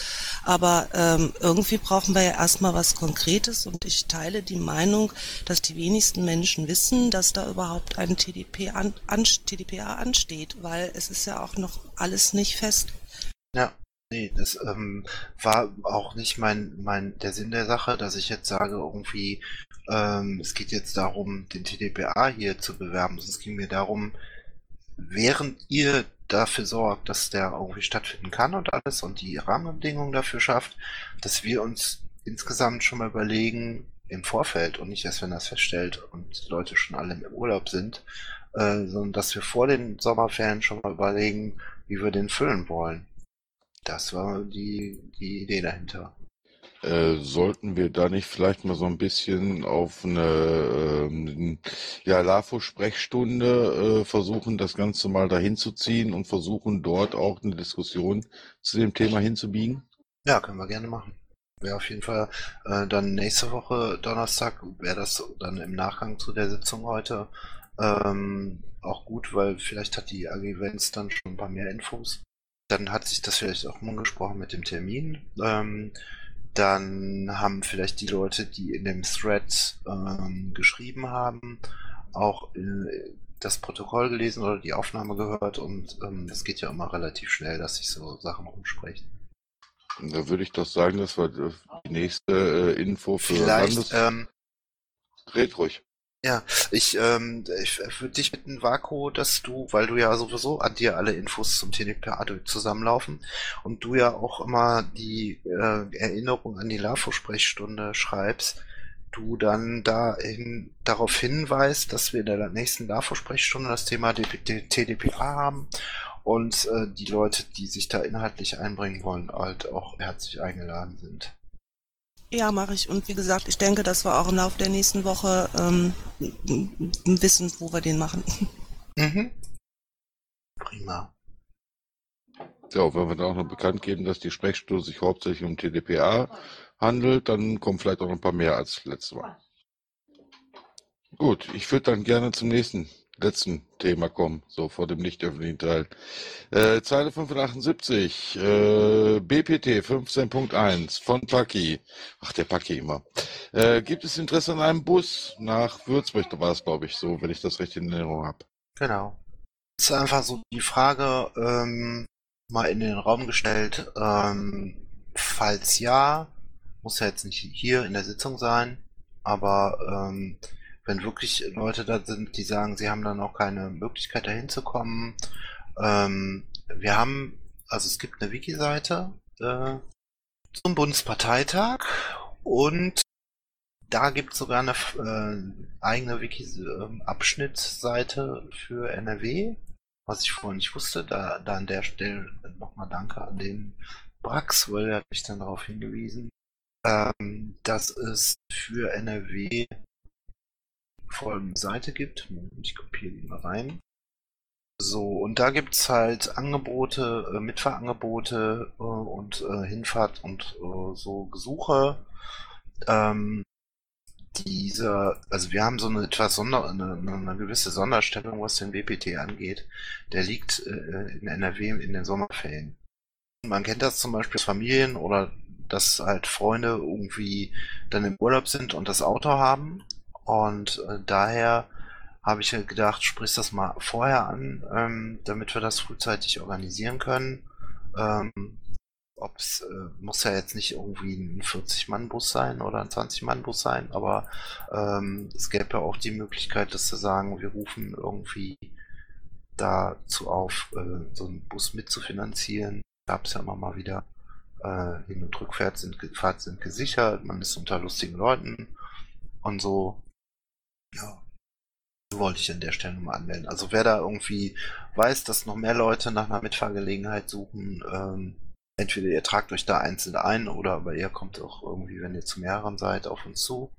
Aber ähm, irgendwie brauchen wir ja erstmal was Konkretes und ich teile die Meinung, dass die wenigsten Menschen wissen, dass da überhaupt ein TDP an, an, TDPA ansteht, weil es ist ja auch noch alles nicht fest. Ja. Nee, das ähm, war auch nicht mein, mein der Sinn der Sache, dass ich jetzt sage, irgendwie, ähm, es geht jetzt darum, den TDPA hier zu bewerben. Es ging mir darum, während ihr dafür sorgt, dass der irgendwie stattfinden kann und alles und die Rahmenbedingungen dafür schafft, dass wir uns insgesamt schon mal überlegen, im Vorfeld und nicht erst, wenn das feststellt und Leute schon alle im Urlaub sind, äh, sondern dass wir vor den Sommerferien schon mal überlegen, wie wir den füllen wollen. Das war die, die Idee dahinter. Äh, sollten wir da nicht vielleicht mal so ein bisschen auf eine ähm, ja, LAFO-Sprechstunde äh, versuchen, das Ganze mal dahin zu ziehen und versuchen dort auch eine Diskussion zu dem Thema hinzubiegen? Ja, können wir gerne machen. Wäre auf jeden Fall äh, dann nächste Woche Donnerstag, wäre das dann im Nachgang zu der Sitzung heute ähm, auch gut, weil vielleicht hat die AG Events dann schon ein paar mehr Infos dann hat sich das vielleicht auch umgesprochen mit dem Termin. Ähm, dann haben vielleicht die Leute, die in dem Thread ähm, geschrieben haben, auch äh, das Protokoll gelesen oder die Aufnahme gehört und ähm, es geht ja immer relativ schnell, dass sich so Sachen rumsprechen. Da würde ich doch sagen, das war die nächste äh, Info für Vielleicht, Landes... Ähm, Red ruhig. Ja, ich, ähm, ich würde dich bitten, Vako, dass du, weil du ja sowieso an dir alle Infos zum TDPA zusammenlaufen und du ja auch immer die äh, Erinnerung an die LAFO-Sprechstunde schreibst, du dann dahin, darauf hinweist, dass wir in der nächsten LAFO-Sprechstunde das Thema TDPA haben und äh, die Leute, die sich da inhaltlich einbringen wollen, halt auch herzlich eingeladen sind. Ja, mache ich. Und wie gesagt, ich denke, dass wir auch im Laufe der nächsten Woche ähm, wissen, wo wir den machen. Mhm. Prima. Ja, wenn wir dann auch noch bekannt geben, dass die Sprechstunde sich hauptsächlich um TDPA handelt, dann kommen vielleicht auch noch ein paar mehr als letztes Mal. Gut, ich würde dann gerne zum nächsten letzten Thema kommen, so vor dem nicht öffentlichen Teil. Äh, Zeile 578, äh, BPT 15.1 von Paki. Ach, der Paki immer. Äh, gibt es Interesse an einem Bus nach Würzburg? Da war es, glaube ich, so, wenn ich das recht in Erinnerung habe. Genau. Es ist einfach so die Frage ähm, mal in den Raum gestellt, ähm, falls ja, muss ja jetzt nicht hier in der Sitzung sein, aber ähm, wenn wirklich Leute da sind, die sagen, sie haben dann auch keine Möglichkeit dahin zu kommen. Ähm, wir haben, also es gibt eine Wiki-Seite äh, zum Bundesparteitag und da gibt es sogar eine äh, eigene Wiki-Abschnittsseite für NRW, was ich vorher nicht wusste. Da, da an der Stelle nochmal Danke an den Brax, weil er hat mich dann darauf hingewiesen, ähm, dass es für NRW folgende Seite gibt. Ich kopiere die mal rein. So, und da gibt es halt Angebote, äh, Mitfahrangebote äh, und äh, Hinfahrt und äh, so Gesuche. Ähm, dieser, also wir haben so eine etwas Sonder, eine, eine gewisse Sonderstellung, was den WPT angeht. Der liegt äh, in NRW in den Sommerferien. Man kennt das zum Beispiel aus Familien oder dass halt Freunde irgendwie dann im Urlaub sind und das Auto haben und äh, daher habe ich gedacht, sprichst das mal vorher an, ähm, damit wir das frühzeitig organisieren können. Ähm, ob's, äh, muss ja jetzt nicht irgendwie ein 40-Mann-Bus sein oder ein 20-Mann-Bus sein, aber ähm, es gäbe ja auch die Möglichkeit, dass wir sagen, wir rufen irgendwie dazu auf, äh, so einen Bus mitzufinanzieren. Gab es ja immer mal wieder. Äh, Hin- und Rückfahrt sind, Fahrt sind gesichert, man ist unter lustigen Leuten und so. Ja. wollte ich an der Stelle nochmal anmelden. Also wer da irgendwie weiß, dass noch mehr Leute nach einer Mitfahrgelegenheit suchen, ähm, entweder ihr tragt euch da einzeln ein oder aber ihr kommt auch irgendwie, wenn ihr zu mehreren seid, auf uns zu,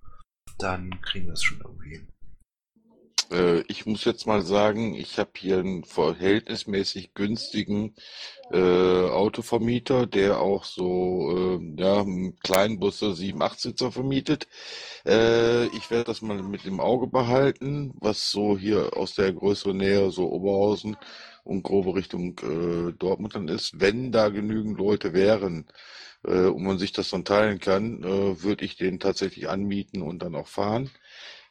dann kriegen wir es schon irgendwie hin. Äh, ich muss jetzt mal sagen, ich habe hier einen verhältnismäßig günstigen äh, Autovermieter, der auch so äh, ja, Kleinbusse 7, 8 Sitzer vermietet. Äh, ich werde das mal mit im Auge behalten, was so hier aus der größeren Nähe, so Oberhausen und grobe Richtung äh, Dortmund dann ist. Wenn da genügend Leute wären äh, und man sich das dann teilen kann, äh, würde ich den tatsächlich anmieten und dann auch fahren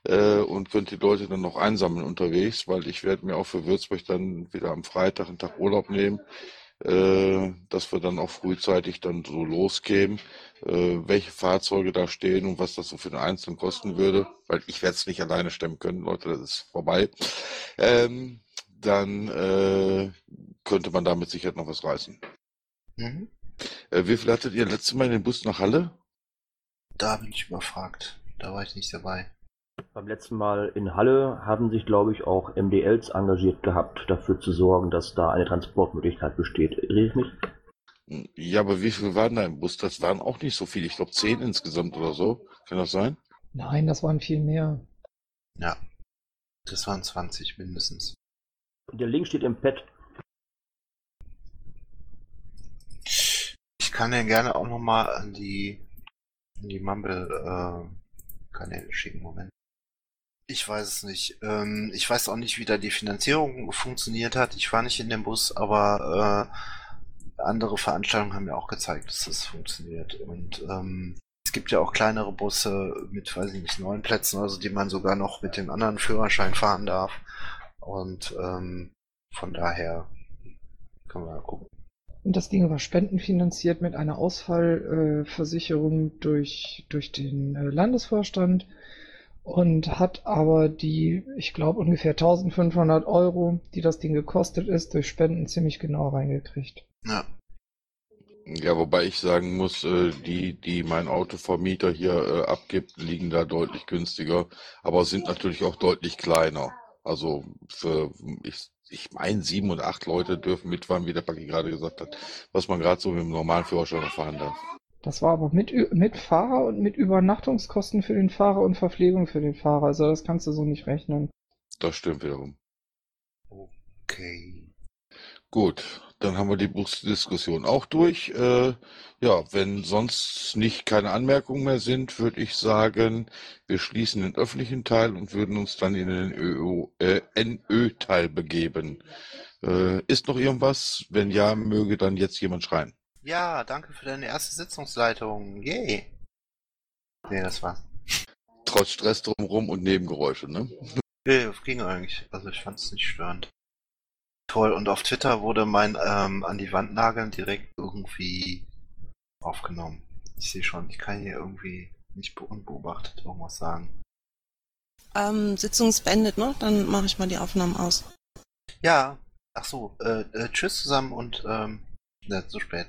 äh, und könnte die Leute dann noch einsammeln unterwegs, weil ich werde mir auch für Würzburg dann wieder am Freitag einen Tag Urlaub nehmen, äh, dass wir dann auch frühzeitig dann so loskämen, äh, welche Fahrzeuge da stehen und was das so für den Einzelnen kosten würde, weil ich werde es nicht alleine stemmen können, Leute, das ist vorbei. Ähm, dann äh, könnte man da mit Sicherheit noch was reißen. Mhm. Äh, wie viel hattet ihr letztes Mal in den Bus nach Halle? Da bin ich überfragt. Da war ich nicht dabei. Beim letzten Mal in Halle haben sich, glaube ich, auch MDLs engagiert gehabt, dafür zu sorgen, dass da eine Transportmöglichkeit besteht. Irre ich mich? Ja, aber wie viel waren da im Bus? Das waren auch nicht so viele. Ich glaube zehn insgesamt oder so. Kann das sein? Nein, das waren viel mehr. Ja. Das waren 20 mindestens. Der Link steht im Pad. Ich kann den gerne auch nochmal an die, an die Mumble-Kanäle schicken. Moment. Ich weiß es nicht. Ähm, ich weiß auch nicht, wie da die Finanzierung funktioniert hat. Ich war nicht in dem Bus, aber äh, andere Veranstaltungen haben mir auch gezeigt, dass das funktioniert. Und ähm, es gibt ja auch kleinere Busse mit, weiß ich nicht, neun Plätzen, also die man sogar noch mit dem anderen Führerschein fahren darf. Und ähm, von daher können wir mal gucken. Und das Ding war spendenfinanziert mit einer Ausfallversicherung äh, durch, durch den äh, Landesvorstand und hat aber die, ich glaube, ungefähr 1500 Euro, die das Ding gekostet ist, durch Spenden ziemlich genau reingekriegt. Ja. Ja, wobei ich sagen muss, äh, die, die mein Autovermieter hier äh, abgibt, liegen da deutlich günstiger, aber sind natürlich auch deutlich kleiner. Also für, ich, ich meine, sieben und acht Leute dürfen mitfahren, wie der Paki gerade gesagt hat, was man gerade so mit dem normalen Führerschein fahren darf. Das war aber mit, mit Fahrer und mit Übernachtungskosten für den Fahrer und Verpflegung für den Fahrer. Also das kannst du so nicht rechnen. Das stimmt wiederum. Okay. Gut, dann haben wir die Busdiskussion auch durch. Äh, ja, wenn sonst nicht keine Anmerkungen mehr sind, würde ich sagen, wir schließen den öffentlichen Teil und würden uns dann in den äh, NÖ-Teil begeben. Äh, ist noch irgendwas? Wenn ja, möge dann jetzt jemand schreien. Ja, danke für deine erste Sitzungsleitung. Yay. Nee, das war's. Trotz Stress drumherum und Nebengeräusche, ne? Nee, das ging eigentlich. Also ich fand es nicht störend. Toll. Und auf Twitter wurde mein ähm, an die Wand nageln direkt irgendwie aufgenommen. Ich sehe schon, ich kann hier irgendwie nicht unbeobachtet irgendwas sagen. Ähm, Sitzung ist beendet, ne? Dann mache ich mal die Aufnahmen aus. Ja. Ach so. Äh, äh, tschüss zusammen und ähm, ne, zu spät.